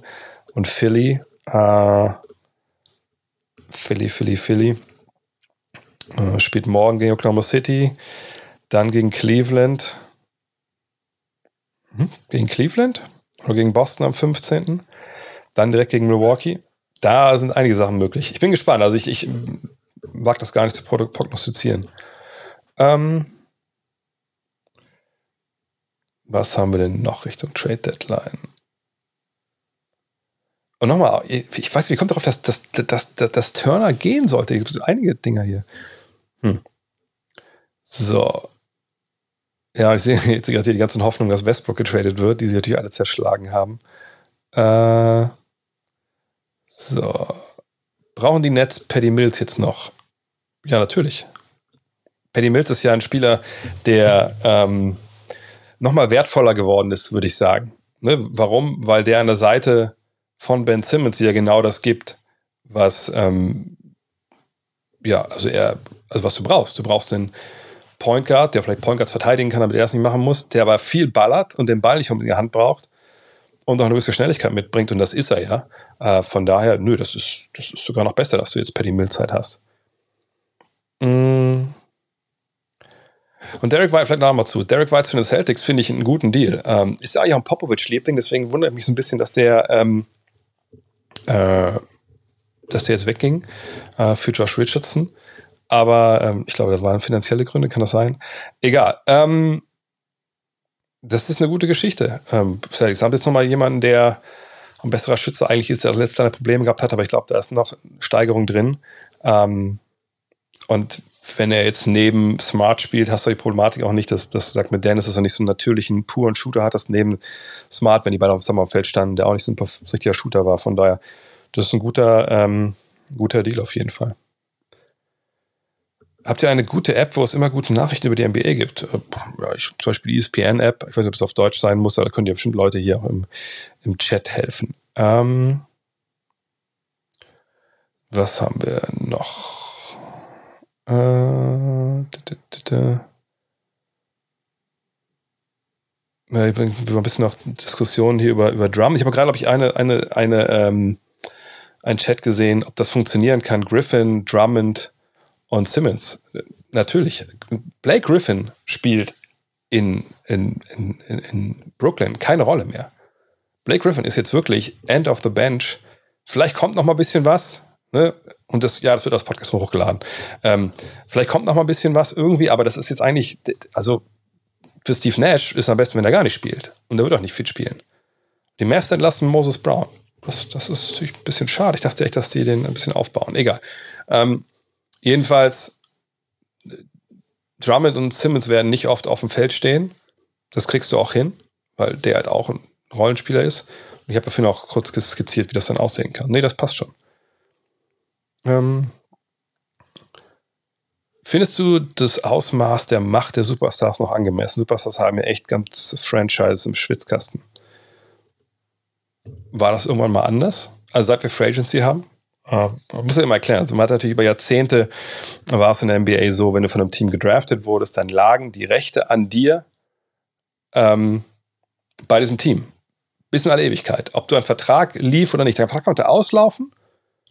Und Philly, äh, Philly, Philly, Philly. Äh, spielt morgen gegen Oklahoma City, dann gegen Cleveland. Hm? Gegen Cleveland? Oder gegen Boston am 15. Dann direkt gegen Milwaukee. Da sind einige Sachen möglich. Ich bin gespannt. Also ich, ich mag das gar nicht zu prognostizieren. Ähm, was haben wir denn noch Richtung Trade Deadline? Und nochmal, ich weiß, wie kommt darauf, dass, dass, dass, dass, dass Turner gehen sollte? Es gibt einige Dinger hier. Hm. So. Ja, ich sehe jetzt gerade hier die ganzen Hoffnungen, dass Westbrook getradet wird, die sie natürlich alle zerschlagen haben. Äh, so. Brauchen die Nets Paddy Mills jetzt noch? Ja, natürlich. Paddy Mills ist ja ein Spieler, der ähm, nochmal wertvoller geworden ist, würde ich sagen. Ne? Warum? Weil der an der Seite von Ben Simmons ja genau das gibt, was ähm, ja, also er, also was du brauchst. Du brauchst einen Point Guard, der vielleicht Point Guards verteidigen kann, damit er das nicht machen muss, der aber viel ballert und den Ball nicht um die Hand braucht und auch eine gewisse Schnelligkeit mitbringt und das ist er ja. Äh, von daher, nö, das ist, das ist sogar noch besser, dass du jetzt Paddy Mills Zeit hast. Mm. Und Derek White, vielleicht noch mal zu. Derek White für den Celtics finde ich einen guten Deal. Ähm, ist ja auch ein Popovic-Liebling, deswegen wundert mich so ein bisschen, dass der, ähm, äh, dass der jetzt wegging äh, für Josh Richardson. Aber ähm, ich glaube, das waren finanzielle Gründe, kann das sein? Egal. Ähm, das ist eine gute Geschichte. Ähm, Celtics haben jetzt nochmal jemanden, der ein besserer Schütze eigentlich ist, der letztes Jahr Probleme gehabt hat, aber ich glaube, da ist noch Steigerung drin. Ähm, und wenn er jetzt neben Smart spielt, hast du die Problematik auch nicht, dass, das sagt mit Dennis, dass er nicht so einen natürlichen, puren Shooter hat, dass neben Smart, wenn die beide auf dem Feld standen, der auch nicht so ein richtiger Shooter war. Von daher, das ist ein guter, ähm, guter Deal auf jeden Fall. Habt ihr eine gute App, wo es immer gute Nachrichten über die NBA gibt? Äh, ja, ich, zum Beispiel die ESPN-App. Ich weiß nicht, ob es auf Deutsch sein muss, aber da können ja bestimmt Leute hier auch im, im Chat helfen. Ähm, was haben wir noch? Äh, wir haben ein bisschen noch Diskussionen hier über, über Drum. Ich habe gerade, glaube ich, eine, eine, eine, ähm, einen Chat gesehen, ob das funktionieren kann. Griffin, Drummond und Simmons. Natürlich. Blake Griffin spielt in, in, in, in Brooklyn keine Rolle mehr. Blake Griffin ist jetzt wirklich End of the Bench. Vielleicht kommt noch mal ein bisschen was. Ne? Und das, ja, das wird als Podcast hochgeladen. Ähm, vielleicht kommt noch mal ein bisschen was irgendwie, aber das ist jetzt eigentlich, also für Steve Nash ist es am besten, wenn er gar nicht spielt. Und er wird auch nicht fit spielen. Die Mavs entlassen Moses Brown. Das, das ist natürlich ein bisschen schade. Ich dachte echt, dass die den ein bisschen aufbauen. Egal. Ähm, jedenfalls, Drummond und Simmons werden nicht oft auf dem Feld stehen. Das kriegst du auch hin, weil der halt auch ein Rollenspieler ist. Und ich habe dafür noch kurz skizziert, wie das dann aussehen kann. Nee, das passt schon. Ähm, findest du das Ausmaß der Macht der Superstars noch angemessen? Superstars haben ja echt ganz Franchises im Schwitzkasten. War das irgendwann mal anders? Also seit wir Free Agency haben? Uh, man muss ja immer erklären. Also man hat natürlich über Jahrzehnte, war es in der NBA so, wenn du von einem Team gedraftet wurdest, dann lagen die Rechte an dir ähm, bei diesem Team. Bis in alle Ewigkeit. Ob du einen Vertrag lief oder nicht. Dein Vertrag konnte auslaufen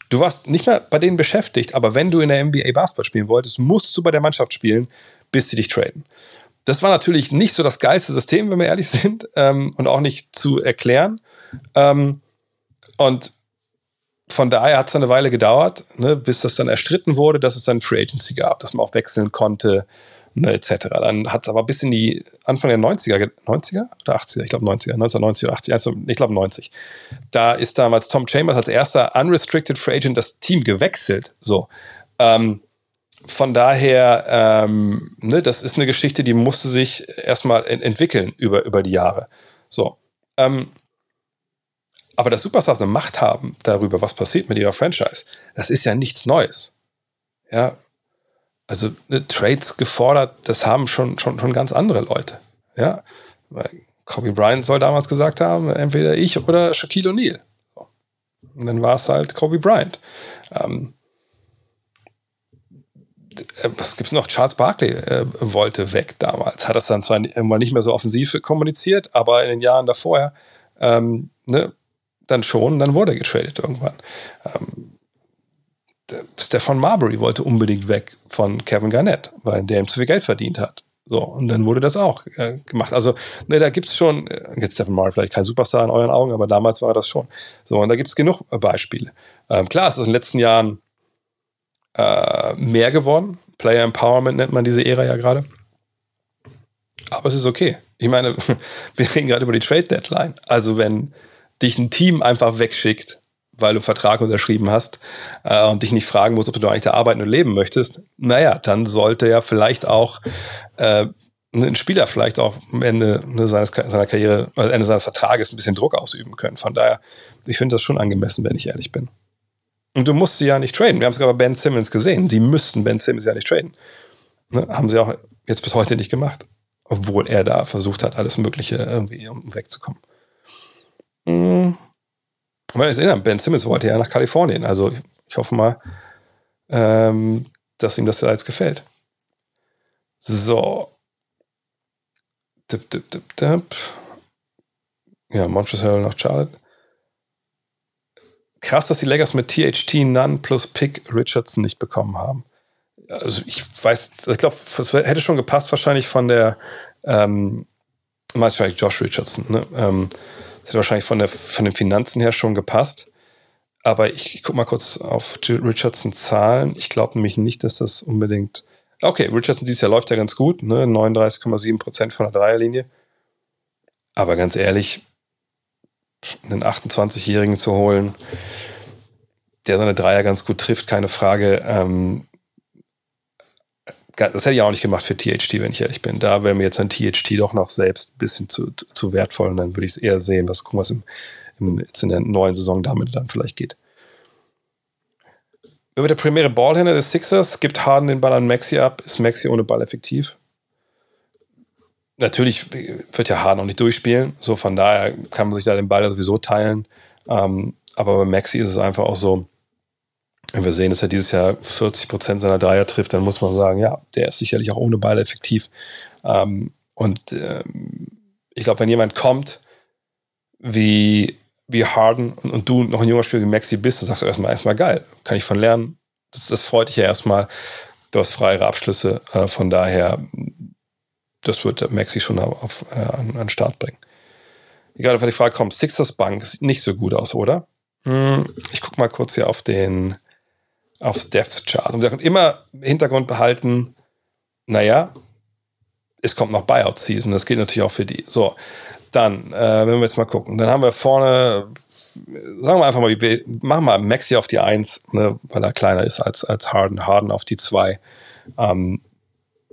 Du warst nicht mehr bei denen beschäftigt, aber wenn du in der NBA Basketball spielen wolltest, musst du bei der Mannschaft spielen, bis sie dich traden. Das war natürlich nicht so das geilste System, wenn wir ehrlich sind, ähm, und auch nicht zu erklären. Ähm, und von daher hat es eine Weile gedauert, ne, bis das dann erstritten wurde, dass es dann Free Agency gab, dass man auch wechseln konnte, ne, etc. Dann hat es aber bis in die Anfang der 90er, 90er oder 80er, ich glaube 90er, 1990 oder 80, also ich glaube 90. Da ist damals Tom Chambers als erster Unrestricted Free Agent das Team gewechselt. So. Ähm, von daher, ähm, ne, das ist eine Geschichte, die musste sich erstmal ent entwickeln über, über die Jahre. So. Ähm, aber dass Superstars eine Macht haben darüber, was passiert mit ihrer Franchise, das ist ja nichts Neues. Ja, also ne, Trades gefordert, das haben schon, schon, schon ganz andere Leute. Ja, weil Kobe Bryant soll damals gesagt haben, entweder ich oder Shaquille O'Neal. Und dann war es halt Kobe Bryant. Ähm, äh, was gibt's noch? Charles Barkley äh, wollte weg damals. Hat das dann zwar irgendwann nicht mehr so offensiv kommuniziert, aber in den Jahren davor, ähm, ne, dann schon, dann wurde er getradet irgendwann. Ähm, Stefan Marbury wollte unbedingt weg von Kevin Garnett, weil der ihm zu viel Geld verdient hat. So, und dann wurde das auch äh, gemacht. Also, ne, da gibt's schon, äh, jetzt Stephen Marbury vielleicht kein Superstar in euren Augen, aber damals war das schon. So, und da gibt's genug äh, Beispiele. Ähm, klar, es ist in den letzten Jahren äh, mehr geworden. Player Empowerment nennt man diese Ära ja gerade. Aber es ist okay. Ich meine, wir reden gerade über die Trade Deadline. Also wenn dich ein Team einfach wegschickt, weil du einen Vertrag unterschrieben hast äh, und dich nicht fragen musst, ob du eigentlich da arbeiten und leben möchtest, naja, dann sollte ja vielleicht auch äh, ein Spieler vielleicht auch am Ende seines, seiner Karriere, also Ende seines Vertrages ein bisschen Druck ausüben können. Von daher, ich finde das schon angemessen, wenn ich ehrlich bin. Und du musst sie ja nicht traden. Wir haben es gerade bei Ben Simmons gesehen. Sie müssten Ben Simmons ja nicht traden. Ne? Haben sie auch jetzt bis heute nicht gemacht. Obwohl er da versucht hat, alles Mögliche irgendwie um wegzukommen. Mhm. Aber ich erinnere, Ben Simmons wollte ja nach Kalifornien. Also ich hoffe mal, ähm, dass ihm das jetzt gefällt. So. Dip, dip, dip, dip. Ja, Montreal nach Charlotte krass, dass die Lakers mit THT Nunn plus Pick Richardson nicht bekommen haben. Also ich weiß, ich glaube, das hätte schon gepasst, wahrscheinlich von der, ähm, meist vielleicht Josh Richardson, ne? Ähm, hätte wahrscheinlich von, der, von den Finanzen her schon gepasst. Aber ich, ich gucke mal kurz auf Richardson Zahlen. Ich glaube nämlich nicht, dass das unbedingt. Okay, Richardson dieses Jahr läuft ja ganz gut, ne? 39,7% von der Dreierlinie. Aber ganz ehrlich, einen 28-Jährigen zu holen, der seine Dreier ganz gut trifft, keine Frage. Ähm, das hätte ich auch nicht gemacht für THT, wenn ich ehrlich bin. Da wäre mir jetzt ein THT doch noch selbst ein bisschen zu, zu wertvoll und dann würde ich es eher sehen, was gucken, was im, im, jetzt in der neuen Saison damit dann vielleicht geht. Über der primäre Ballhändler des Sixers gibt Harden den Ball an Maxi ab. Ist Maxi ohne Ball effektiv? natürlich wird ja Harden auch nicht durchspielen. So von daher kann man sich da den Ball sowieso teilen. Ähm, aber bei Maxi ist es einfach auch so, wenn wir sehen, dass er dieses Jahr 40 Prozent seiner Dreier trifft, dann muss man sagen, ja, der ist sicherlich auch ohne Ball effektiv. Ähm, und ähm, ich glaube, wenn jemand kommt wie, wie Harden und, und, du noch ein junger Spieler wie Maxi bist, dann sagst du erstmal, erstmal geil, kann ich von lernen. Das, das freut dich ja erstmal. Du hast freiere Abschlüsse. Äh, von daher das wird Maxi schon auf, äh, an, an Start bringen. Egal, ob die Frage kommt, Sixers Bank sieht nicht so gut aus, oder? Hm, ich gucke mal kurz hier auf den aufs Depth Chart und immer im Hintergrund behalten, naja, es kommt noch Buyout Season, das gilt natürlich auch für die. So, dann, äh, wenn wir jetzt mal gucken, dann haben wir vorne, sagen wir einfach mal, wir machen mal Maxi auf die 1, ne, weil er kleiner ist als, als Harden, Harden auf die 2. Ähm,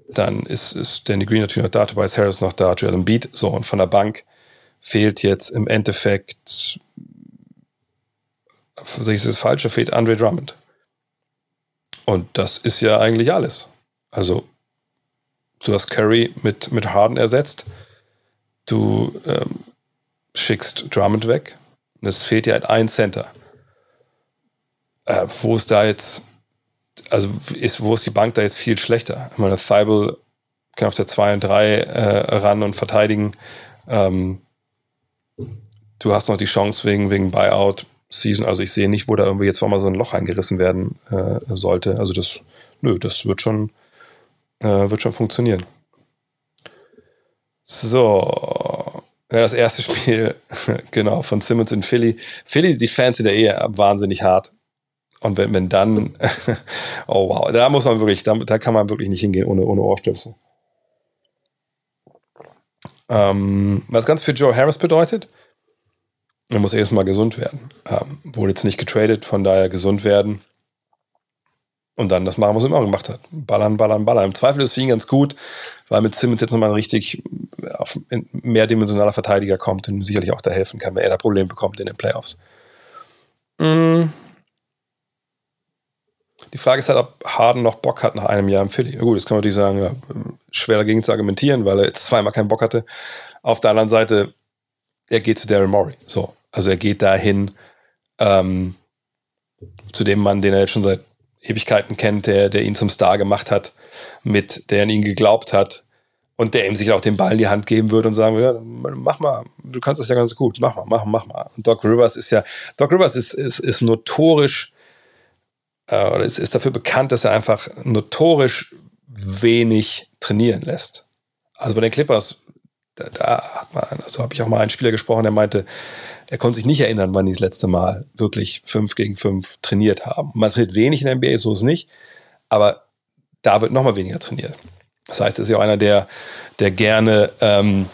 dann ist, ist Danny Green natürlich noch da, Tobias Harris noch da, Joel Embiid. So, und von der Bank fehlt jetzt im Endeffekt, sehe ich das falsche, fehlt Andre Drummond. Und das ist ja eigentlich alles. Also, du hast Curry mit, mit Harden ersetzt. Du ähm, schickst Drummond weg. Und es fehlt ja halt ein Center. Äh, wo ist da jetzt also ist, wo ist die Bank da jetzt viel schlechter? Ich meine, Thibault kann auf der 2 und 3 äh, ran und verteidigen. Ähm, du hast noch die Chance wegen, wegen Buyout Season. Also ich sehe nicht, wo da irgendwie jetzt mal so ein Loch eingerissen werden äh, sollte. Also das, nö, das wird schon, äh, wird schon funktionieren. So. Ja, das erste Spiel, genau, von Simmons in Philly. Philly, die Fans sind ja eh wahnsinnig hart. Und wenn, wenn dann, oh wow, da muss man wirklich, da, da kann man wirklich nicht hingehen ohne, ohne Ohrstöpsel. Ähm, was ganz für Joe Harris bedeutet, er muss erstmal gesund werden. Ähm, wurde jetzt nicht getradet, von daher gesund werden. Und dann das machen, was er immer gemacht hat. Ballern, ballern, ballern. Im Zweifel ist für ihn ganz gut, weil mit Simmons jetzt nochmal ein richtig auf mehrdimensionaler Verteidiger kommt und sicherlich auch da helfen kann, wenn er da Probleme bekommt in den Playoffs. Mhm. Die Frage ist halt, ob Harden noch Bock hat nach einem Jahr im Philly. Ja, gut, das kann man natürlich sagen, ja, schwer dagegen zu argumentieren, weil er jetzt zweimal keinen Bock hatte. Auf der anderen Seite, er geht zu Daryl Morey. So, also er geht dahin ähm, zu dem Mann, den er jetzt schon seit Ewigkeiten kennt, der, der ihn zum Star gemacht hat, mit, der an ihn geglaubt hat und der ihm sich auch den Ball in die Hand geben würde und sagen würde, ja, mach mal, du kannst das ja ganz gut, mach mal, mach mal, mach mal. Und Doc Rivers ist ja, Doc Rivers ist, ist, ist notorisch, äh, oder ist, ist dafür bekannt, dass er einfach notorisch wenig trainieren lässt. Also bei den Clippers, da, da hat man, also habe ich auch mal einen Spieler gesprochen, der meinte, er konnte sich nicht erinnern, wann die das letzte Mal wirklich fünf gegen fünf trainiert haben. Man trainiert wenig in der NBA, so ist es nicht, aber da wird noch mal weniger trainiert. Das heißt, er ist ja auch einer, der, der gerne, ähm,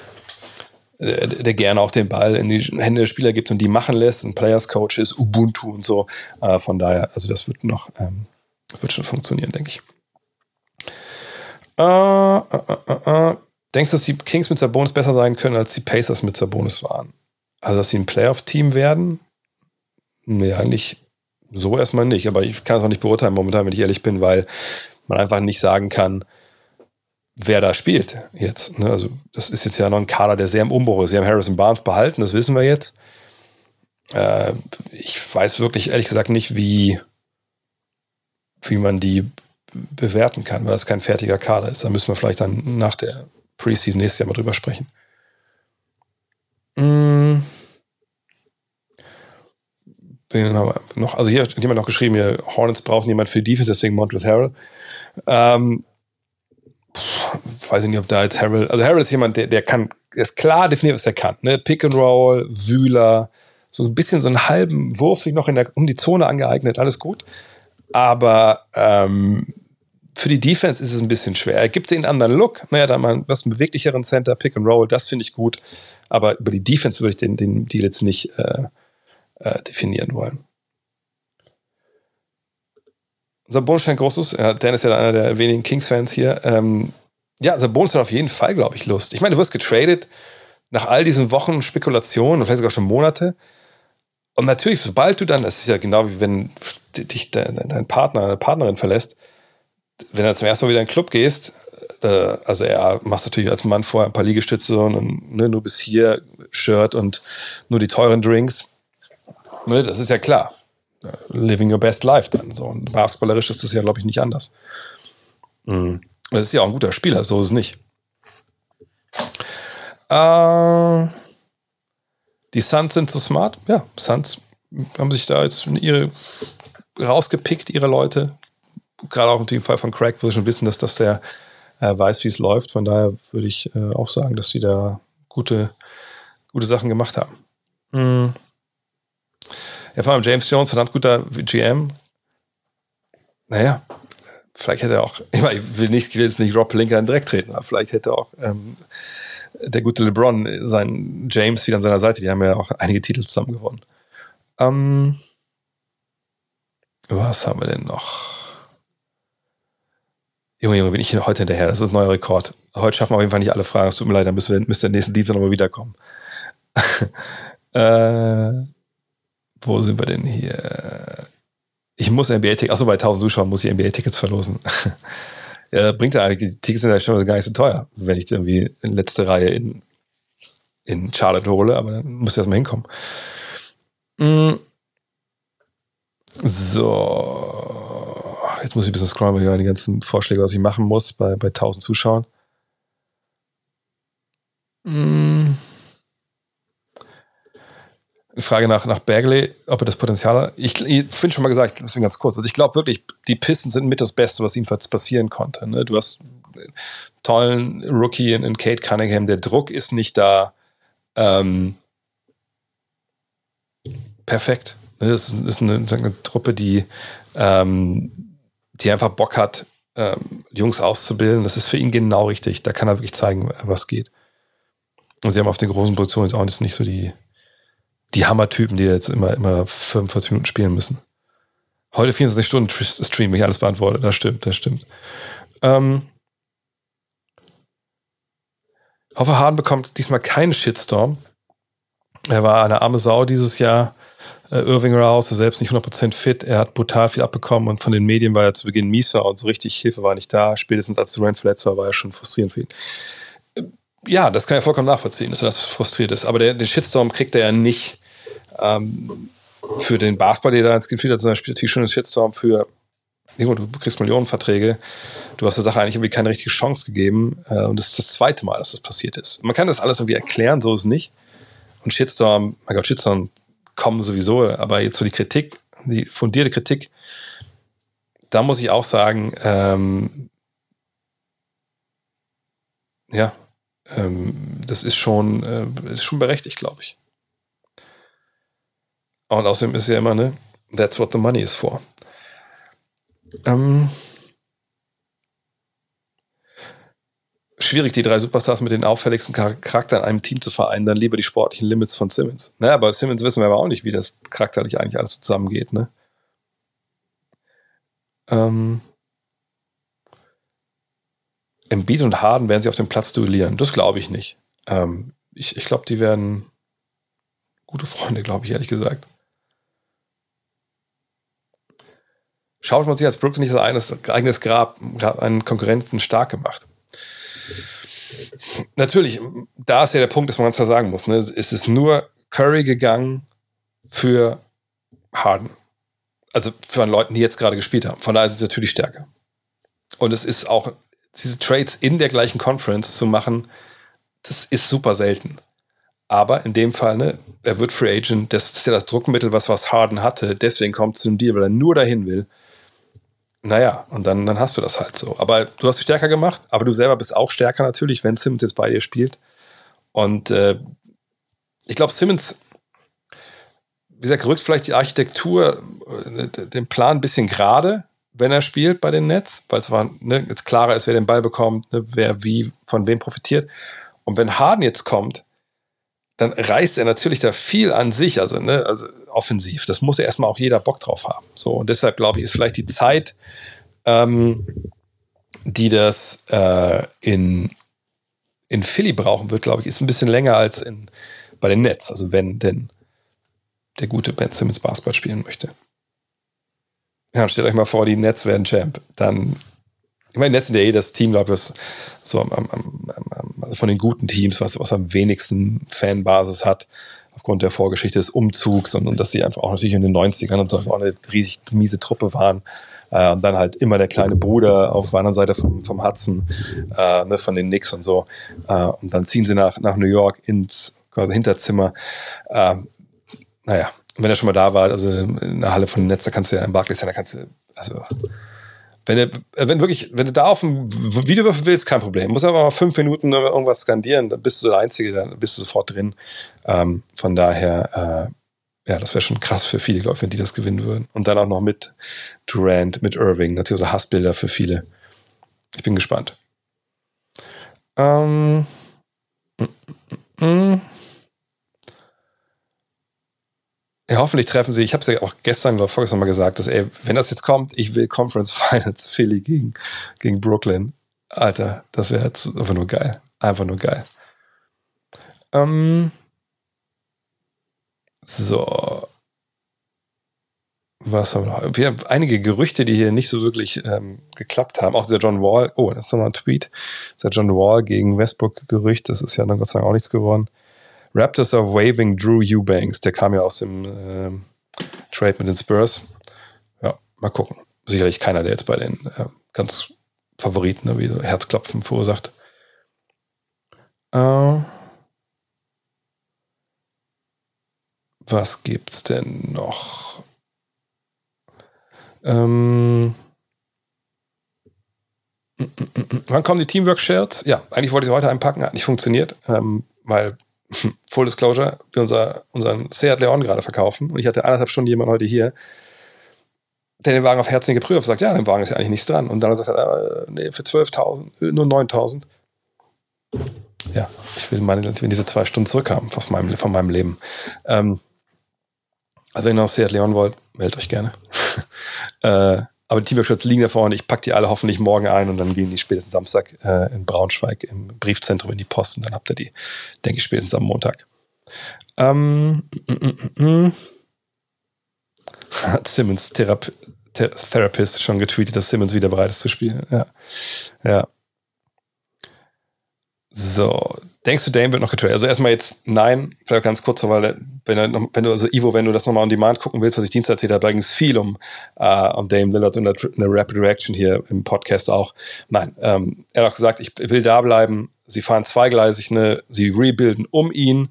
der gerne auch den Ball in die Hände der Spieler gibt und die machen lässt. Ein Players Coach ist Ubuntu und so. Äh, von daher, also das wird noch, ähm, wird schon funktionieren, denke ich. Äh, äh, äh, Denkst du, dass die Kings mit Sabonis besser sein können, als die Pacers mit Sabonis waren? Also, dass sie ein Playoff-Team werden? Nee, eigentlich so erstmal nicht. Aber ich kann es auch nicht beurteilen momentan, wenn ich ehrlich bin, weil man einfach nicht sagen kann, wer da spielt jetzt. Ne? Also, das ist jetzt ja noch ein Kader, der sehr im Umbruch ist. Sie haben Harrison Barnes behalten, das wissen wir jetzt. Äh, ich weiß wirklich ehrlich gesagt nicht, wie, wie man die bewerten kann, weil es kein fertiger Kader ist. Da müssen wir vielleicht dann nach der Preseason nächstes Jahr mal drüber sprechen. Mm. Noch, also hier hat jemand noch geschrieben, hier, Hornets brauchen jemand für Defense, deswegen Montrezl Harrell. Ähm, weiß ich nicht, ob da jetzt Harrell, also Harrell ist jemand, der, der kann, der ist klar definiert, was er kann. Ne? Pick and Roll, Wühler, so ein bisschen so einen halben Wurf sich noch in der, um die Zone angeeignet, alles gut. Aber ähm, für die Defense ist es ein bisschen schwer. Er gibt den anderen Look. Naja, da mal was einen beweglicheren Center, Pick and Roll, das finde ich gut. Aber über die Defense würde ich den, den Deal jetzt nicht äh, äh, definieren wollen. Sabonis scheint großes. Ja, Dan ist ja einer der wenigen Kings-Fans hier. Ähm, ja, Sabonis hat auf jeden Fall, glaube ich, Lust. Ich meine, du wirst getradet nach all diesen Wochen Spekulationen, vielleicht sogar schon Monate. Und natürlich, sobald du dann, das ist ja genau wie wenn dich dein, dein Partner, deine Partnerin verlässt, wenn du zum ersten Mal wieder in den Club gehst, äh, also er machst natürlich als Mann vorher ein paar Liegestütze und ne, nur bis hier Shirt und nur die teuren Drinks. Ne, das ist ja klar. Living your best life dann. So. Und basketballerisch ist das ja, glaube ich, nicht anders. Mhm. Das ist ja auch ein guter Spieler, so ist es nicht. Äh, die Suns sind zu smart. Ja, Suns haben sich da jetzt ihre rausgepickt, ihre Leute gerade auch im Fall von Craig, sie schon wissen, dass das der äh, weiß, wie es läuft. Von daher würde ich äh, auch sagen, dass sie da gute, gute Sachen gemacht haben. Mhm. Ja, vor allem James Jones, verdammt guter GM. Naja, vielleicht hätte er auch, ich, meine, ich will, nicht, ich will jetzt nicht Rob Pelinka in Dreck treten, aber vielleicht hätte auch ähm, der gute LeBron seinen James wieder an seiner Seite. Die haben ja auch einige Titel zusammen gewonnen. Ähm, was haben wir denn noch? Junge, Junge, bin ich heute hinterher. Das ist ein neuer Rekord. Heute schaffen wir auf jeden Fall nicht alle Fragen. Es tut mir leid, dann müssen wir, müsst ihr nächsten Dienstag nochmal wiederkommen. äh, wo sind wir denn hier? Ich muss NBA-Tickets, achso, bei 1000 Zuschauern muss ich NBA-Tickets verlosen. ja, bringt ja eigentlich, die Tickets sind ja schon gar nicht so teuer, wenn ich irgendwie in letzte Reihe in, in Charlotte hole, aber dann muss ich erstmal hinkommen. Mm. So jetzt muss ich ein bisschen scrollen, weil ich die ganzen Vorschläge, was ich machen muss bei, bei 1000 Zuschauern. Hm. Frage nach, nach Bagley, ob er das Potenzial hat. Ich, ich finde schon mal gesagt, deswegen ganz kurz. Also ich glaube wirklich, die Pistons sind mit das Beste, was ihm passieren konnte. Ne? Du hast einen tollen Rookie in, in, Kate Cunningham. Der Druck ist nicht da. Ähm, perfekt. Das ist, ist eine, eine, Truppe, die ähm, die einfach Bock hat, ähm, Jungs auszubilden. Das ist für ihn genau richtig. Da kann er wirklich zeigen, was geht. Und sie haben auf den großen Produktionen jetzt auch nicht so die, die Hammer-Typen, die jetzt immer, immer 45 Minuten spielen müssen. Heute 24 Stunden Stream, ich alles beantwortet. Das stimmt, das stimmt. Ähm, hoffe, Harden bekommt diesmal keinen Shitstorm. Er war eine arme Sau dieses Jahr Irving raus, er selbst nicht 100% fit, er hat brutal viel abbekommen und von den Medien war er zu Beginn mies war und so richtig Hilfe war nicht da. Spätestens als Durant verletzt war, war er schon frustrierend für ihn. Äh, ja, das kann ja vollkommen nachvollziehen, dass er das frustriert ist. Aber der, den Shitstorm kriegt er ja nicht ähm, für den Basketball, der da ins Gefühl hat, sondern spielt natürlich schon einen Shitstorm für du kriegst Millionenverträge, du hast der Sache eigentlich irgendwie keine richtige Chance gegeben. Äh, und das ist das zweite Mal, dass das passiert ist. Man kann das alles irgendwie erklären, so ist es nicht. Und Shitstorm, mein Gott, Shitstorm kommen sowieso, aber jetzt so die Kritik, die fundierte Kritik, da muss ich auch sagen, ähm, ja, ähm, das ist schon, äh, ist schon berechtigt, glaube ich. Und außerdem ist ja immer, ne, that's what the money is for. Ähm, schwierig, die drei Superstars mit den auffälligsten Charakter in einem Team zu vereinen, dann lieber die sportlichen Limits von Simmons. Naja, bei Simmons wissen wir aber auch nicht, wie das charakterlich eigentlich alles zusammengeht, ne? Ähm, Embiid und Harden werden sie auf dem Platz duellieren. Das glaube ich nicht. Ähm, ich ich glaube, die werden gute Freunde, glaube ich, ehrlich gesagt. Schaut man sich als Brooklyn nicht sein eigenes Grab, einen Konkurrenten stark gemacht. Natürlich, da ist ja der Punkt, dass man ganz klar sagen muss, ne? es ist nur Curry gegangen für Harden. Also für Leute, die jetzt gerade gespielt haben. Von daher ist es natürlich stärker. Und es ist auch, diese Trades in der gleichen Conference zu machen, das ist super selten. Aber in dem Fall, ne, er wird Free Agent, das ist ja das Druckmittel, was, was Harden hatte, deswegen kommt es zu einem Deal, weil er nur dahin will. Naja, und dann, dann hast du das halt so. Aber du hast dich stärker gemacht, aber du selber bist auch stärker natürlich, wenn Simmons jetzt bei dir spielt. Und äh, ich glaube, Simmons, wie gesagt, rückt vielleicht die Architektur, äh, den Plan ein bisschen gerade, wenn er spielt bei den Nets, weil es ne, jetzt klarer ist, wer den Ball bekommt, ne, wer wie von wem profitiert. Und wenn Harden jetzt kommt, dann reißt er natürlich da viel an sich, also, ne, also offensiv. Das muss ja erstmal auch jeder Bock drauf haben. So, und deshalb glaube ich, ist vielleicht die Zeit, ähm, die das äh, in, in Philly brauchen wird, glaube ich, ist ein bisschen länger als in, bei den Nets. Also wenn denn der gute Ben Simmons Basketball spielen möchte. Ja, stellt euch mal vor, die Nets werden Champ. Dann ich meine, letzten eh das Team, glaube ich, ist so am, am, am, also von den guten Teams, was, was am wenigsten Fanbasis hat, aufgrund der Vorgeschichte des Umzugs und, und dass sie einfach auch natürlich in den 90ern und so auch eine riesig miese Truppe waren. Äh, und dann halt immer der kleine Bruder auf der anderen Seite vom, vom Hudson, äh, ne, von den Knicks und so. Äh, und dann ziehen sie nach, nach New York ins quasi Hinterzimmer. Äh, naja, wenn er schon mal da war, also in der Halle von Netz, da kannst du ja im Barclays sein, da kannst du, also wenn du, wenn wirklich, wenn du da auf dem Videowürfel willst, kein Problem. Muss aber mal fünf Minuten irgendwas skandieren, dann bist du der Einzige, dann bist du sofort drin. Ähm, von daher, äh, ja, das wäre schon krass für viele, glaube ich, wenn die das gewinnen würden. Und dann auch noch mit Durant, mit Irving, natürlich so Hassbilder für viele. Ich bin gespannt. Ähm, mm, mm, mm. Ja, hoffentlich treffen sie. Ich habe es ja auch gestern, ich, vorgestern mal gesagt, dass, ey, wenn das jetzt kommt, ich will Conference Finals Philly gegen, gegen Brooklyn. Alter, das wäre jetzt einfach nur geil. Einfach nur geil. Ähm, so. Was haben wir noch? Wir haben einige Gerüchte, die hier nicht so wirklich ähm, geklappt haben. Auch der John Wall. Oh, das ist nochmal ein Tweet. Der John Wall gegen Westbrook-Gerücht. Das ist ja dann Gott sei Dank auch nichts geworden. Raptors are waving Drew Eubanks. Der kam ja aus dem äh, Trade mit den Spurs. Ja, mal gucken. Sicherlich keiner, der jetzt bei den äh, ganz Favoriten ne, wie so Herzklopfen verursacht. Äh, was gibt's denn noch? Ähm, Wann kommen die Teamwork-Shirts? Ja, eigentlich wollte ich sie heute einpacken, hat nicht funktioniert, ähm, weil Full Disclosure, wir unser, unseren Seat Leon gerade verkaufen und ich hatte eineinhalb Stunden jemanden heute hier, der den Wagen auf Herzen geprüft hat, sagt, ja, dem Wagen ist ja eigentlich nichts dran. Und dann sagt er, äh, nee, für 12.000, äh, nur 9.000. Ja, ich will meine, ich will diese zwei Stunden zurückhaben von meinem, von meinem Leben. Ähm, also wenn ihr noch Seat Leon wollt, meldet euch gerne. äh, aber die Teamwork-Shirts liegen da vorne. Ich packe die alle hoffentlich morgen ein und dann gehen die spätestens Samstag äh, in Braunschweig im Briefzentrum in die Post und dann habt ihr die, denke ich, spätestens am Montag. Ähm, mm, mm, mm, mm. Hat Simmons Therape Th Therapist schon getweetet, dass Simmons wieder bereit ist zu spielen. Ja. Ja. So, Denkst du, Dame wird noch getradet? Also erstmal jetzt nein, vielleicht ganz kurz, weil wenn, wenn du also Ivo, wenn du das nochmal on Demand gucken willst, was ich Dienstag erzählt habe, da ging es viel um, uh, um Dame Lillard und eine Rapid Reaction hier im Podcast auch. Nein, ähm, er hat auch gesagt, ich will da bleiben. Sie fahren zweigleisig, ne, sie rebuilden um ihn.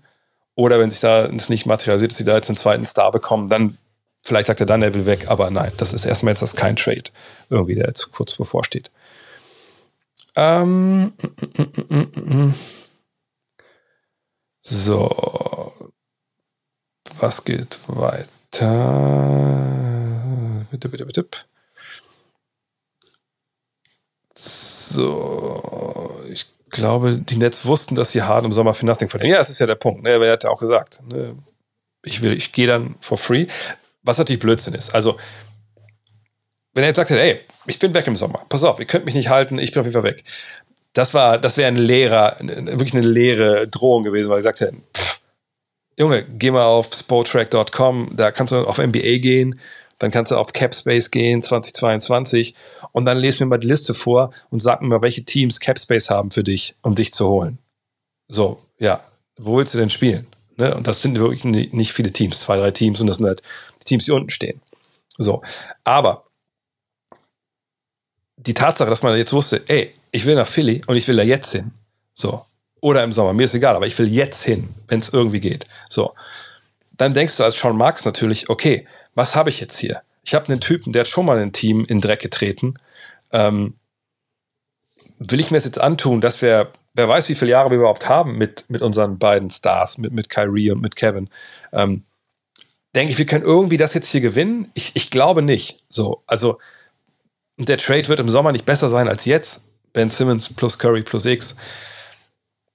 Oder wenn sich da das nicht materialisiert, dass sie da jetzt einen zweiten Star bekommen, dann vielleicht sagt er dann, er will weg. Aber nein, das ist erstmal jetzt das kein Trade irgendwie, der jetzt kurz bevorsteht. Ähm, mm, mm, mm, so. Was geht weiter? Bitte, bitte, bitte. So. Ich glaube, die Nets wussten, dass sie hart im Sommer für Nothing verlieren. Ja, das ist ja der Punkt. Ne? Er hat ja auch gesagt, ne? ich ich gehe dann for free. Was natürlich Blödsinn ist. Also, wenn er jetzt sagt, hey, ich bin weg im Sommer, pass auf, ihr könnt mich nicht halten, ich bin auf jeden Fall weg das war, das wäre ein leerer, wirklich eine leere Drohung gewesen, weil ich sagte, pff, Junge, geh mal auf sportrack.com, da kannst du auf NBA gehen, dann kannst du auf Capspace gehen 2022 und dann lest mir mal die Liste vor und sag mir mal, welche Teams Capspace haben für dich, um dich zu holen. So, ja, wo willst du denn spielen? Ne? Und das sind wirklich nicht viele Teams, zwei, drei Teams und das sind halt die Teams, die unten stehen. So, aber die Tatsache, dass man jetzt wusste, ey, ich will nach Philly und ich will da jetzt hin. So. Oder im Sommer, mir ist egal, aber ich will jetzt hin, wenn es irgendwie geht. So. Dann denkst du als Sean Marks natürlich, okay, was habe ich jetzt hier? Ich habe einen Typen, der hat schon mal ein Team in Dreck getreten. Ähm, will ich mir das jetzt antun, dass wir, wer weiß, wie viele Jahre wir überhaupt haben mit, mit unseren beiden Stars, mit, mit Kyrie und mit Kevin. Ähm, denke ich, wir können irgendwie das jetzt hier gewinnen? Ich, ich glaube nicht. So, also der Trade wird im Sommer nicht besser sein als jetzt. Ben Simmons plus Curry plus X.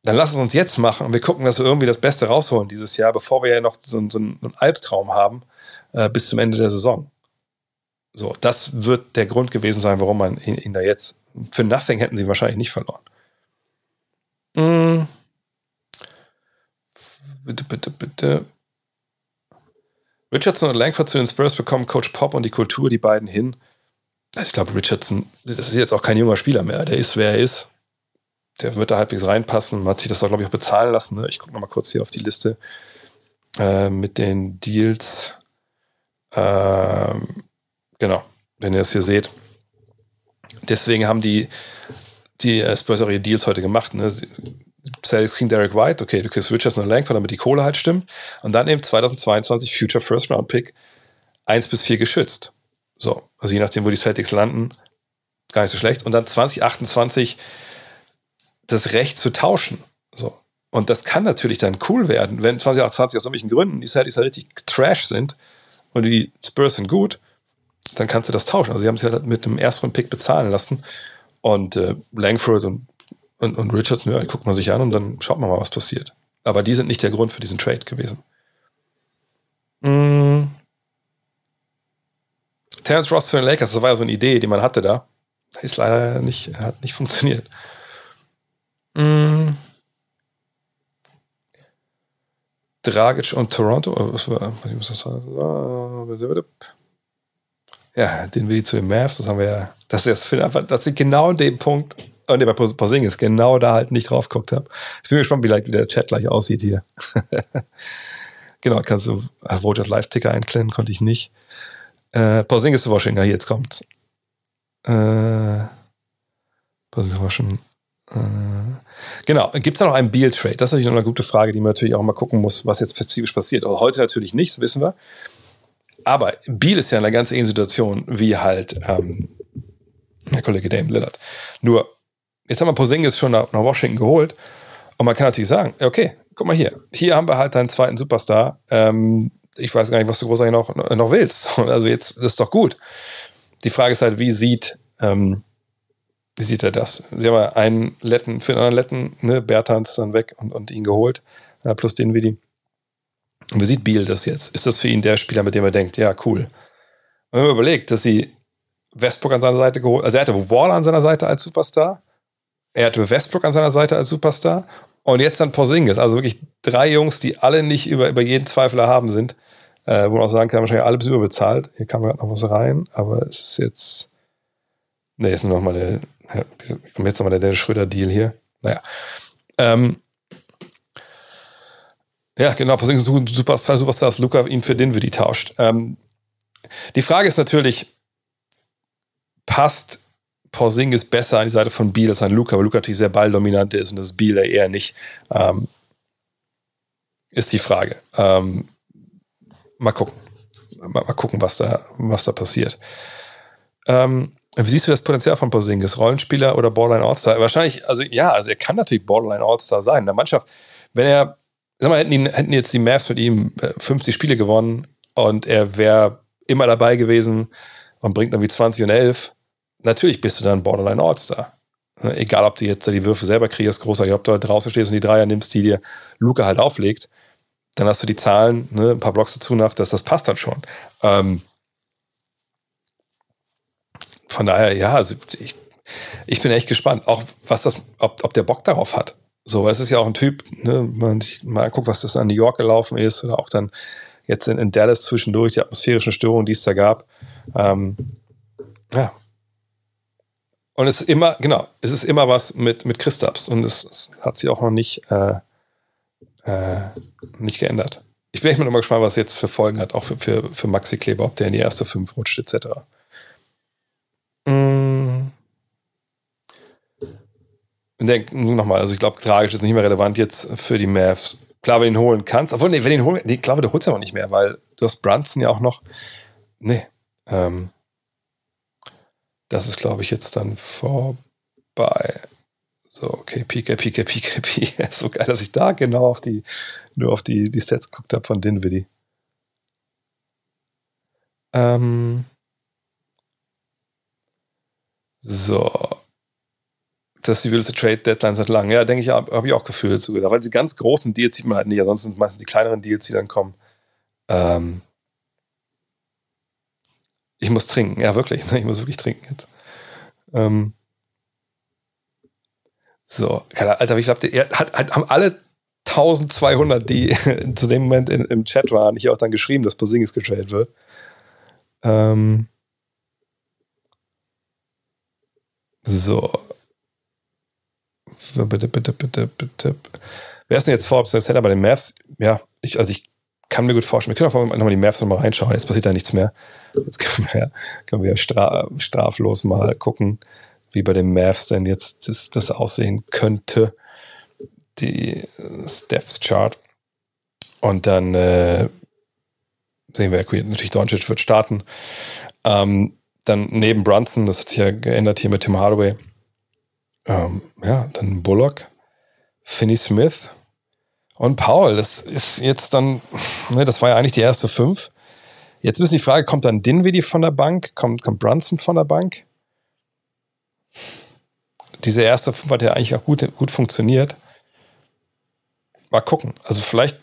Dann lass es uns jetzt machen und wir gucken, dass wir irgendwie das Beste rausholen dieses Jahr, bevor wir ja noch so, so einen Albtraum haben äh, bis zum Ende der Saison. So, das wird der Grund gewesen sein, warum man ihn, ihn da jetzt für Nothing hätten sie wahrscheinlich nicht verloren. Mm. Bitte, bitte, bitte. Richardson und Langford zu den Spurs bekommen Coach Pop und die Kultur, die beiden hin. Ich glaube, Richardson, das ist jetzt auch kein junger Spieler mehr. Der ist, wer er ist. Der wird da halbwegs reinpassen. Man hat sich das auch, glaube ich, auch bezahlen lassen. Ne? Ich gucke nochmal kurz hier auf die Liste äh, mit den Deals. Ähm, genau, wenn ihr das hier seht. Deswegen haben die, die äh, Spurs auch ihre Deals heute gemacht. Ne? Celtics kriegen Derek White, okay, du kriegst Richardson und Langford, damit die Kohle halt stimmt. Und dann eben 2022 Future First Round Pick 1 bis 4 geschützt. So, also je nachdem, wo die Celtics landen, gar nicht so schlecht. Und dann 2028 das Recht zu tauschen. So. Und das kann natürlich dann cool werden, wenn 2028 aus irgendwelchen Gründen die Celtics halt richtig trash sind und die Spurs sind gut, dann kannst du das tauschen. Also sie haben es ja mit dem ersten Pick bezahlen lassen. Und äh, Langford und, und, und Richardson, ja, guckt man sich an und dann schaut man mal, was passiert. Aber die sind nicht der Grund für diesen Trade gewesen. Mmh. Terence Ross zu den Lakers, das war ja so eine Idee, die man hatte da. Ist leider nicht, hat nicht funktioniert. Mm. Dragic und Toronto. Was war, ich muss das sagen. Ja, den will ich zu den Mavs, das haben wir ja. Das ist einfach, dass ich genau den Punkt, und bei Porzingis genau da halt nicht drauf geguckt habe. Ich bin gespannt, wie, wie der Chat gleich aussieht hier. genau, kannst du Voters Live-Ticker einklemmen, konnte ich nicht. Äh, Porzingis Washington, jetzt kommt. Äh, Porzingis Washington. Äh, genau, gibt es da noch einen Beal-Trade? Das ist natürlich noch eine gute Frage, die man natürlich auch mal gucken muss, was jetzt spezifisch passiert. Also heute natürlich nicht, das wissen wir. Aber Beal ist ja in einer ganz ähnlichen Situation wie halt ähm, der Kollege Dame Lillard. Nur, jetzt haben wir Porzingis schon nach, nach Washington geholt und man kann natürlich sagen, okay, guck mal hier, hier haben wir halt einen zweiten Superstar, ähm, ich weiß gar nicht, was du großartig noch, noch willst. Also jetzt ist doch gut. Die Frage ist halt, wie sieht, ähm, wie sieht er das? Sie haben ja einen Letten, für einen anderen Letten, ne, Bertans dann weg und, und ihn geholt, äh, plus den Vidi. Und wie sieht Biel das jetzt? Ist das für ihn der Spieler, mit dem er denkt, ja, cool. Und wenn man überlegt, dass sie Westbrook an seiner Seite geholt, also er hatte Wall an seiner Seite als Superstar, er hatte Westbrook an seiner Seite als Superstar und jetzt dann Porzingis, also wirklich drei Jungs, die alle nicht über, über jeden Zweifel erhaben sind äh, wo man auch sagen kann, wahrscheinlich alles überbezahlt. Hier kam gerade noch was rein, aber es ist jetzt. Ne, ist nur noch mal der. Jetzt noch mal der Dennis Schröder-Deal hier. Naja. Ähm, Ja, genau. Porzingis ein Superstar, Superstar, dass Luca ihn für Dinwiddie tauscht. Ähm, die Frage ist natürlich, passt Porzingis besser an die Seite von Biel als an Luca, weil Luca natürlich sehr balldominant ist und das Biel eher nicht. Ähm, ist die Frage. Ähm, mal gucken. Mal, mal, gucken, was da, was da passiert. Ähm, wie siehst du das Potenzial von Porzingis? Rollenspieler oder Borderline All-Star? Wahrscheinlich, also ja, also er kann natürlich Borderline All-Star sein. In der Mannschaft, wenn er, sag mal, hätten, ihn, hätten jetzt die Mavs mit ihm 50 äh, Spiele gewonnen und er wäre immer dabei gewesen und bringt irgendwie 20 und 11, natürlich bist du dann Borderline All-Star. Egal, ob du jetzt die Würfe selber kriegst, großartig, ob du halt draußen stehst und die Dreier nimmst, die dir Luca halt auflegt, dann hast du die Zahlen, ne, ein paar Blocks dazu nach, dass das passt dann schon. Ähm, von daher, ja, also ich, ich bin echt gespannt, auch was das, ob, ob der Bock darauf hat. So, es ist ja auch ein Typ, ne, man sich mal guckt, was das an New York gelaufen ist oder auch dann jetzt in, in Dallas zwischendurch, die atmosphärischen Störungen, die es da gab. Ähm, ja. Und es ist immer, genau, es ist immer was mit, mit Christaps und es, es hat sich auch noch nicht, äh, äh, nicht geändert. Ich bin echt mal gespannt, was jetzt für Folgen hat, auch für, für, für Maxi Kleber, ob der in die erste fünf rutscht, etc. Mm. Und denk nochmal, also ich glaube, tragisch ist nicht mehr relevant jetzt für die Mavs. Klar, wenn du ihn holen kannst, obwohl, nee, wenn du ihn holen, ich glaube, du holst ja auch nicht mehr, weil du hast Brunson ja auch noch. Nee. Ähm, das ist, glaube ich, jetzt dann vorbei. So, okay, PK, PK, PK, PK. so geil, dass ich da genau auf die, nur auf die, die Stats geguckt habe von Dinwiddie. Ähm, so. Das ist die wildeste Trade Deadline seit langem. Ja, denke ich, habe hab ich auch gefühlt sogar. Weil die ganz großen Deals sieht man halt nicht. Ansonsten sind meistens die kleineren Deals, die dann kommen. Ähm ich muss trinken. Ja, wirklich. Ich muss wirklich trinken jetzt. Ähm so. Alter, ich glaube, hat, hat, haben alle 1200, die zu dem Moment in, im Chat waren, ich auch dann geschrieben, dass Posingis getradet wird. Ähm So. Bitte, bitte, bitte, bitte. Wer ist denn jetzt Forbes? Der Center bei den Mavs? Ja, ich, also ich kann mir gut vorstellen. Wir können auch nochmal die Mavs nochmal reinschauen. Jetzt passiert da nichts mehr. Jetzt können wir, können wir stra straflos mal gucken, wie bei den Mavs denn jetzt das, das aussehen könnte. Die Steps Chart. Und dann äh, sehen wir, natürlich Doncic wird starten. Ähm, dann neben Brunson, das hat sich ja geändert hier mit Tim Hardaway. Ähm, ja, dann Bullock, Finney Smith und Paul. Das ist jetzt dann, ne, das war ja eigentlich die erste fünf. Jetzt ist die Frage, kommt dann Dinwiddie von der Bank? Kommt, kommt Brunson von der Bank? Diese erste fünf hat ja eigentlich auch gut, gut funktioniert. Mal gucken. Also vielleicht,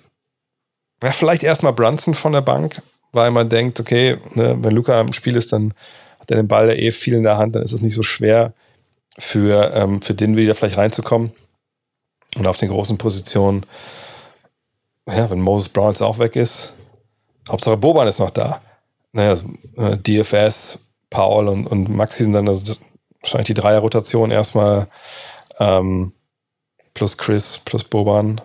ja, vielleicht erstmal Brunson von der Bank, weil man denkt, okay, ne, wenn Luca im Spiel ist, dann hat er den Ball ja eh viel in der Hand, dann ist es nicht so schwer für, ähm, für den wieder vielleicht reinzukommen. Und auf den großen Positionen, ja, wenn Moses Brown jetzt auch weg ist, Hauptsache Boban ist noch da. Naja, äh, DFS, Paul und, und Maxi sind dann also wahrscheinlich die Dreier-Rotation erstmal ähm, plus Chris, plus Boban.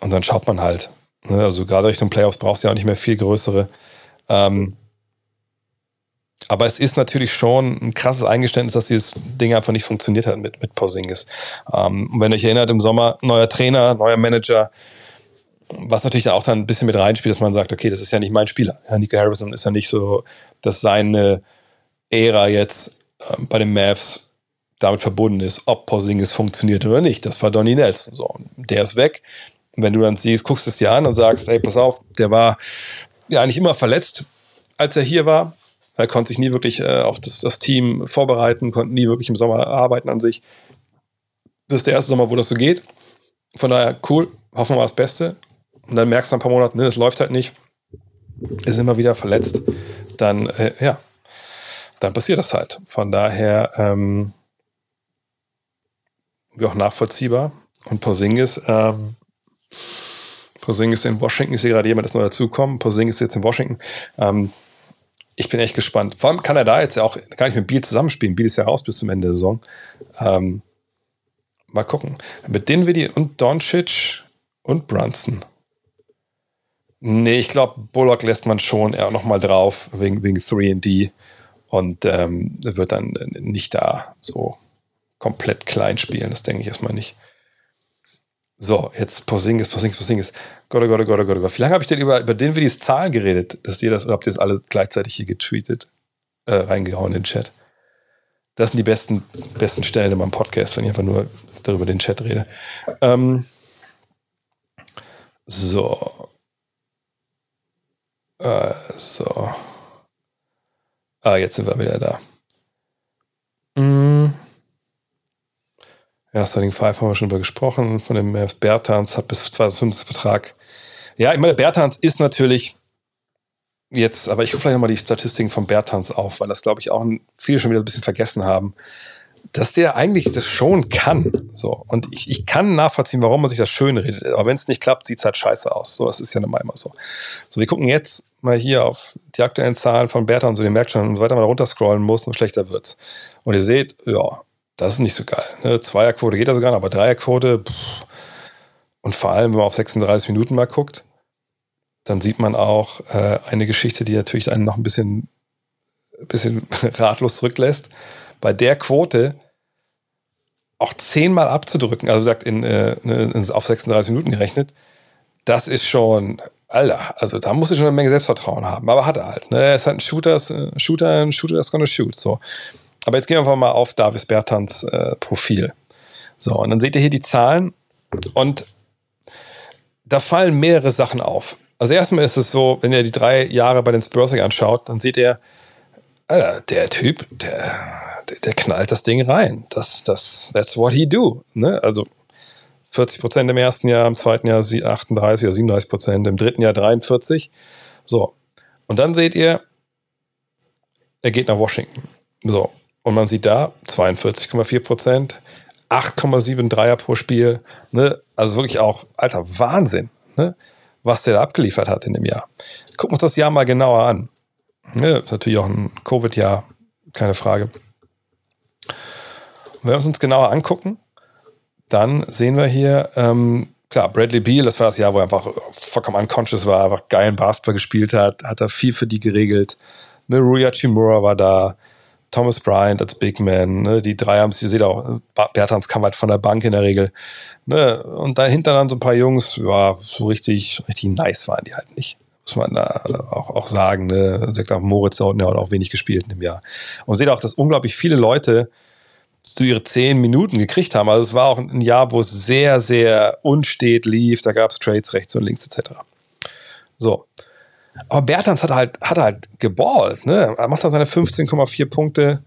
Und dann schaut man halt. Ne? Also gerade Richtung Playoffs brauchst du ja auch nicht mehr viel größere. Ähm, aber es ist natürlich schon ein krasses Eingeständnis, dass dieses Ding einfach nicht funktioniert hat mit, mit Porzingis. Ähm, wenn ihr euch erinnert, im Sommer neuer Trainer, neuer Manager, was natürlich auch dann ein bisschen mit reinspielt, dass man sagt, okay, das ist ja nicht mein Spieler. Ja, Nico Harrison ist ja nicht so, dass seine Ära jetzt bei den Mavs damit verbunden ist, ob Porzingis funktioniert oder nicht. Das war Donny Nelson. So, der ist weg. Und wenn du dann siehst, guckst es dir an und sagst, ey, pass auf, der war ja eigentlich immer verletzt, als er hier war. Er konnte sich nie wirklich äh, auf das, das Team vorbereiten, konnte nie wirklich im Sommer arbeiten an sich. Das ist der erste Sommer, wo das so geht. Von daher, cool, hoffen wir mal das Beste. Und dann merkst du ein paar Monaten, ne, das läuft halt nicht. Ist immer wieder verletzt. Dann, äh, ja, dann passiert das halt. Von daher, ähm, wie auch nachvollziehbar. Und Porzingis, ähm, Porzingis in Washington, ich sehe gerade jemand, das neu dazukommen. Porzingis jetzt in Washington. Ähm, ich bin echt gespannt. Vor allem kann er da jetzt ja auch gar nicht mit Biel zusammenspielen. Biel ist ja raus bis zum Ende der Saison. Ähm, mal gucken. Mit Dinwiddie und Doncic Und Brunson. Nee, ich glaube, Bullock lässt man schon eher nochmal drauf, wegen, wegen 3D. Und ähm, wird dann nicht da so komplett klein spielen. Das denke ich erstmal nicht. So, jetzt Posingis, Posingis, Posingis. Gott, oh Gott, oh Gott, oh Gott, Gott. Wie lange habe ich denn über, über den Willis Zahlen geredet? Dass ihr das, oder habt ihr das alle gleichzeitig hier getweetet? Äh, reingehauen in den Chat. Das sind die besten, besten Stellen in meinem Podcast, wenn ich einfach nur darüber den Chat rede. Ähm, so. Äh, so. Ah, jetzt sind wir wieder da. Mm. Ja, Starting 5 haben wir schon drüber gesprochen. Von dem Bertans hat bis 2015 Vertrag. Ja, ich meine, Bertans ist natürlich jetzt, aber ich rufe vielleicht nochmal die Statistiken von Bertans auf, weil das, glaube ich, auch viele schon wieder ein bisschen vergessen haben, dass der eigentlich das schon kann. So. Und ich, ich kann nachvollziehen, warum man sich das schön redet. Aber wenn es nicht klappt, sieht es halt scheiße aus. So, das ist ja normal immer so. So, wir gucken jetzt mal hier auf die aktuellen Zahlen von Bertans und so, ihr merkt schon, und weiter mal runterscrollen muss, umso schlechter wird's. Und ihr seht, ja, das ist nicht so geil. Ne? Zweierquote geht ja sogar, aber Dreierquote, pff. und vor allem, wenn man auf 36 Minuten mal guckt, dann sieht man auch äh, eine Geschichte, die natürlich einen noch ein bisschen, bisschen ratlos zurücklässt. Bei der Quote auch zehnmal abzudrücken, also sagt in, äh, in, auf 36 Minuten gerechnet, das ist schon, Alter, also da muss ich schon eine Menge Selbstvertrauen haben. Aber hat er halt. Ne? Er ist halt ein Shooter, ein Shooter, ein Shooter, that's gonna shoot. So. Aber jetzt gehen wir einfach mal auf Davis Bertans äh, Profil. So, und dann seht ihr hier die Zahlen und da fallen mehrere Sachen auf. Also erstmal ist es so, wenn ihr die drei Jahre bei den Spurs anschaut, dann seht ihr, Alter, der Typ, der, der, der, knallt das Ding rein. Das, das, that's what he do. Ne? Also 40 Prozent im ersten Jahr, im zweiten Jahr 38 oder 37 Prozent, im dritten Jahr 43. So. Und dann seht ihr, er geht nach Washington. So. Und man sieht da 42,4 Prozent, 8,7 Dreier pro Spiel. Ne? Also wirklich auch, alter Wahnsinn, ne? was der da abgeliefert hat in dem Jahr. Gucken wir uns das Jahr mal genauer an. Ne? Ist natürlich auch ein Covid-Jahr, keine Frage. Und wenn wir es uns genauer angucken, dann sehen wir hier, ähm, klar, Bradley Beal, das war das Jahr, wo er einfach vollkommen unconscious war, einfach geilen Basketball gespielt hat, hat er viel für die geregelt. Ne, Rui Hachimura war da, Thomas Bryant als Big Man, ne? die drei haben es, ihr seht auch, Bertans kam halt von der Bank in der Regel. Ne? Und dahinter dann so ein paar Jungs, ja, so richtig, richtig nice waren die halt nicht. Muss man da auch, auch sagen. Ne? Sagt auch Moritz da unten, hat auch wenig gespielt in dem Jahr. Und seht auch, dass unglaublich viele Leute zu ihre zehn Minuten gekriegt haben. Also es war auch ein Jahr, wo es sehr, sehr unstet lief. Da gab es Trades rechts und links etc. So. Aber Bertans hat halt, hat halt geballt. Ne? Er macht da seine 15,4 Punkte.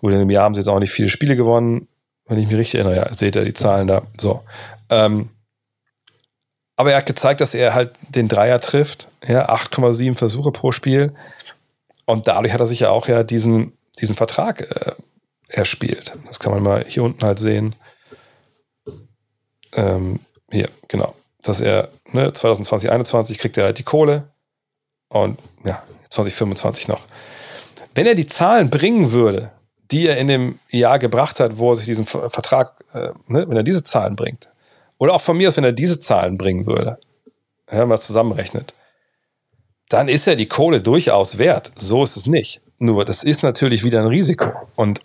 Gut, in dem Jahr haben sie jetzt auch nicht viele Spiele gewonnen. Wenn ich mich richtig erinnere, ja, seht ihr die Zahlen da. So. Ähm, aber er hat gezeigt, dass er halt den Dreier trifft. Ja, 8,7 Versuche pro Spiel. Und dadurch hat er sich ja auch ja diesen, diesen Vertrag äh, erspielt. Das kann man mal hier unten halt sehen. Ähm, hier, genau. Dass er ne, 2020, 2021 kriegt er halt die Kohle und ja, 2025 noch. Wenn er die Zahlen bringen würde, die er in dem Jahr gebracht hat, wo er sich diesen Vertrag, äh, ne, wenn er diese Zahlen bringt, oder auch von mir aus, wenn er diese Zahlen bringen würde, wenn man zusammenrechnet, dann ist er die Kohle durchaus wert. So ist es nicht. Nur, das ist natürlich wieder ein Risiko. Und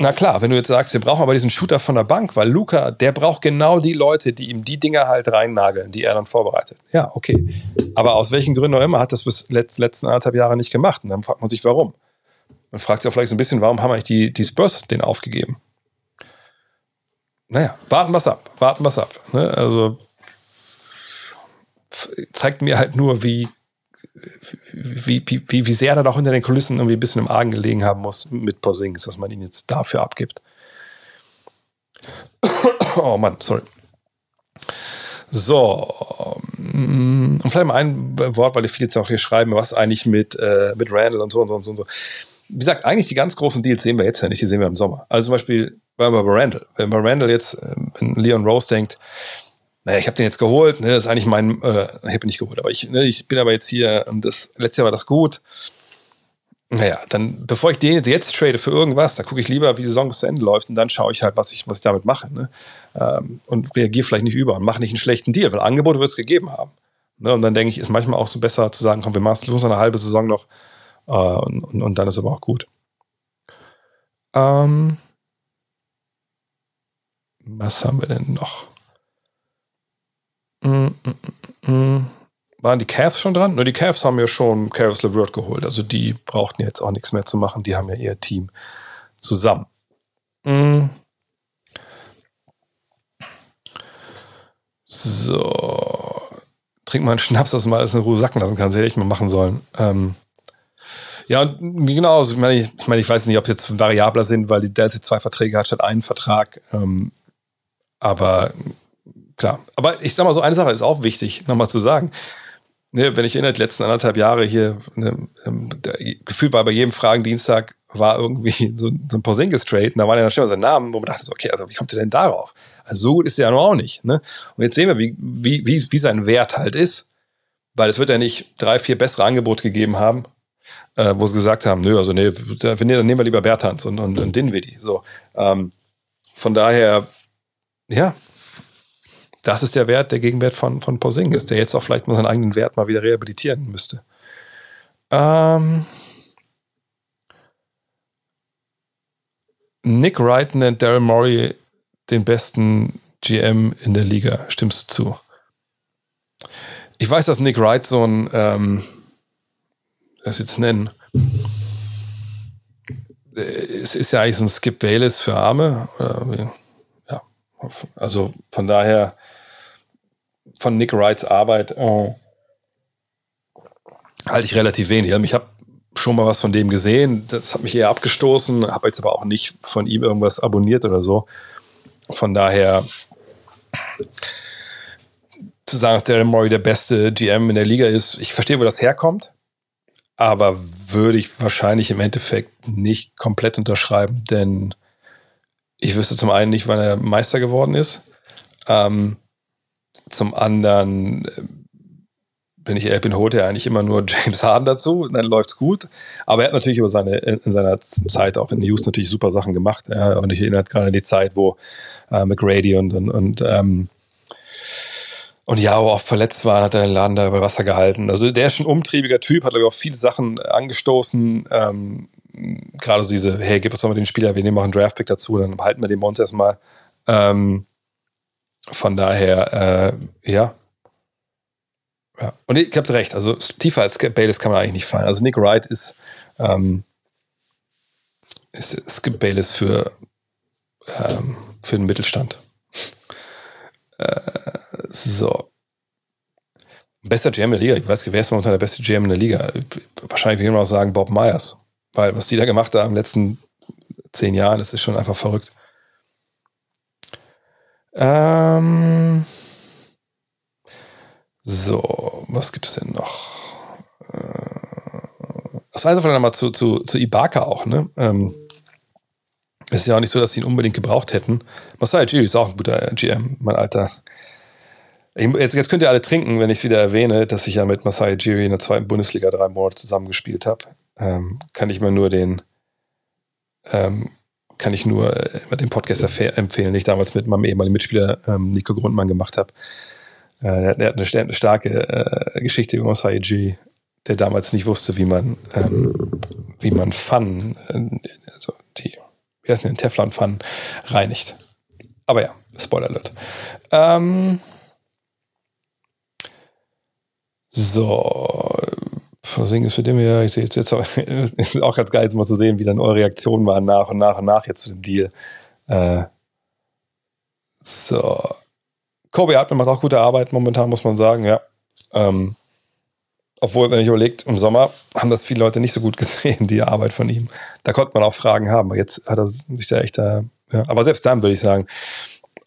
na klar, wenn du jetzt sagst, wir brauchen aber diesen Shooter von der Bank, weil Luca, der braucht genau die Leute, die ihm die Dinger halt reinnageln, die er dann vorbereitet. Ja, okay. Aber aus welchen Gründen auch immer hat das bis letzt, letzten anderthalb Jahre nicht gemacht. Und dann fragt man sich, warum. Man fragt sich auch vielleicht so ein bisschen, warum haben eigentlich die, die Spurs den aufgegeben? Naja, warten es ab. Warten es ab. Ne? Also zeigt mir halt nur, wie wie, wie, wie sehr er da auch hinter den Kulissen irgendwie ein bisschen im Argen gelegen haben muss mit Porzingis, dass man ihn jetzt dafür abgibt. oh Mann, sorry. So, mm, und vielleicht mal ein Wort, weil die viele jetzt auch hier schreiben, was eigentlich mit, äh, mit Randall und so und so und so und so. Wie gesagt, eigentlich die ganz großen Deals sehen wir jetzt ja nicht, die sehen wir im Sommer. Also zum Beispiel bei Randall. Wenn man Randall jetzt, äh, wenn Leon Rose denkt, naja, ich habe den jetzt geholt, ne, das ist eigentlich mein, äh, ich habe ihn nicht geholt, aber ich, ne, ich bin aber jetzt hier und das letztes Jahr war das gut. naja, dann, bevor ich den jetzt trade für irgendwas, da gucke ich lieber, wie die Saison bis zu Ende läuft und dann schaue ich halt, was ich, was ich damit mache. Ne? Ähm, und reagiere vielleicht nicht über und mache nicht einen schlechten Deal, weil Angebote wird es gegeben haben. Ne? Und dann denke ich, ist manchmal auch so besser zu sagen, komm, wir machen es eine halbe Saison noch äh, und, und, und, dann ist aber auch gut. Ähm, was haben wir denn noch? Waren die Cavs schon dran? Nur die Cavs haben ja schon Caris LeVert geholt. Also die brauchten jetzt auch nichts mehr zu machen. Die haben ja ihr Team zusammen. Mm. So. Trink mal einen Schnaps, dass mal alles in Ruhe sacken lassen kannst. Hätte ich mal machen sollen. Ähm. Ja, genau. Also ich meine, ich, ich, meine, ich weiß nicht, ob es jetzt variabler sind, weil die Delta zwei Verträge hat statt einen Vertrag. Ähm, aber klar. Aber ich sag mal so, eine Sache ist auch wichtig, nochmal zu sagen ne, wenn ich in den letzten anderthalb Jahre hier, ne, ähm, gefühlt war bei jedem Fragendienstag war irgendwie so, so ein Porzingis-Trade da war ja dann schon mal sein Name, wo man dachte, so, okay, also wie kommt der denn darauf? Also so gut ist er ja noch auch nicht. Ne? Und jetzt sehen wir, wie, wie, wie, wie sein Wert halt ist, weil es wird ja nicht drei, vier bessere Angebote gegeben haben, äh, wo sie gesagt haben, nö, also nee, dann nehmen wir lieber Bertans und, und, und Dinwiddie. So, ähm, von daher, ja, das ist der Wert, der Gegenwert von, von Porzingis, der jetzt auch vielleicht mal seinen eigenen Wert mal wieder rehabilitieren müsste. Ähm Nick Wright nennt Daryl Morey den besten GM in der Liga. Stimmst du zu? Ich weiß, dass Nick Wright so ein, ähm, das jetzt nennen, es ist ja eigentlich so ein Skip Bayless für Arme. ja, also von daher von Nick Wrights Arbeit äh, halte ich relativ wenig. Also ich habe schon mal was von dem gesehen. Das hat mich eher abgestoßen, habe jetzt aber auch nicht von ihm irgendwas abonniert oder so. Von daher zu sagen, dass Darren Murray der beste GM in der Liga ist, ich verstehe, wo das herkommt, aber würde ich wahrscheinlich im Endeffekt nicht komplett unterschreiben, denn ich wüsste zum einen nicht, wann er Meister geworden ist. Ähm, zum anderen äh, bin ich bin holte er eigentlich immer nur James Harden dazu dann läuft's gut. Aber er hat natürlich über seine, in seiner Zeit auch in Houston natürlich super Sachen gemacht. Ja, und ich erinnere gerade an die Zeit, wo äh, McGrady und, und, und, ähm, und ja, auch verletzt war, hat er den Laden da über Wasser gehalten. Also der ist schon umtriebiger Typ, hat, glaube ich, auch viele Sachen angestoßen. Ähm, gerade so diese, hey, gib uns doch mal den Spieler, wir nehmen auch einen Draftpick dazu, dann halten wir den bei uns erstmal. Ähm, von daher, äh, ja. ja. Und ich habt recht, also tiefer als Bayless kann man eigentlich nicht fallen. Also Nick Wright ist, ähm, ist Skip Bayless für, ähm, für den Mittelstand. äh, so. Bester GM der Liga. Ich weiß, wer ist momentan der beste GM in der Liga? Wahrscheinlich würde immer noch sagen Bob Myers. Weil was die da gemacht haben in den letzten zehn Jahren, das ist schon einfach verrückt. Ähm so, was gibt es denn noch? Äh, das war einfach nochmal zu, zu, zu Ibaka auch, ne? Ähm, ist ja auch nicht so, dass sie ihn unbedingt gebraucht hätten. Masai Ujiri ist auch ein guter GM, mein Alter. jetzt, jetzt könnt ihr alle trinken, wenn ich es wieder erwähne, dass ich ja mit Masai Ujiri in der zweiten Bundesliga drei Monate zusammengespielt habe. Ähm, kann ich mir nur den ähm, kann ich nur äh, den Podcast empfehlen, den ich damals mit meinem ehemaligen Mitspieler ähm, Nico Grundmann gemacht habe. Äh, er hat eine, eine starke äh, Geschichte über Masai G, der damals nicht wusste, wie man, ähm, wie man Pfannen, äh, also die, wie heißt denn, Teflon-Pfannen reinigt. Aber ja, Spoiler Alert. Ähm, so, Versingen ist für den ja, ich sehe jetzt, jetzt ist auch ganz geil, jetzt mal zu sehen, wie dann eure Reaktionen waren nach und nach und nach jetzt zu dem Deal. Äh, so. Kobe Hartmann macht auch gute Arbeit momentan, muss man sagen, ja. Ähm, obwohl, wenn ich überlegt, im Sommer haben das viele Leute nicht so gut gesehen, die Arbeit von ihm. Da konnte man auch Fragen haben. Jetzt hat er sich da echt da. Ja. Aber selbst dann würde ich sagen,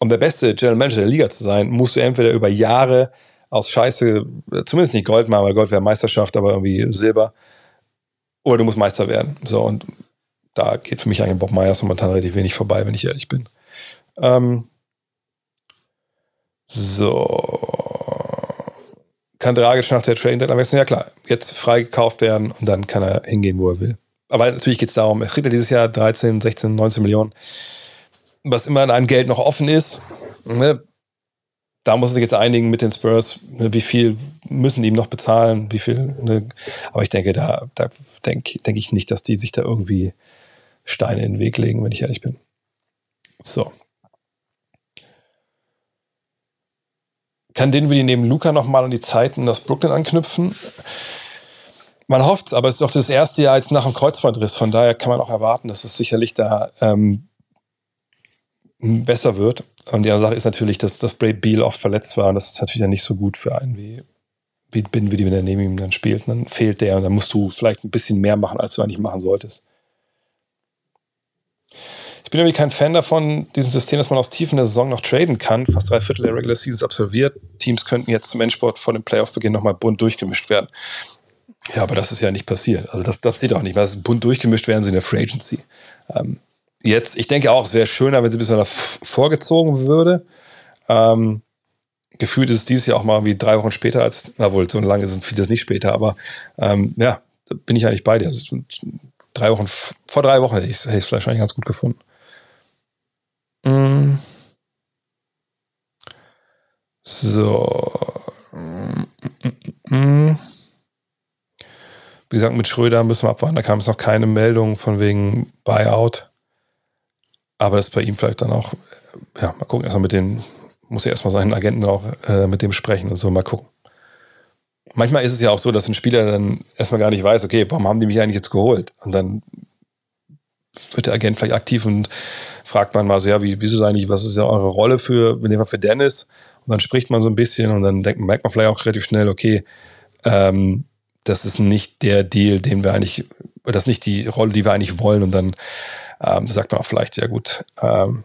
um der beste General Manager der Liga zu sein, musst du entweder über Jahre aus Scheiße, zumindest nicht Gold machen, weil Gold wäre Meisterschaft, aber irgendwie Silber. Oder du musst Meister werden. So, und da geht für mich eigentlich Bob Myers momentan relativ wenig vorbei, wenn ich ehrlich bin. Ähm, so. Kann Dragic nach der Trade Deadline wechseln? Ja klar, jetzt freigekauft werden und dann kann er hingehen, wo er will. aber natürlich geht es darum, er kriegt ja dieses Jahr 13, 16, 19 Millionen, was immer an Geld noch offen ist. Ne? Da muss sich jetzt einigen mit den Spurs, ne? wie viel müssen die ihm noch bezahlen, wie viel. Ne? Aber ich denke, da, da denke denk ich nicht, dass die sich da irgendwie Steine in den Weg legen, wenn ich ehrlich bin. So. Kann Dinwiddie neben Luca nochmal an die Zeiten aus Brooklyn anknüpfen? Man hofft es, aber es ist auch das erste Jahr jetzt nach dem Kreuzbandriss. Von daher kann man auch erwarten, dass es sicherlich da ähm, besser wird. Und die andere Sache ist natürlich, dass, dass Brad Beal oft verletzt war. Und das ist natürlich dann nicht so gut für einen wie, wie Dinwiddie, wenn er neben ihm dann spielt. Und dann fehlt der und dann musst du vielleicht ein bisschen mehr machen, als du eigentlich machen solltest bin irgendwie kein Fan davon, diesem System, dass man aus Tiefen der Saison noch traden kann. Fast drei Viertel der Regular Seasons absolviert. Teams könnten jetzt zum Endsport vor dem Playoff-Beginn nochmal bunt durchgemischt werden. Ja, aber das ist ja nicht passiert. Also das, das sieht auch nicht. Das bunt durchgemischt werden sie in der Free Agency. Ähm, jetzt, ich denke auch, es wäre schöner, wenn sie bis da vorgezogen würde. Ähm, gefühlt ist es dieses Jahr auch mal wie drei Wochen später als, na wohl, so lange sind vieles nicht später, aber ähm, ja, bin ich eigentlich bei dir. Also, drei Wochen, vor drei Wochen hätte ich es vielleicht eigentlich ganz gut gefunden. Mm. So. Mm. Wie gesagt, mit Schröder müssen wir abwarten. Da kam es noch keine Meldung von wegen Buyout. Aber das ist bei ihm vielleicht dann auch, ja, mal gucken. Erstmal mit den, muss ja erstmal seinen Agenten auch äh, mit dem sprechen und so, mal gucken. Manchmal ist es ja auch so, dass ein Spieler dann erstmal gar nicht weiß, okay, warum haben die mich eigentlich jetzt geholt? Und dann wird der Agent vielleicht aktiv und fragt man mal so, ja, wie, wie ist es eigentlich, was ist denn eure Rolle für, in dem Fall für Dennis? Und dann spricht man so ein bisschen und dann denkt, merkt man vielleicht auch relativ schnell, okay, ähm, das ist nicht der Deal, den wir eigentlich, das ist nicht die Rolle, die wir eigentlich wollen. Und dann ähm, sagt man auch vielleicht, ja gut, ähm,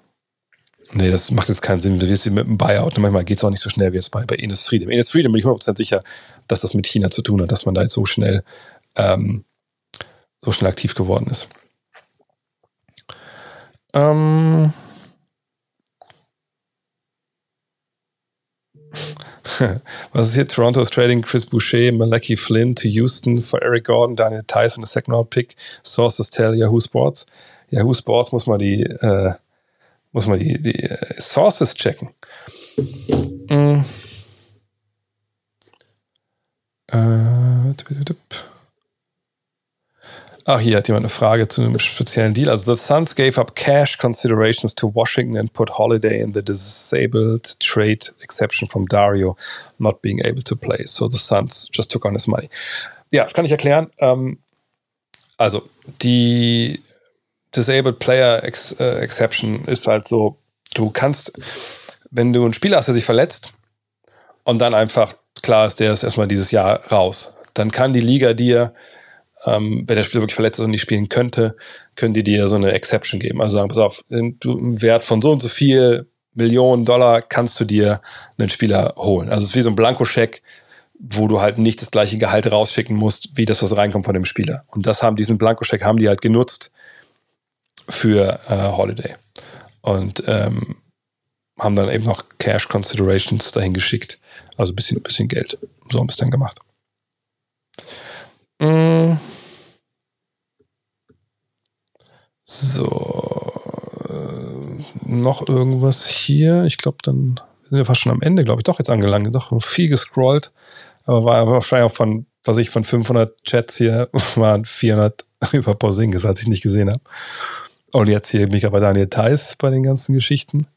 nee, das macht jetzt keinen Sinn. Wir sind mit einem Buyout und manchmal geht es auch nicht so schnell wie es bei, bei Ines Freedom. Ines Freedom bin ich 100% sicher, dass das mit China zu tun hat, dass man da jetzt so schnell, ähm, so schnell aktiv geworden ist. Ähm. Was ist hier? Toronto is trading Chris Boucher, Malachi Flynn to Houston for Eric Gordon, Daniel Tyson, a second round pick. Sources tell Yahoo Sports. Yahoo Sports muss mal die, äh, muss mal die, die äh, Sources checken. Mm. Äh, Ach, hier hat jemand eine Frage zu einem speziellen Deal. Also, the Suns gave up cash considerations to Washington and put Holiday in the disabled trade exception from Dario not being able to play. So the Suns just took on his money. Ja, das kann ich erklären. Ähm, also, die Disabled Player Ex äh, Exception ist halt so, du kannst, wenn du einen Spieler hast, der sich verletzt und dann einfach klar ist, der ist erstmal dieses Jahr raus, dann kann die Liga dir ähm, wenn der Spieler wirklich verletzt ist und nicht spielen könnte, können die dir so eine Exception geben. Also sagen, pass auf, du im Wert von so und so viel Millionen Dollar kannst du dir einen Spieler holen. Also es ist wie so ein Blankoscheck, wo du halt nicht das gleiche Gehalt rausschicken musst, wie das, was reinkommt von dem Spieler. Und das haben, diesen Blankoscheck haben die halt genutzt für äh, Holiday. Und ähm, haben dann eben noch Cash Considerations dahin geschickt. Also ein bisschen, bisschen Geld. So haben wir es dann gemacht. Mm. So. Äh, noch irgendwas hier. Ich glaube, dann sind wir fast schon am Ende, glaube ich, doch jetzt angelangt. Doch viel gescrollt. Aber war wahrscheinlich auch von, was ich von 500 Chats hier waren 400 über Porzingis, als ich nicht gesehen habe. Und jetzt hier mich aber Daniel Theiss bei den ganzen Geschichten.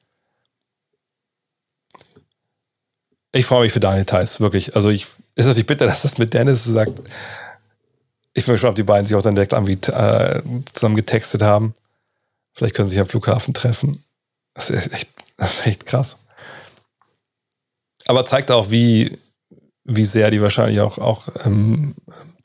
Ich freue mich für Daniel Theiss, wirklich. Also ich ist natürlich bitter, dass das mit Dennis sagt, ich bin gespannt, ob die beiden sich auch dann direkt irgendwie äh, zusammen getextet haben. Vielleicht können sie sich am Flughafen treffen. Das ist echt, das ist echt krass. Aber zeigt auch, wie, wie sehr die wahrscheinlich auch, auch ähm,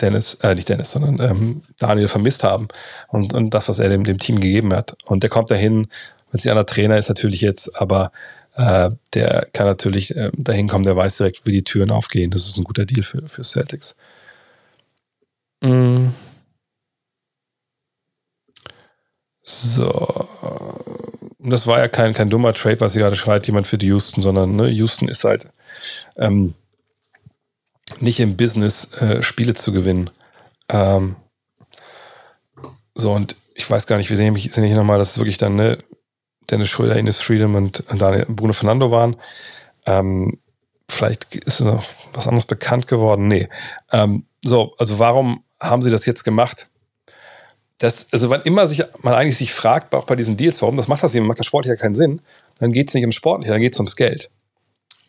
Dennis, äh, nicht Dennis, sondern ähm, Daniel vermisst haben und, und das, was er dem, dem Team gegeben hat. Und der kommt dahin, wenn sie einer Trainer ist, natürlich jetzt, aber äh, der kann natürlich äh, dahin kommen, der weiß direkt, wie die Türen aufgehen. Das ist ein guter Deal für, für Celtics. Mm. So. Das war ja kein, kein dummer Trade, was sie gerade schreit, jemand für die Houston, sondern ne, Houston ist halt ähm, nicht im Business, äh, Spiele zu gewinnen. Ähm, So, und ich weiß gar nicht, wir sehen hier nochmal, dass es wirklich dann ne, Dennis Schröder, Ines Freedom und Daniel, Bruno Fernando waren. Ähm, vielleicht ist noch was anderes bekannt geworden. Nee. Ähm, so, also warum haben sie das jetzt gemacht? Das, also wann immer sich man eigentlich sich fragt, auch bei diesen Deals, warum das macht das nicht, macht das Sport ja keinen Sinn, dann geht es nicht um Sport, dann geht es ums Geld.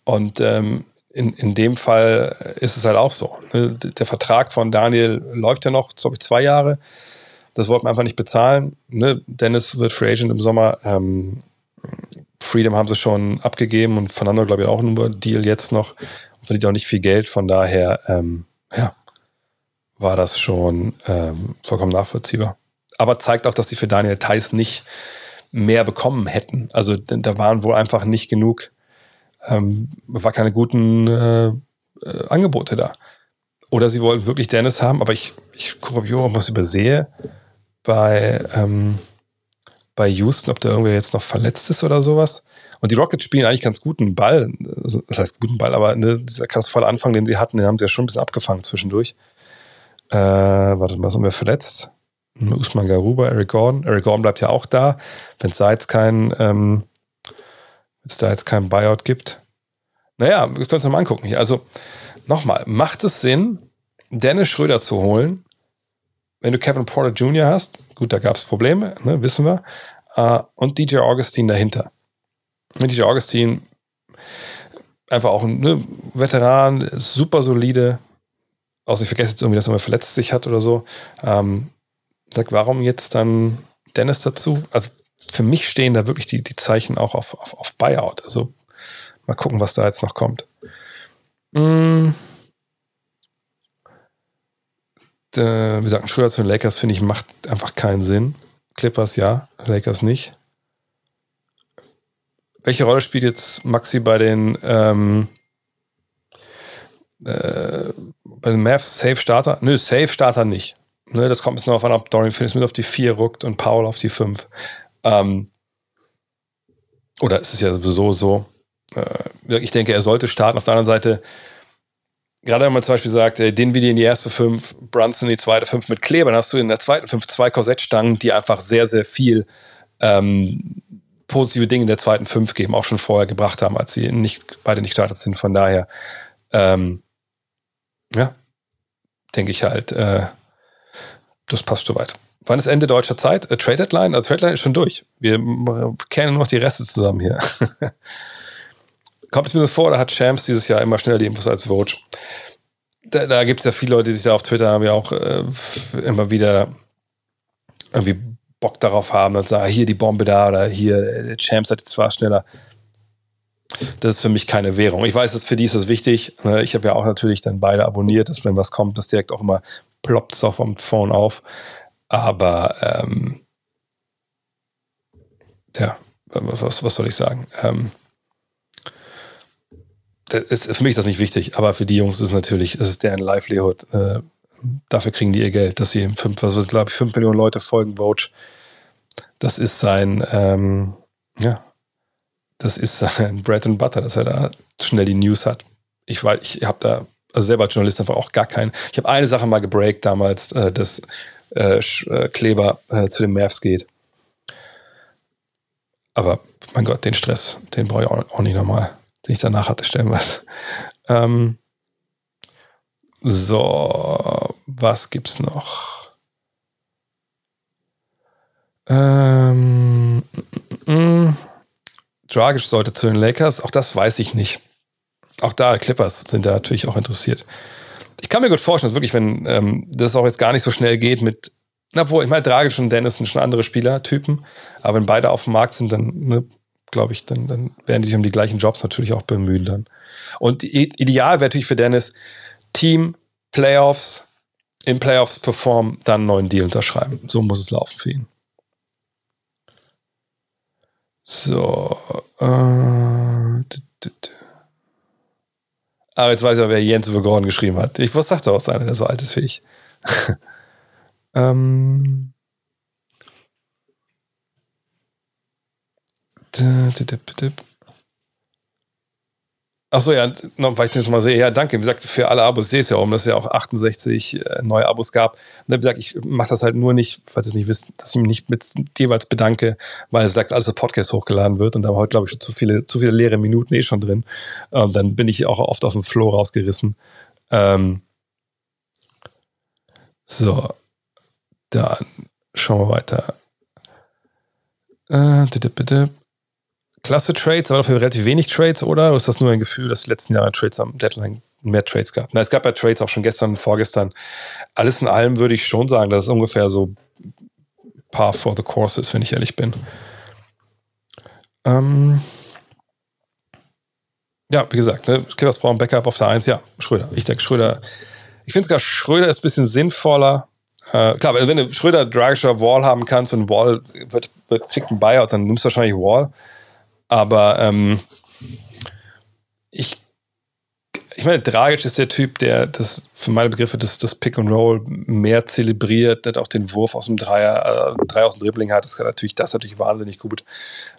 Und ähm, in, in dem Fall ist es halt auch so. Ne? Der Vertrag von Daniel läuft ja noch, glaube ich, zwei Jahre. Das wollten wir einfach nicht bezahlen. Ne? Dennis wird Free Agent im Sommer. Ähm, Freedom haben sie schon abgegeben und Fernando, glaube ich, auch nur Deal jetzt noch. Und verdient auch nicht viel Geld. Von daher, ähm, ja, war das schon ähm, vollkommen nachvollziehbar. Aber zeigt auch, dass sie für Daniel Theiss nicht mehr bekommen hätten. Also da waren wohl einfach nicht genug, ähm, war keine guten äh, äh, Angebote da. Oder sie wollten wirklich Dennis haben, aber ich, ich gucke, ob ich irgendwas übersehe bei, ähm, bei Houston, ob da irgendwer jetzt noch verletzt ist oder sowas. Und die Rockets spielen eigentlich ganz guten Ball. Also, das heißt guten Ball, aber ne, dieser ganz volle Anfang, den sie hatten, den haben sie ja schon ein bisschen abgefangen zwischendurch. Äh, warte mal, sind wir verletzt? Usman Garuba, Eric Gordon. Eric Gordon bleibt ja auch da, wenn es da jetzt kein, ähm, wenn es da jetzt kein Buyout gibt. Naja, wir können uns mal angucken hier. Also nochmal, macht es Sinn, Dennis Schröder zu holen, wenn du Kevin Porter Jr. hast? Gut, da gab es Probleme, ne, wissen wir. Uh, und DJ Augustine dahinter. Mit DJ Augustine einfach auch ein ne, Veteran, super solide. Außer ich vergesse jetzt irgendwie, dass er mal verletzt sich hat oder so. Ähm, sag, warum jetzt dann Dennis dazu? Also für mich stehen da wirklich die, die Zeichen auch auf, auf, auf Buyout. Also mal gucken, was da jetzt noch kommt. Mm. Äh, wir sagten, Schröder zu den Lakers, finde ich, macht einfach keinen Sinn. Clippers ja, Lakers nicht. Welche Rolle spielt jetzt Maxi bei den ähm, äh, bei den Mavs Safe Starter? Nö, Safe Starter nicht. Ne, das kommt ein bisschen darauf an, ob Dorian Finney-Smith auf die 4 rückt und Paul auf die 5. Ähm, oder ist es ja sowieso so. Äh, ich denke, er sollte starten. Auf der anderen Seite, gerade wenn man zum Beispiel sagt, äh, den wieder in die erste 5, Brunson in die zweite 5 mit Kleber, dann hast du in der zweiten 5 zwei Korsettstangen, die einfach sehr, sehr viel ähm, positive Dinge in der zweiten 5 geben, auch schon vorher gebracht haben, als sie nicht, beide nicht gestartet sind. Von daher, ähm, ja, denke ich halt, äh, das passt soweit. Wann ist Ende deutscher Zeit? Äh, Trade Deadline? Also Trade Deadline ist schon durch. Wir kennen nur noch die Reste zusammen hier. Kommt es mir so vor, da hat Champs dieses Jahr immer schneller die Infos als Vogue. Da, da gibt es ja viele Leute, die sich da auf Twitter haben ja auch äh, immer wieder irgendwie Bock darauf haben und sagen, hier die Bombe da oder hier, Champs hat jetzt zwar schneller. Das ist für mich keine Währung. Ich weiß, dass für die ist das wichtig. Ne? Ich habe ja auch natürlich dann beide abonniert, dass wenn was kommt, das direkt auch immer ploppt es auf dem Phone auf. Aber ähm, ja, was, was soll ich sagen? Ähm, ist, für mich ist das nicht wichtig, aber für die Jungs ist natürlich, es ist deren Livelihood. Äh, dafür kriegen die ihr Geld, dass sie fünf, was glaube ich, fünf Millionen Leute folgen Vogue. Das ist sein, ähm, ja, das ist sein Bread and Butter, dass er da schnell die News hat. Ich weiß, ich habe da also selber als Journalist einfach auch gar keinen. Ich habe eine Sache mal gebreakt damals, äh, dass äh, äh, Kleber äh, zu den Mavs geht. Aber mein Gott, den Stress, den brauche ich auch, nicht nochmal, den ich danach hatte, stellen was. Ähm, so, was gibt's noch? Ähm, mm, mm, mm. Dragic sollte zu den Lakers, auch das weiß ich nicht auch da, Clippers sind da natürlich auch interessiert. Ich kann mir gut vorstellen, dass wirklich, wenn ähm, das auch jetzt gar nicht so schnell geht mit, na wo, ich meine, Dragic und Dennis sind schon andere Spielertypen, aber wenn beide auf dem Markt sind, dann, ne, glaube ich, dann, dann werden die sich um die gleichen Jobs natürlich auch bemühen dann. Und ideal wäre natürlich für Dennis, Team, Playoffs, in Playoffs performen, dann einen neuen Deal unterschreiben. So muss es laufen für ihn. So. Äh, aber jetzt weiß ich auch, wer Jens über Gordon geschrieben hat. Ich was sagte auch einer, der so alt ist wie ich. ähm. Achso, ja, noch, weil ich das mal sehe. Ja, danke. Wie gesagt, für alle Abos sehe ich es ja um, dass es ja auch 68 äh, neue Abos gab. Und wie gesagt, ich mache das halt nur nicht, falls ihr es nicht wisst, dass ich mich nicht mit jeweils bedanke, weil es sagt, alles Podcast hochgeladen wird und da war heute, glaube ich, schon zu viele, zu viele leere Minuten eh schon drin. Und dann bin ich auch oft auf dem Flow rausgerissen. Ähm, so, dann schauen wir weiter. Äh, klasse Trades, aber dafür relativ wenig Trades, oder? Oder ist das nur ein Gefühl, dass die letzten Jahre Trades am Deadline mehr Trades gab? Na, es gab ja Trades auch schon gestern und vorgestern. Alles in allem würde ich schon sagen, dass es ungefähr so par for the course ist, wenn ich ehrlich bin. Ähm ja, wie gesagt, ne, Clippers brauchen Backup auf der 1. Ja, Schröder. Ich denke, Schröder. Ich finde sogar, Schröder ist ein bisschen sinnvoller. Äh, klar, wenn du Schröder, Dragischer, Wall haben kannst und Wall wird, wird, kriegt einen Buyout, dann nimmst du wahrscheinlich Wall. Aber ähm, ich, ich meine, Dragic ist der Typ, der das für meine Begriffe das, das Pick and Roll mehr zelebriert, der auch den Wurf aus dem Dreier, äh, Dreier aus dem Dribbling hat. Das kann natürlich, das natürlich wahnsinnig gut.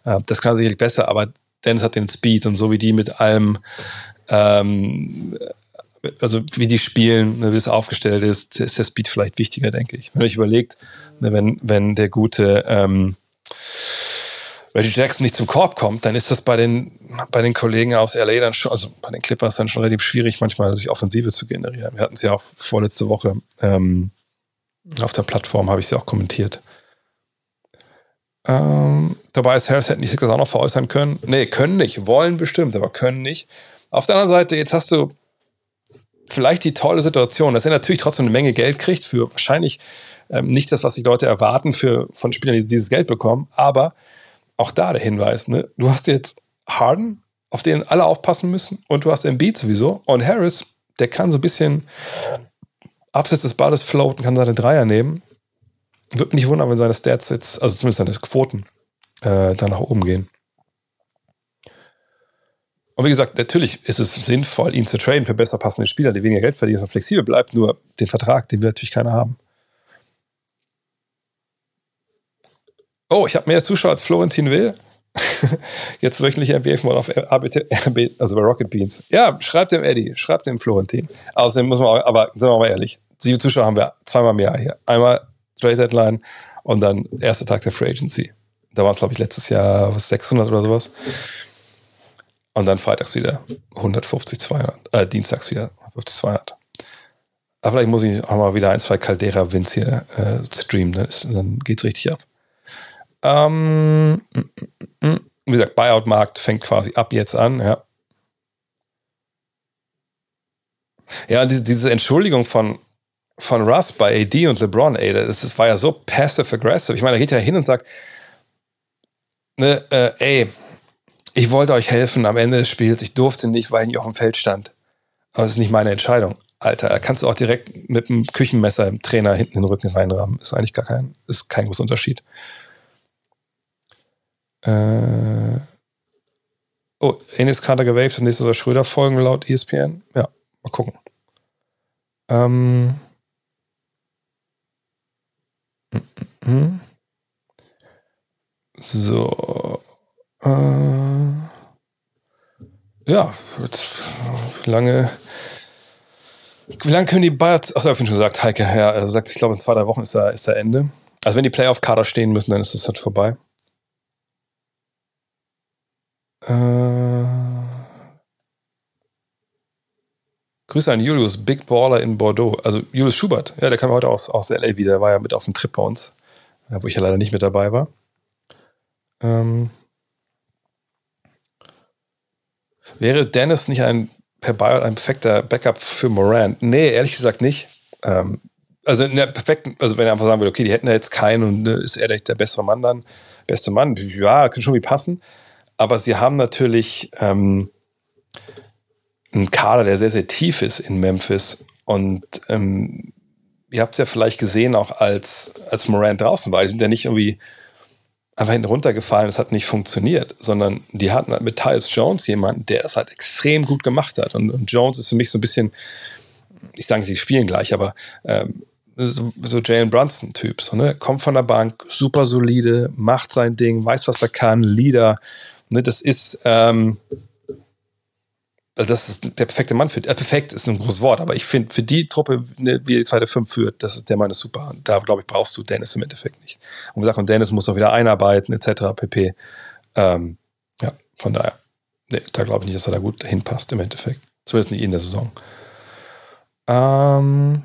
Äh, das kann sicherlich besser, aber Dennis hat den Speed und so wie die mit allem ähm, also wie die spielen, ne, wie es aufgestellt ist, ist der Speed vielleicht wichtiger, denke ich. Wenn ihr euch überlegt, ne, wenn, wenn der gute ähm, Reggie Jackson nicht zum Korb kommt, dann ist das bei den, bei den Kollegen aus LA dann schon, also bei den Clippers dann schon relativ schwierig, manchmal sich Offensive zu generieren. Wir hatten es ja auch vorletzte Woche ähm, auf der Plattform, habe ich sie auch kommentiert. Ähm, Tobias Harris hätten die Sixers auch noch veräußern können. Nee, können nicht, wollen bestimmt, aber können nicht. Auf der anderen Seite, jetzt hast du vielleicht die tolle Situation, dass er natürlich trotzdem eine Menge Geld kriegt für wahrscheinlich ähm, nicht das, was sich Leute erwarten für, von Spielern, die dieses Geld bekommen, aber auch da der Hinweis, ne? du hast jetzt Harden, auf den alle aufpassen müssen und du hast Embiid sowieso und Harris, der kann so ein bisschen abseits des Balles floaten, kann seine Dreier nehmen. Würde mich nicht wundern, wenn seine Stats jetzt, also zumindest seine Quoten, äh, da nach oben gehen. Und wie gesagt, natürlich ist es sinnvoll, ihn zu traden für besser passende Spieler, die weniger Geld verdienen und flexibel bleibt. Nur den Vertrag, den will natürlich keiner haben. Oh, ich habe mehr Zuschauer als Florentin will. Jetzt wöchentlich NBA mal auf RBT, also bei Rocket Beans. Ja, schreibt dem Eddie, schreibt dem Florentin. Außerdem muss man auch, aber sagen wir mal ehrlich, sieben Zuschauer haben wir zweimal im Jahr hier. Einmal Trade Deadline und dann erster Tag der Free Agency. Da war es, glaube ich, letztes Jahr was 600 oder sowas. Und dann freitags wieder 150, 200. Äh, dienstags wieder 150, 200. Aber vielleicht muss ich auch mal wieder ein, zwei Caldera-Wins hier äh, streamen, dann, ist, dann geht's richtig ab. Ähm, wie gesagt, Buyout-Markt fängt quasi ab jetzt an, ja. Ja, diese, diese Entschuldigung von, von Russ bei AD und LeBron, ey, das, das war ja so passive-aggressive. Ich meine, er geht ja hin und sagt, ne, äh, ey, ich wollte euch helfen am Ende des Spiels. Ich durfte nicht, weil ich nicht auf dem Feld stand. Aber es ist nicht meine Entscheidung. Alter, kannst du auch direkt mit dem Küchenmesser im Trainer hinten in den Rücken reinrahmen. Ist eigentlich gar kein, ist kein großer Unterschied. Äh oh, Enes Kader gewaved und nächstes soll Schröder folgen laut ESPN. Ja, mal gucken. Ähm. So. Äh, ja, jetzt, wie lange, wie lange können die Bayern, achso, ich habe schon gesagt, Heike, ja, er sagt, ich glaube, in zwei, drei Wochen ist da, ist da Ende. Also wenn die Playoff-Kader stehen müssen, dann ist das halt vorbei. Äh, Grüße an Julius, Big Baller in Bordeaux. Also Julius Schubert, ja, der kam heute aus, aus LA wieder, der war ja mit auf dem Trip bei uns, wo ich ja leider nicht mit dabei war. Ähm, Wäre Dennis nicht ein per Buyout ein perfekter Backup für Morant? Nee, ehrlich gesagt nicht. Ähm, also in der perfekten, also wenn er einfach sagen würde, okay, die hätten ja jetzt keinen und ne, ist er der bessere Mann dann, beste Mann, ja, könnte schon wie passen. Aber sie haben natürlich ähm, einen Kader, der sehr, sehr tief ist in Memphis. Und ähm, ihr habt es ja vielleicht gesehen, auch als, als Morant draußen war. Die sind ja nicht irgendwie einfach hinten runtergefallen, es hat nicht funktioniert, sondern die hatten halt mit Tyus Jones jemanden, der das halt extrem gut gemacht hat. Und, und Jones ist für mich so ein bisschen, ich sage, sie spielen gleich, aber ähm, so, so Jalen Brunson-Typ, so, ne? kommt von der Bank, super solide, macht sein Ding, weiß, was er kann, Leader. Ne? Das ist, ähm, also das ist der perfekte Mann für. Äh, perfekt ist ein großes Wort, aber ich finde, für die Truppe, ne, wie die zweite Fünf führt, das ist der Mann ist super. Da, glaube ich, brauchst du Dennis im Endeffekt nicht. Und gesagt, und Dennis muss auch wieder einarbeiten, etc. pp. Ähm, ja, von daher. Nee, da glaube ich nicht, dass er da gut hinpasst im Endeffekt. Zumindest nicht in der Saison. Ähm,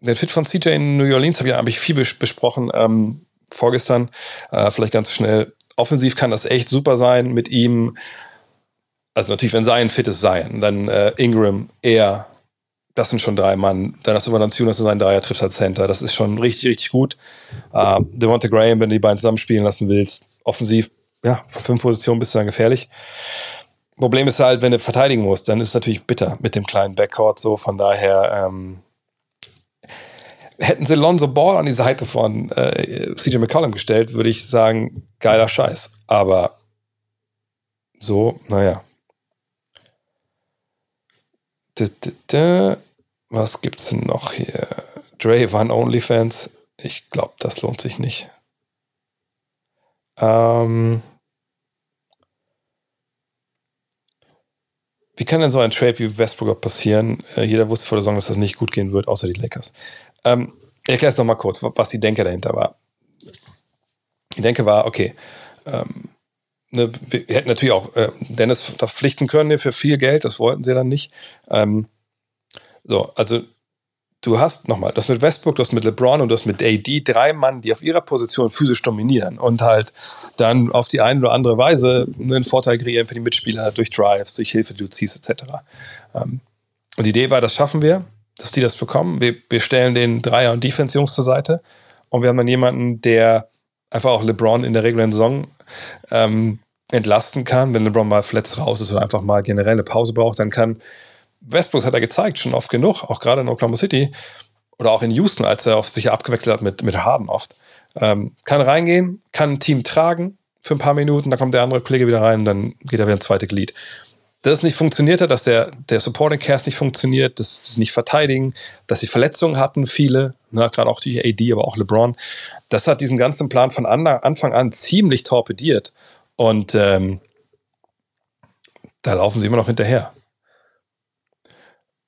den Fit von CJ in New Orleans habe ich, hab ich viel besprochen ähm, vorgestern. Äh, vielleicht ganz schnell offensiv kann das echt super sein mit ihm. Also natürlich, wenn Zion fit ist, Zion. Dann äh, Ingram, er, das sind schon drei Mann. Dann hast du Valanciunas in seinen Dreier, trifft als Center. Das ist schon richtig, richtig gut. Äh, Devonta Graham, wenn du die beiden zusammenspielen lassen willst, offensiv, ja, von fünf Positionen bist du dann gefährlich. Problem ist halt, wenn du verteidigen musst, dann ist es natürlich bitter mit dem kleinen Backcourt so. Von daher, ähm, hätten sie Lonzo Ball an die Seite von äh, CJ McCollum gestellt, würde ich sagen, geiler Scheiß. Aber so, naja. Was gibt's denn noch hier? Dre Van OnlyFans. Ich glaube, das lohnt sich nicht. Ähm, wie kann denn so ein Trade wie Westbrook passieren? Äh, jeder wusste vor der Saison, dass das nicht gut gehen wird, außer die Lakers. Ähm, ich erkläre es nochmal kurz, was die Denke dahinter war. Die Denke war, okay, ähm, ne, wir hätten natürlich auch äh, Dennis verpflichten können für viel Geld, das wollten sie dann nicht. Ähm, so, also du hast nochmal, du hast mit Westbrook, du hast mit LeBron und du hast mit AD drei Mann, die auf ihrer Position physisch dominieren und halt dann auf die eine oder andere Weise einen Vorteil kreieren für die Mitspieler durch Drives, durch Hilfe, du ziehst, etc. Ähm, und die Idee war, das schaffen wir dass die das bekommen. Wir, wir stellen den Dreier- und Defense-Jungs zur Seite und wir haben dann jemanden, der einfach auch LeBron in der regulären Saison ähm, entlasten kann. Wenn LeBron mal verletzt raus ist oder einfach mal generell eine Pause braucht, dann kann Westbrook, hat er gezeigt, schon oft genug, auch gerade in Oklahoma City oder auch in Houston, als er auf sich abgewechselt hat mit, mit Harden oft, ähm, kann reingehen, kann ein Team tragen für ein paar Minuten, dann kommt der andere Kollege wieder rein, dann geht er wieder ein zweites Glied dass es nicht funktioniert hat, dass der, der Supporting Cast nicht funktioniert, dass sie nicht verteidigen, dass sie Verletzungen hatten, viele, ne, gerade auch die AD, aber auch LeBron. Das hat diesen ganzen Plan von Anfang an ziemlich torpediert. Und ähm, da laufen sie immer noch hinterher.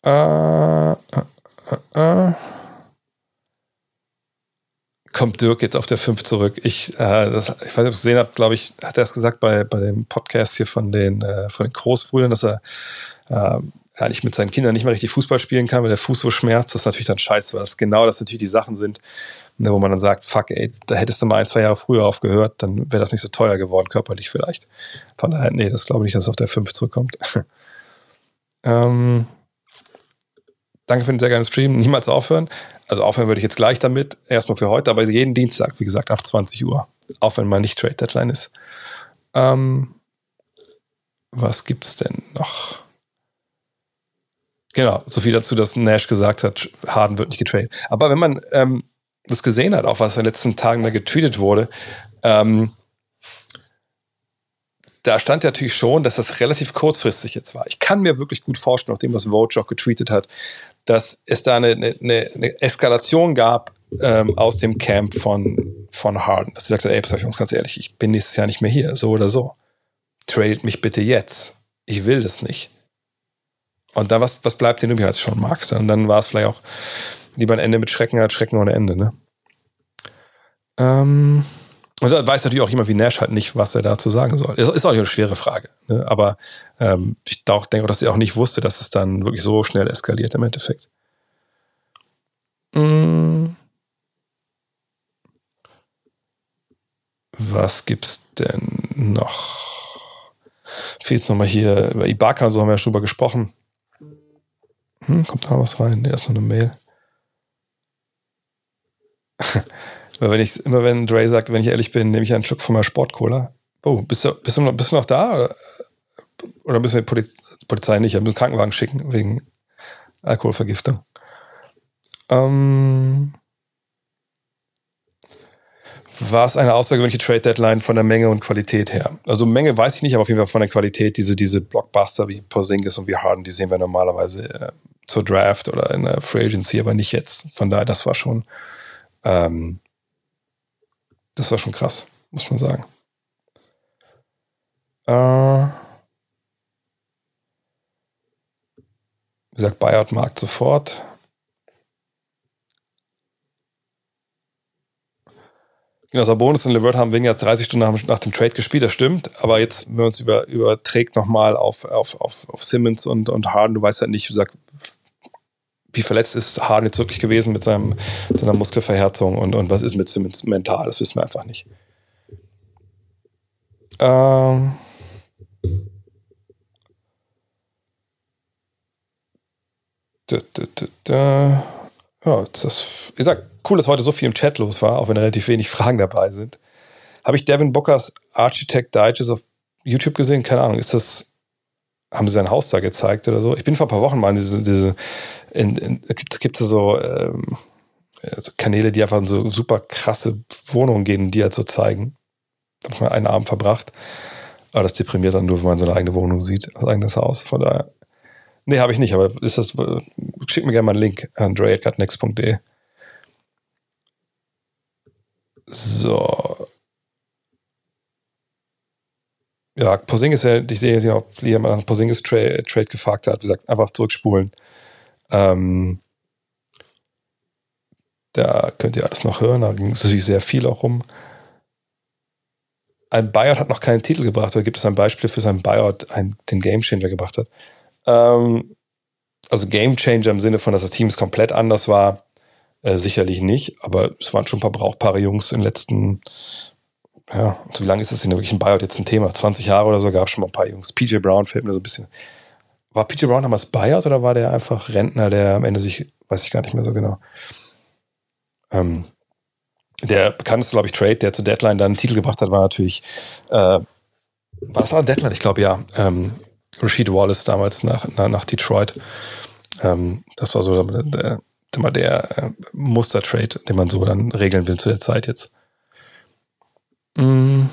Äh, äh, äh, äh kommt Dirk jetzt auf der 5 zurück. Ich, äh, das, ich weiß nicht, ob ihr es gesehen habt, glaube ich, hat er es gesagt bei, bei dem Podcast hier von den, äh, von den Großbrüdern, dass er äh, eigentlich mit seinen Kindern nicht mehr richtig Fußball spielen kann, weil der Fuß so schmerzt. Das ist natürlich dann scheiße, weil das genau das natürlich die Sachen sind, ne, wo man dann sagt, fuck, ey, da hättest du mal ein, zwei Jahre früher aufgehört, dann wäre das nicht so teuer geworden, körperlich vielleicht. Von daher, nee, das glaube ich nicht, dass es auf der 5 zurückkommt. ähm, danke für den sehr geilen Stream. Niemals aufhören also aufhören würde ich jetzt gleich damit, erstmal für heute, aber jeden Dienstag, wie gesagt, ab 20 Uhr. Auch wenn mal nicht Trade Deadline ist. Ähm, was gibt's denn noch? Genau, so viel dazu, dass Nash gesagt hat, Harden wird nicht getradet. Aber wenn man ähm, das gesehen hat, auch was in den letzten Tagen da getweetet wurde, ähm, da stand ja natürlich schon, dass das relativ kurzfristig jetzt war. Ich kann mir wirklich gut vorstellen, nachdem was auch getweetet hat, dass es da eine, eine, eine Eskalation gab ähm, aus dem Camp von, von Harden. Dass sie sagte, ey, pass Jungs, ganz ehrlich, ich bin nächstes Jahr nicht mehr hier, so oder so. Tradet mich bitte jetzt. Ich will das nicht. Und dann, was, was bleibt denn übrig als schon magst? Und dann war es vielleicht auch lieber ein Ende mit Schrecken als Schrecken ohne Ende, ne? Ähm. Und da weiß natürlich auch jemand wie Nash halt nicht, was er dazu sagen soll. Ist, ist auch eine schwere Frage. Ne? Aber ähm, ich denke auch, dass er auch nicht wusste, dass es dann wirklich so schnell eskaliert im Endeffekt. Hm. Was gibt's denn noch? Fehlt es nochmal hier über Ibaka, so haben wir ja schon drüber gesprochen. Hm, kommt da was rein? Nee, erst noch eine Mail. Weil wenn ich, immer wenn Dre sagt, wenn ich ehrlich bin, nehme ich einen Schluck von meiner Sportcola. Oh, bist du, bist du, noch, bist du noch da? Oder, oder müssen wir die Poliz Polizei nicht, wir müssen Krankenwagen schicken wegen Alkoholvergiftung? Ähm, war es eine außergewöhnliche Trade Deadline von der Menge und Qualität her? Also Menge weiß ich nicht, aber auf jeden Fall von der Qualität. Diese, diese Blockbuster wie Porzingis und wie Harden, die sehen wir normalerweise äh, zur Draft oder in der Free Agency, aber nicht jetzt. Von daher, das war schon ähm, das war schon krass, muss man sagen. Äh, wie gesagt, Buyout-Markt sofort. Genau, Sabonis und LeVert haben weniger als 30 Stunden nach dem Trade gespielt, das stimmt. Aber jetzt, wenn man es über, überträgt nochmal auf, auf, auf, auf Simmons und, und Harden, du weißt halt nicht, wie gesagt, wie verletzt ist Harden jetzt wirklich gewesen mit seinem, seiner Muskelverhärtung und, und was ist mit Simmons mental, das wissen wir einfach nicht. Ähm. Da, da, da. Ja, das, ich sag, cool, dass heute so viel im Chat los war, auch wenn relativ wenig Fragen dabei sind. Habe ich Devin Bookers Architect Digest auf YouTube gesehen? Keine Ahnung, ist das, haben sie sein Haus da gezeigt oder so? Ich bin vor ein paar Wochen mal in diese, diese in, in, gibt, gibt es so, ähm, so Kanäle, die einfach in so super krasse Wohnungen gehen, die halt so zeigen. Da habe ich mal einen Abend verbracht. Aber das deprimiert dann nur, wenn man seine eigene Wohnung sieht, das eigenes Haus. Von daher. Nee, habe ich nicht, aber ist das, schick mir gerne mal einen Link an dre.next.de. So. Ja, Posingis, ich sehe jetzt noch, ob jemand nach Posingis Trade, Trade gefragt hat, wie gesagt, einfach zurückspulen. Ähm, da könnt ihr alles noch hören, da ging es natürlich sehr viel auch um. Ein Buyout hat noch keinen Titel gebracht, oder gibt es ein Beispiel für seinen Buyout, ein, den Game Changer gebracht hat? Ähm, also Game Changer im Sinne von, dass das Team komplett anders war, äh, sicherlich nicht, aber es waren schon ein paar brauchbare Jungs in den letzten, ja, so wie lange ist das denn wirklich ein Buyout jetzt ein Thema? 20 Jahre oder so gab es schon mal ein paar Jungs. PJ Brown fällt mir so ein bisschen. War PJ Brown damals Buyout oder war der einfach Rentner, der am Ende sich, weiß ich gar nicht mehr so genau. Ähm, der bekannteste, glaube ich, Trade, der zur Deadline dann einen Titel gebracht hat, war natürlich, äh, war das war Deadline, ich glaube ja, ähm, Rashid Wallace damals nach, nach, nach Detroit. Ähm, das war so der, der, der, äh, Muster-Trade, den man so dann regeln will zu der Zeit jetzt. Mm.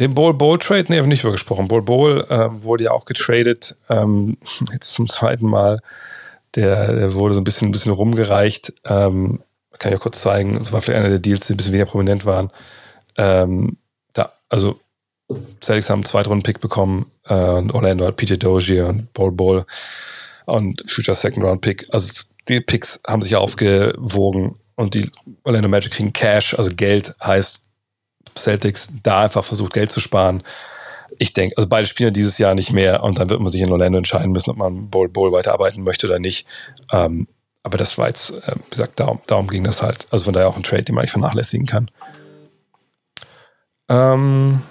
Den Bowl Bowl Trade, nee, habe ich nicht über gesprochen. Bowl Bowl äh, wurde ja auch getradet, ähm, jetzt zum zweiten Mal. Der, der, wurde so ein bisschen, ein bisschen rumgereicht. Ähm, kann ich ja kurz zeigen. Das war vielleicht einer der Deals, die ein bisschen weniger prominent waren. Ähm, da, also Celtics haben einen Zweitrunden-Pick bekommen äh, und Orlando hat PJ Dozier und Bol Bol und Future Second-Round-Pick. Also die Picks haben sich aufgewogen und die Orlando Magic kriegen Cash, also Geld heißt Celtics da einfach versucht Geld zu sparen. Ich denke, also beide spielen dieses Jahr nicht mehr und dann wird man sich in Orlando entscheiden müssen, ob man Bowl Bowl weiterarbeiten möchte oder nicht. Ähm, aber das war jetzt, äh, wie gesagt, darum, darum ging das halt. Also von daher auch ein Trade, den man eigentlich vernachlässigen kann. Ähm,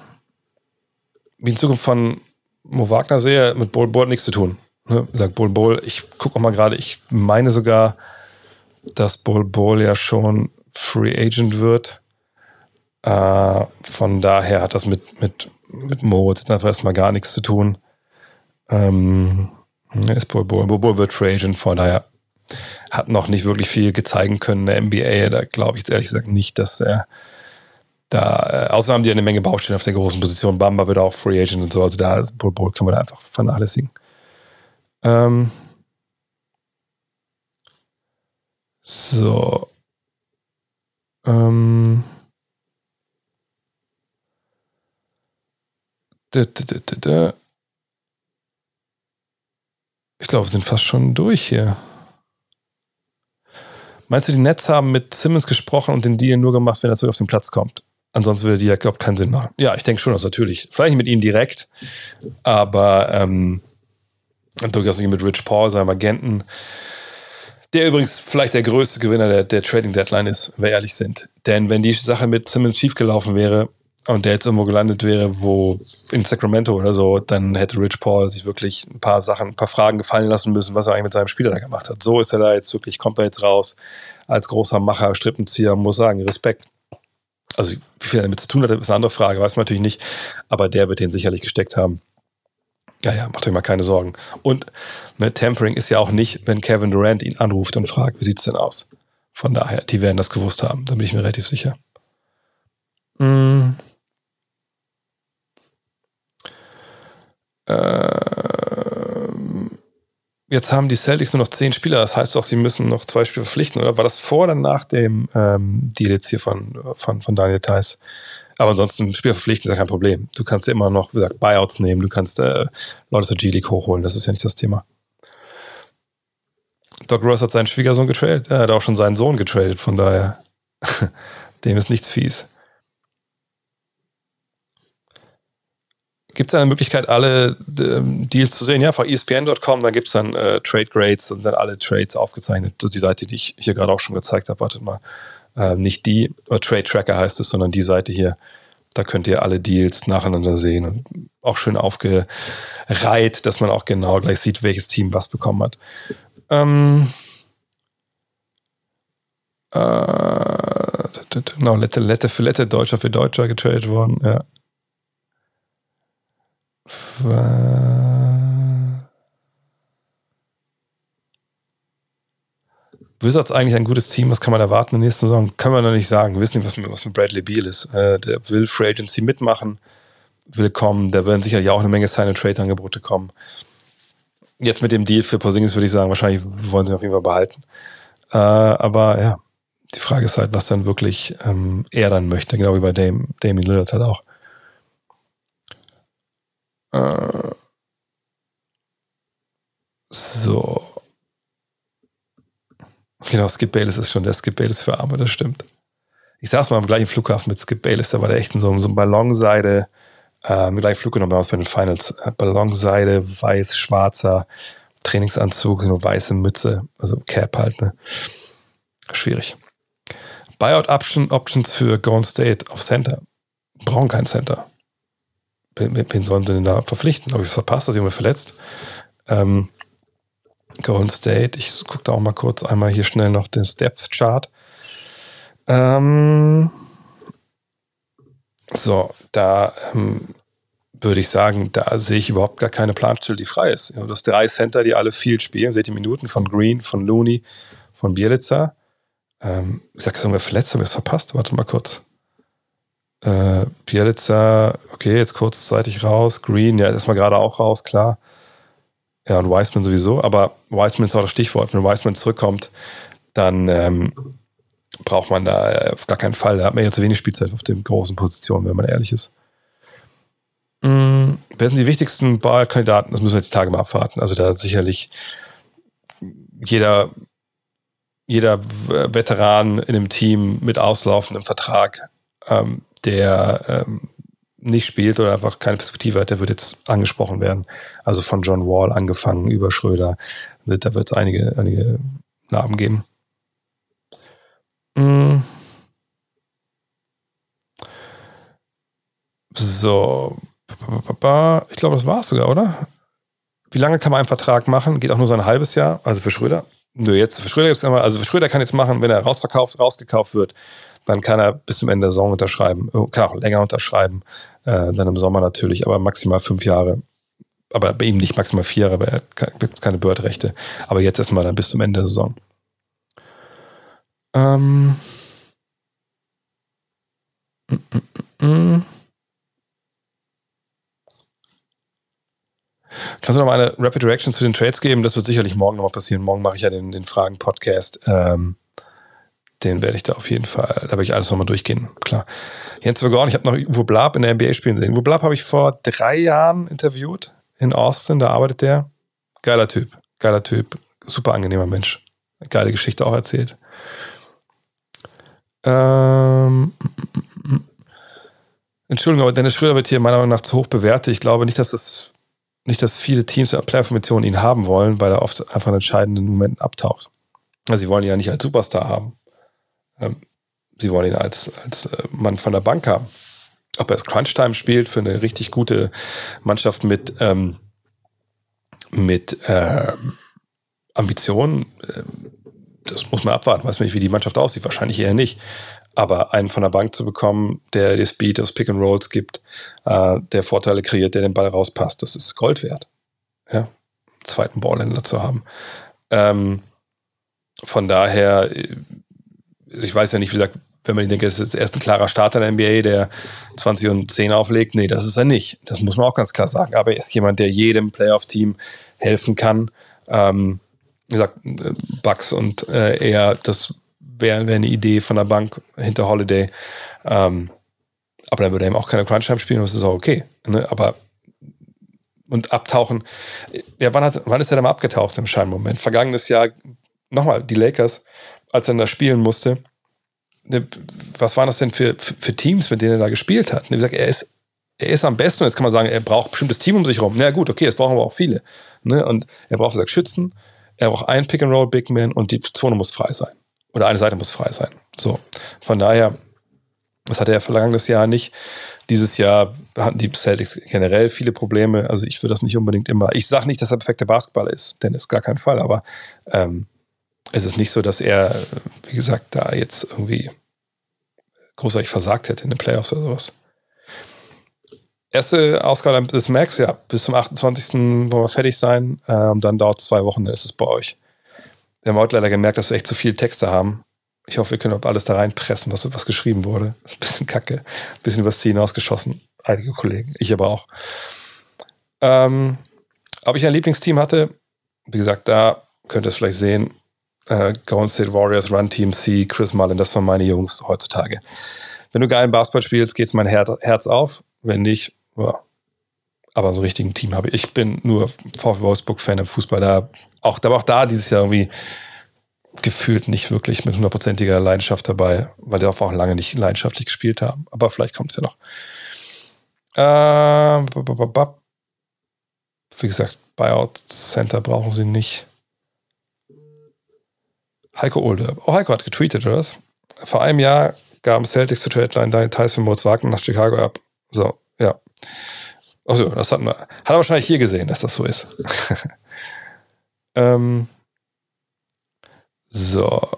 wie in Zukunft von Mo Wagner sehe, mit Bol hat nichts zu tun. Ne? Sagt Bol Bol, ich gucke auch mal gerade, ich meine sogar, dass Bol Bol ja schon Free Agent wird. Äh, von daher hat das mit, mit, mit Moritz einfach erstmal gar nichts zu tun. Ähm, ist. Bol Bol wird Free Agent, von daher hat noch nicht wirklich viel gezeigen können in der NBA. Da glaube ich ehrlich gesagt nicht, dass er da, äh, außerdem haben die eine Menge Baustellen auf der großen Position. Bamba wird auch Free Agent und so. Also da ist Bull kann man da einfach vernachlässigen. Ähm so. Ähm da, da, da, ich glaube, wir sind fast schon durch hier. Meinst du, die Nets haben mit Simmons gesprochen und den Deal nur gemacht, wenn er zurück auf den Platz kommt? Ansonsten würde die ja, glaube keinen Sinn machen. Ja, ich denke schon, das natürlich. Vielleicht nicht mit ihm direkt, aber ähm, durchaus nicht mit Rich Paul, seinem Agenten, der übrigens vielleicht der größte Gewinner der, der Trading Deadline ist, wenn wir ehrlich sind. Denn wenn die Sache mit Simmons schiefgelaufen wäre und der jetzt irgendwo gelandet wäre, wo in Sacramento oder so, dann hätte Rich Paul sich wirklich ein paar Sachen, ein paar Fragen gefallen lassen müssen, was er eigentlich mit seinem Spieler da gemacht hat. So ist er da jetzt wirklich, kommt er jetzt raus als großer Macher, Strippenzieher, muss sagen, Respekt. Also, wie viel er damit zu tun hat, ist eine andere Frage, weiß man natürlich nicht. Aber der wird den sicherlich gesteckt haben. Ja, ja, macht euch mal keine Sorgen. Und ne, Tampering ist ja auch nicht, wenn Kevin Durant ihn anruft und fragt, wie sieht es denn aus? Von daher, die werden das gewusst haben, da bin ich mir relativ sicher. Hm. Jetzt haben die Celtics nur noch zehn Spieler, das heißt doch, sie müssen noch zwei Spieler verpflichten, oder war das vor oder nach dem ähm, Deal jetzt hier von, von, von Daniel Theiss? Aber ansonsten Spieler verpflichten ist ja kein Problem. Du kannst immer noch, wie gesagt, Buyouts nehmen, du kannst äh, Leute zur G-League hochholen, das ist ja nicht das Thema. Doc Ross hat seinen Schwiegersohn getradet, er hat auch schon seinen Sohn getradet, von daher, dem ist nichts fies. Gibt es eine Möglichkeit, alle ähm, Deals zu sehen? Ja, von ESPN.com, da gibt es dann äh, Trade Grades und dann alle Trades aufgezeichnet. Die Seite, die ich hier gerade auch schon gezeigt habe, wartet mal. Äh, nicht die, Trade Tracker heißt es, sondern die Seite hier. Da könnt ihr alle Deals nacheinander sehen und auch schön aufgereiht, dass man auch genau gleich sieht, welches Team was bekommen hat. Ähm, äh, genau, Lette, Lette für Lette, Deutscher für Deutscher getradet worden, ja. Wizards eigentlich ein gutes Team. Was kann man erwarten in der nächsten Saison? Können wir noch nicht sagen. Wir wissen nicht, was mit, was mit Bradley Beal ist. Äh, der will Free Agency mitmachen, will kommen. Da werden sicherlich auch eine Menge seine Trade-Angebote kommen. Jetzt mit dem Deal für Porzingis würde ich sagen, wahrscheinlich wollen sie ihn auf jeden Fall behalten. Äh, aber ja, die Frage ist halt, was dann wirklich ähm, er dann möchte. Genau wie bei Damien Lillard halt auch. Äh, so. Genau, Skip Bayless ist schon der Skip Bayless für Arme, das stimmt. Ich saß mal am gleichen Flughafen mit Skip Bayless, da war der echt in so, so einem Ballonseide, äh, mit gleich Flug genommen aus bei den Finals. Ballonseide, weiß, schwarzer Trainingsanzug, eine weiße Mütze, also Cap halt, ne? Schwierig. Buyout Option, Options für Golden State auf Center. Brauchen kein Center wen sollen sie denn da verpflichten? Habe ich verpasst, dass jemand verletzt? Ähm, Golden State, ich gucke da auch mal kurz einmal hier schnell noch den Steps-Chart. Ähm, so, da ähm, würde ich sagen, da sehe ich überhaupt gar keine Planstelle, die frei ist. Ja, das drei Center, die alle viel spielen. Seht ihr Minuten von Green, von Looney, von Bielitzer. Ähm, ich sage, ist irgendwer verletzt, habe ich es verpasst? Warte mal kurz. Äh, Bielitzer, okay, jetzt kurzzeitig raus. Green, ja, ist mal gerade auch raus, klar. Ja, und Wiseman sowieso, aber Wiseman ist auch das Stichwort. Wenn Wiseman zurückkommt, dann ähm, braucht man da auf gar keinen Fall. Da hat man ja zu wenig Spielzeit auf den großen Positionen, wenn man ehrlich ist. Mhm. Wer sind die wichtigsten Wahlkandidaten? Das müssen wir jetzt die Tage mal abwarten. Also da sicherlich jeder, jeder Veteran in einem Team mit auslaufendem Vertrag ähm, der ähm, nicht spielt oder einfach keine Perspektive hat, der wird jetzt angesprochen werden. Also von John Wall angefangen über Schröder. Da wird es einige, einige Namen geben. Mhm. So. Ich glaube, das war es sogar, oder? Wie lange kann man einen Vertrag machen? Geht auch nur so ein halbes Jahr. Also für Schröder. Nö, jetzt für Schröder gibt es immer, also für Schröder kann jetzt machen, wenn er rausverkauft, rausgekauft wird, dann kann er bis zum Ende der Saison unterschreiben, äh, kann auch länger unterschreiben, äh, dann im Sommer natürlich, aber maximal fünf Jahre. Aber bei ihm nicht maximal vier Jahre, weil er hat keine Bird-Rechte. Aber jetzt erstmal dann bis zum Ende der Saison. Ähm. Kannst du noch mal eine Rapid Reaction zu den Trades geben? Das wird sicherlich morgen noch mal passieren. Morgen mache ich ja den, den Fragen-Podcast. Ähm, den werde ich da auf jeden Fall, da werde ich alles nochmal durchgehen, klar. Jens Vergorn, ich habe noch Uwe Blab in der NBA spielen sehen. Uwe Blab habe ich vor drei Jahren interviewt in Austin, da arbeitet der. Geiler Typ, geiler Typ, super angenehmer Mensch. Geile Geschichte auch erzählt. Ähm, Entschuldigung, aber Dennis Schröder wird hier meiner Meinung nach zu hoch bewertet. Ich glaube nicht, dass das nicht, dass viele Teams der Playoff-Formation ihn haben wollen, weil er oft einfach in entscheidenden Momenten abtaucht. Also sie wollen ihn ja nicht als Superstar haben. Ähm, sie wollen ihn als, als äh, Mann von der Bank haben. Ob er es Crunch-Time spielt für eine richtig gute Mannschaft mit, ähm, mit ähm, Ambitionen, äh, das muss man abwarten. Weiß nicht, wie die Mannschaft aussieht. Wahrscheinlich eher nicht. Aber einen von der Bank zu bekommen, der dir Speed aus Pick and Rolls gibt, äh, der Vorteile kreiert, der den Ball rauspasst, das ist Gold wert. Ja, zweiten Ballhändler zu haben. Ähm, von daher ich weiß ja nicht, wie gesagt, wenn man denkt, es ist erst ein klarer Starter der NBA, der 20 und 10 auflegt. Nee, das ist er nicht. Das muss man auch ganz klar sagen. Aber er ist jemand, der jedem Playoff-Team helfen kann. Ähm, wie gesagt, Bucks und äh, er, das wäre wär eine Idee von der Bank hinter Holiday. Ähm, Aber dann würde er eben auch keine Crunch-Time spielen und das ist auch okay. Ne? Aber und abtauchen. Ja, wann, hat, wann ist er denn mal abgetaucht im Scheinmoment? Vergangenes Jahr, nochmal, die Lakers, als er da spielen musste. Ne, was waren das denn für, für Teams, mit denen er da gespielt hat? Wie gesagt, er ist, er ist am besten und jetzt kann man sagen, er braucht ein bestimmtes Team um sich herum. Na gut, okay, das brauchen aber auch viele. Ne? Und er braucht, wie gesagt, Schützen, er braucht einen Pick-and-Roll Big Man und die Zone muss frei sein. Oder eine Seite muss frei sein. So. Von daher, das hatte er vergangenes Jahr nicht. Dieses Jahr hatten die Celtics generell viele Probleme. Also ich würde das nicht unbedingt immer. Ich sage nicht, dass er perfekter Basketballer ist, denn ist gar kein Fall. Aber ähm, es ist nicht so, dass er, wie gesagt, da jetzt irgendwie großartig versagt hätte in den Playoffs oder sowas. Erste Ausgabe des Max, ja, bis zum 28. wollen wir fertig sein. Ähm, dann dauert es zwei Wochen, dann ist es bei euch. Wir haben heute leider gemerkt, dass wir echt zu viele Texte haben. Ich hoffe, wir können auch alles da reinpressen, was, was geschrieben wurde. Das ist ein bisschen kacke. Ein bisschen übers Ziel hinausgeschossen. Einige Kollegen. Ich aber auch. Ähm, ob ich ein Lieblingsteam hatte, wie gesagt, da könnt ihr es vielleicht sehen. Äh, Golden State Warriors, Run Team C, Chris Mullen, das waren meine Jungs heutzutage. Wenn du geilen Basketball spielst, geht es mein Her Herz auf. Wenn nicht, ja. aber so richtigen Team habe ich. Ich bin nur VfW Wolfsburg-Fan im Fußball. Da auch, da war auch da dieses Jahr irgendwie gefühlt nicht wirklich mit hundertprozentiger Leidenschaft dabei, weil die auch lange nicht leidenschaftlich gespielt haben. Aber vielleicht kommt es ja noch. Äh, wie gesagt, Buyout Center brauchen sie nicht. Heiko Olde. Oh, Heiko hat getweetet, oder was? Vor einem Jahr gaben Celtics zu Tradeline deine Details für Moritz Wagner nach Chicago ab. So, ja. Achso, das hatten wir. Hat er wahrscheinlich hier gesehen, dass das so ist. ähm, so.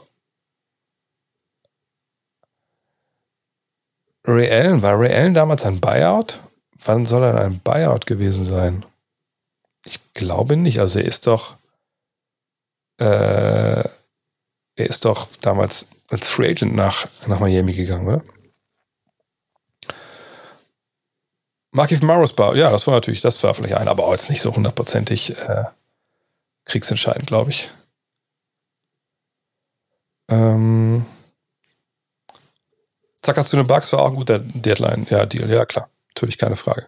Ray Allen, war Ray Allen damals ein Buyout? Wann soll er ein Buyout gewesen sein? Ich glaube nicht. Also er ist doch, äh, er ist doch damals als Free Agent nach, nach Miami gegangen, oder? Markif Bar, ja, das war natürlich, das war vielleicht ein, aber auch jetzt nicht so hundertprozentig äh, kriegsentscheidend, glaube ich. Ähm, Zacker zu den Bugs war auch ein guter Deadline. Ja, Deal, ja klar. Natürlich keine Frage.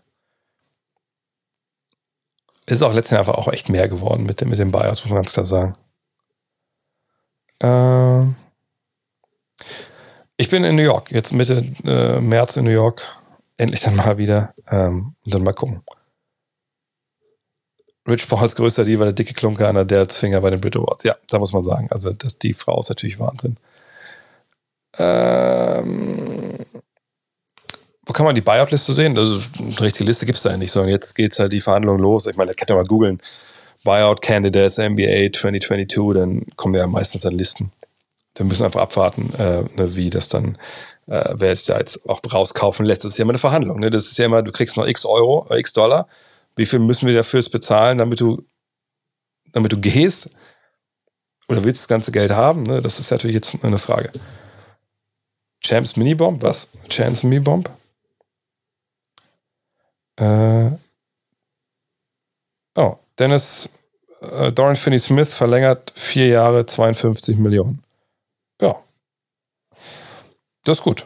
Ist auch letztes Jahr einfach auch echt mehr geworden mit, dem, mit den Buyouts, muss man ganz klar sagen. Ähm, ich bin in New York, jetzt Mitte äh, März in New York. Endlich dann mal wieder. Ähm, und dann mal gucken. Rich Paul als größter Diva, der dicke Klunker an der Finger bei den Brit Awards. Ja, da muss man sagen. Also, das, die Frau ist natürlich Wahnsinn. Ähm, wo kann man die Buyout-Liste sehen? Also, eine richtige Liste gibt es da ja nicht, sondern jetzt geht halt die Verhandlung los. Ich meine, das kann ja mal googeln. Buyout Candidates NBA 2022, dann kommen ja meistens an Listen. Wir müssen einfach abwarten, äh, ne, wie das dann, äh, wer es da jetzt auch rauskaufen lässt. Das ist ja immer eine Verhandlung. Ne? Das ist ja immer, du kriegst noch x Euro, äh, x Dollar wie viel müssen wir dafür bezahlen, damit du, damit du gehst? Oder willst das ganze Geld haben? Ne? Das ist natürlich jetzt eine Frage. Champs Minibomb, was? Chance Minibomb? Äh, Dennis äh, Dorian Finney-Smith verlängert vier Jahre 52 Millionen. Ja. Das ist gut.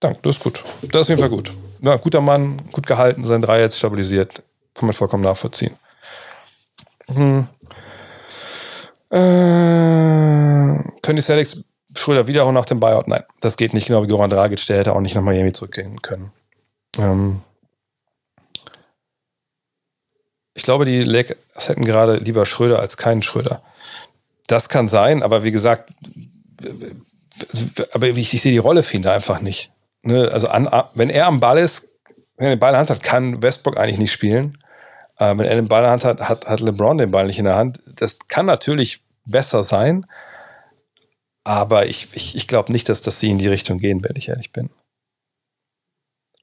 Danke, das ist gut. Das ist auf jeden Fall gut. Ja, guter Mann, gut gehalten, sein Drei jetzt stabilisiert kann man vollkommen nachvollziehen. Hm. Äh, können die Celtics früher wieder auch nach dem Buyout? Nein, das geht nicht genau wie Goran Dragic, der hätte auch nicht nach Miami zurückgehen können. Ähm ich glaube, die Lakers hätten gerade lieber Schröder als keinen Schröder. Das kann sein, aber wie gesagt, aber ich, ich sehe die Rolle für ihn da einfach nicht. Ne? Also an, wenn er am Ball ist, wenn er den Ball in der Hand hat, kann Westbrook eigentlich nicht spielen. Äh, wenn er den Ball in der Hand hat, hat, hat LeBron den Ball nicht in der Hand. Das kann natürlich besser sein, aber ich, ich, ich glaube nicht, dass, dass sie in die Richtung gehen, wenn ich ehrlich bin.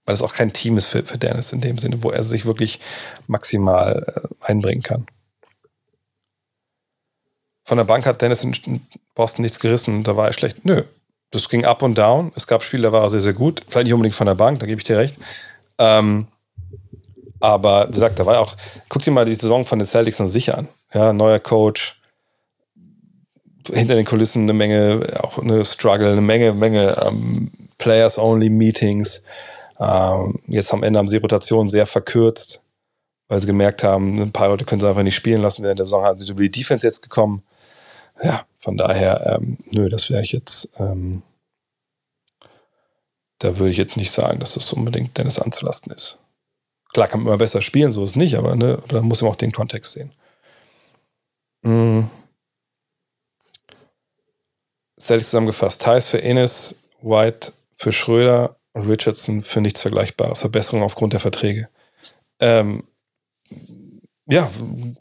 Weil es auch kein Team ist für, für Dennis in dem Sinne, wo er sich wirklich maximal äh, einbringen kann. Von der Bank hat Dennis in Boston nichts gerissen, da war er schlecht. Nö, das ging up und down. Es gab Spiele, da war er sehr, sehr gut. Vielleicht nicht unbedingt von der Bank, da gebe ich dir recht. Ähm, aber wie gesagt, da war auch, guck dir mal die Saison von den Celtics an sich an. Ja, neuer Coach, hinter den Kulissen eine Menge, auch eine Struggle, eine Menge, Menge ähm, Players-Only-Meetings. Ähm, jetzt am Ende haben sie Rotation sehr verkürzt, weil sie gemerkt haben, ein paar Leute können sie einfach nicht spielen lassen. Während der Saison haben sie über die Defense jetzt gekommen. Ja, von daher, ähm, nö, das wäre ich jetzt, ähm, da würde ich jetzt nicht sagen, dass das unbedingt Dennis anzulasten ist. Klar kann man immer besser spielen, so ist es nicht, aber, ne, da muss man auch den Kontext sehen. Mhm. Celtics zusammengefasst. Thais für Enes, White für Schröder Richardson für nichts Vergleichbares. Verbesserung aufgrund der Verträge. Ähm, ja,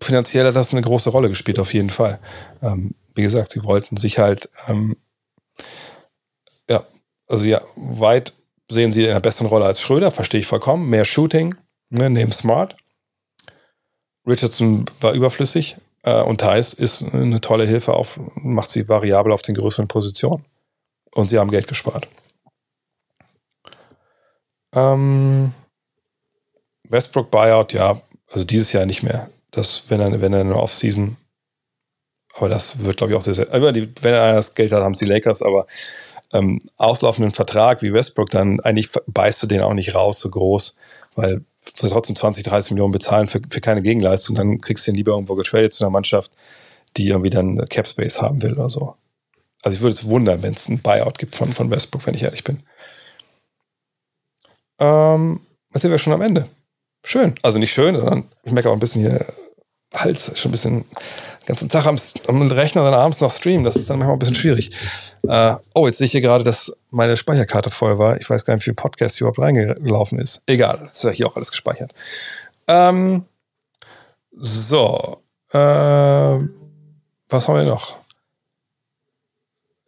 finanziell hat das eine große Rolle gespielt, auf jeden Fall. Ähm, wie gesagt, sie wollten sich halt, ähm, ja, also ja, weit sehen sie in einer besseren Rolle als Schröder, verstehe ich vollkommen. Mehr Shooting, ne, neben Smart. Richardson war überflüssig äh, und Thais ist eine tolle Hilfe auf, macht sie variabel auf den größeren Positionen. Und sie haben Geld gespart. Ähm, Westbrook Buyout, ja, also dieses Jahr nicht mehr. Das, wenn er, wenn er eine Offseason, aber das wird, glaube ich, auch sehr, sehr, wenn er das Geld hat, haben sie Lakers, aber ähm, auslaufenden Vertrag wie Westbrook, dann eigentlich beißt du den auch nicht raus so groß, weil sie trotzdem 20, 30 Millionen bezahlen für, für keine Gegenleistung, dann kriegst du ihn lieber irgendwo getradet zu einer Mannschaft, die irgendwie dann Cap Space haben will oder so. Also ich würde es wundern, wenn es ein Buyout gibt von, von Westbrook, wenn ich ehrlich bin. Ähm, jetzt sind wir schon am Ende. Schön. Also nicht schön, sondern ich merke auch ein bisschen hier Hals, schon ein bisschen den ganzen Tag am, am Rechner dann abends noch streamen. Das ist dann manchmal ein bisschen schwierig. Äh, oh, jetzt sehe ich hier gerade, dass meine Speicherkarte voll war. Ich weiß gar nicht, wie viel Podcast überhaupt reingelaufen ist. Egal, das ist ja hier auch alles gespeichert. Ähm, so. Äh, was haben wir noch?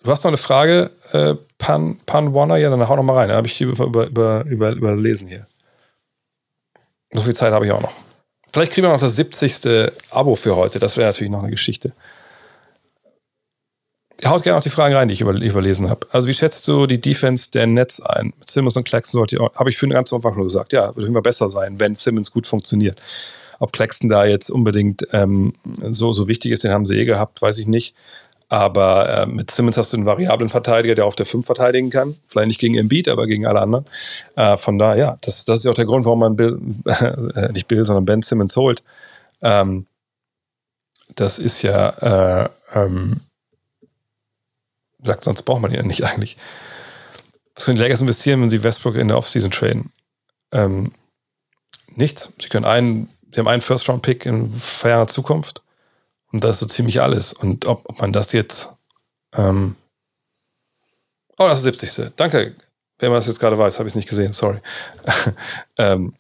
Du hast noch eine Frage, äh, Pan, Pan Warner? Ja, dann hau noch mal rein. Da habe ich hier über, über, über, überlesen hier. So viel Zeit habe ich auch noch. Vielleicht kriegen wir noch das 70. Abo für heute. Das wäre natürlich noch eine Geschichte. Haut gerne auch die Fragen rein, die ich über, überlesen habe. Also, wie schätzt du die Defense der Nets ein? Mit Simmons und Claxton sollte, habe ich für den ganzen Anfang nur gesagt. Ja, würde immer besser sein, wenn Simmons gut funktioniert. Ob Claxton da jetzt unbedingt ähm, so, so wichtig ist, den haben sie eh gehabt, weiß ich nicht. Aber äh, mit Simmons hast du einen variablen Verteidiger, der auf der 5 verteidigen kann. Vielleicht nicht gegen Embiid, aber gegen alle anderen. Äh, von daher, ja, das, das ist ja auch der Grund, warum man Bill, äh, nicht Bill, sondern Ben Simmons holt. Ähm, das ist ja, äh, ähm, sagt, sonst braucht man ihn ja nicht eigentlich. Was können die Lakers investieren, wenn sie Westbrook in der Offseason traden? Ähm, nichts. Sie können einen, sie haben einen First-Round-Pick in ferner Zukunft und das ist so ziemlich alles. Und ob, ob man das jetzt. Ähm oh, das ist 70. Danke. Wenn man das jetzt gerade weiß, habe ich es nicht gesehen, sorry. ähm,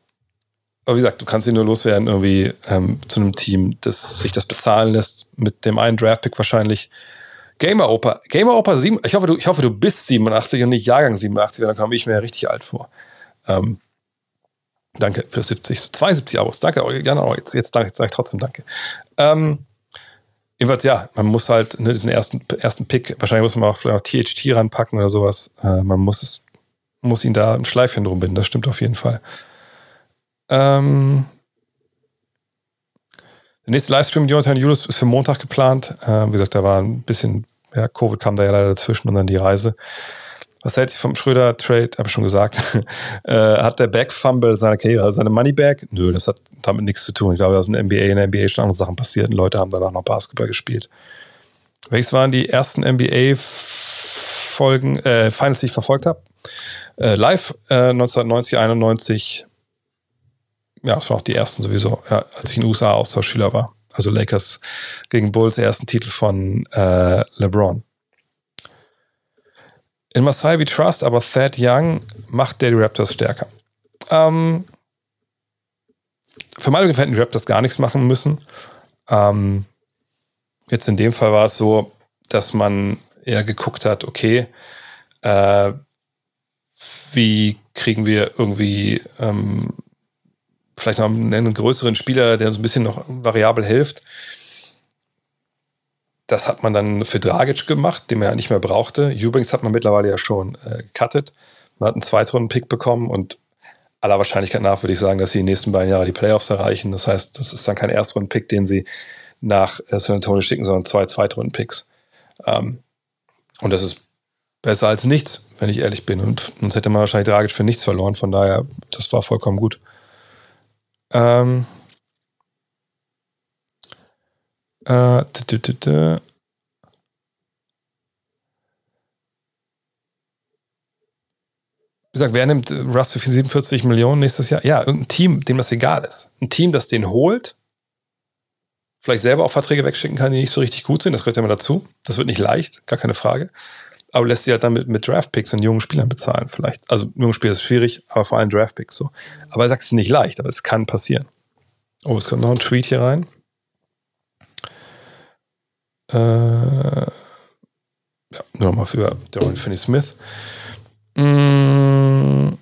aber wie gesagt, du kannst ihn nur loswerden, irgendwie ähm, zu einem Team, das sich das bezahlen lässt, mit dem einen Draftpick wahrscheinlich. Gamer Opa, Gamer Opa 7, ich hoffe, du, ich hoffe, du bist 87 und nicht Jahrgang 87, dann komme ich mir ja richtig alt vor. Ähm, danke für 70, 72 Abos. Danke, ja, jetzt, jetzt sage ich trotzdem Danke. Ähm, Jedenfalls, ja, man muss halt ne, diesen ersten, ersten Pick, wahrscheinlich muss man auch vielleicht noch THT ranpacken oder sowas. Äh, man muss es, muss ihn da ein Schleifchen drum binden, das stimmt auf jeden Fall. Ähm, der nächste Livestream mit Jonathan Julius ist für Montag geplant. Äh, wie gesagt, da war ein bisschen, ja, Covid kam da ja leider dazwischen und dann die Reise. Was hält sich vom Schröder-Trade? Habe ich schon gesagt. äh, hat der Back-Fumble seiner Karriere, also seine Money-Back? Nö, das hat damit nichts zu tun. Ich glaube, da sind NBA in der NBA schon andere Sachen passiert und Leute haben danach noch Basketball gespielt. Welches waren die ersten NBA-Folgen, äh, Finals, die ich verfolgt habe? Äh, live äh, 1990, 91. Ja, das waren auch die ersten sowieso, ja, als ich in den USA Austauschschüler war. Also Lakers gegen Bulls, ersten Titel von äh, LeBron. In Masai we trust, aber Thad Young macht der die Raptors stärker. Ähm, für meine hätten die Raptors gar nichts machen müssen. Ähm, jetzt in dem Fall war es so, dass man eher geguckt hat, okay, äh, wie kriegen wir irgendwie ähm, vielleicht noch einen größeren Spieler, der so ein bisschen noch variabel hilft. Das hat man dann für Dragic gemacht, den man ja nicht mehr brauchte. Übrigens hat man mittlerweile ja schon äh, gecuttet. Man hat einen Zweitrunden-Pick bekommen und aller Wahrscheinlichkeit nach würde ich sagen, dass sie den nächsten beiden Jahren die Playoffs erreichen. Das heißt, das ist dann kein Erstrunden-Pick, den sie nach äh, San Antonio schicken, sondern zwei Zweitrunden-Picks. Ähm, und das ist besser als nichts, wenn ich ehrlich bin. Und sonst hätte man wahrscheinlich Dragic für nichts verloren. Von daher, das war vollkommen gut. Ähm, äh, Wie gesagt, wer nimmt Russ für 47 Millionen nächstes Jahr? Ja, irgendein Team, dem das egal ist. Ein Team, das den holt, vielleicht selber auch Verträge wegschicken kann, die nicht so richtig gut sind. Das gehört ja immer dazu. Das wird nicht leicht, gar keine Frage. Aber lässt sie halt dann mit, mit Draftpicks und jungen Spielern bezahlen, vielleicht. Also, junge Spieler ist schwierig, aber vor allem Draftpicks so. Aber er sagt, es ist nicht leicht, aber es kann passieren. Oh, es kommt noch ein Tweet hier rein. Äh, ja, nur nochmal für Dorian Finney-Smith. Mmh.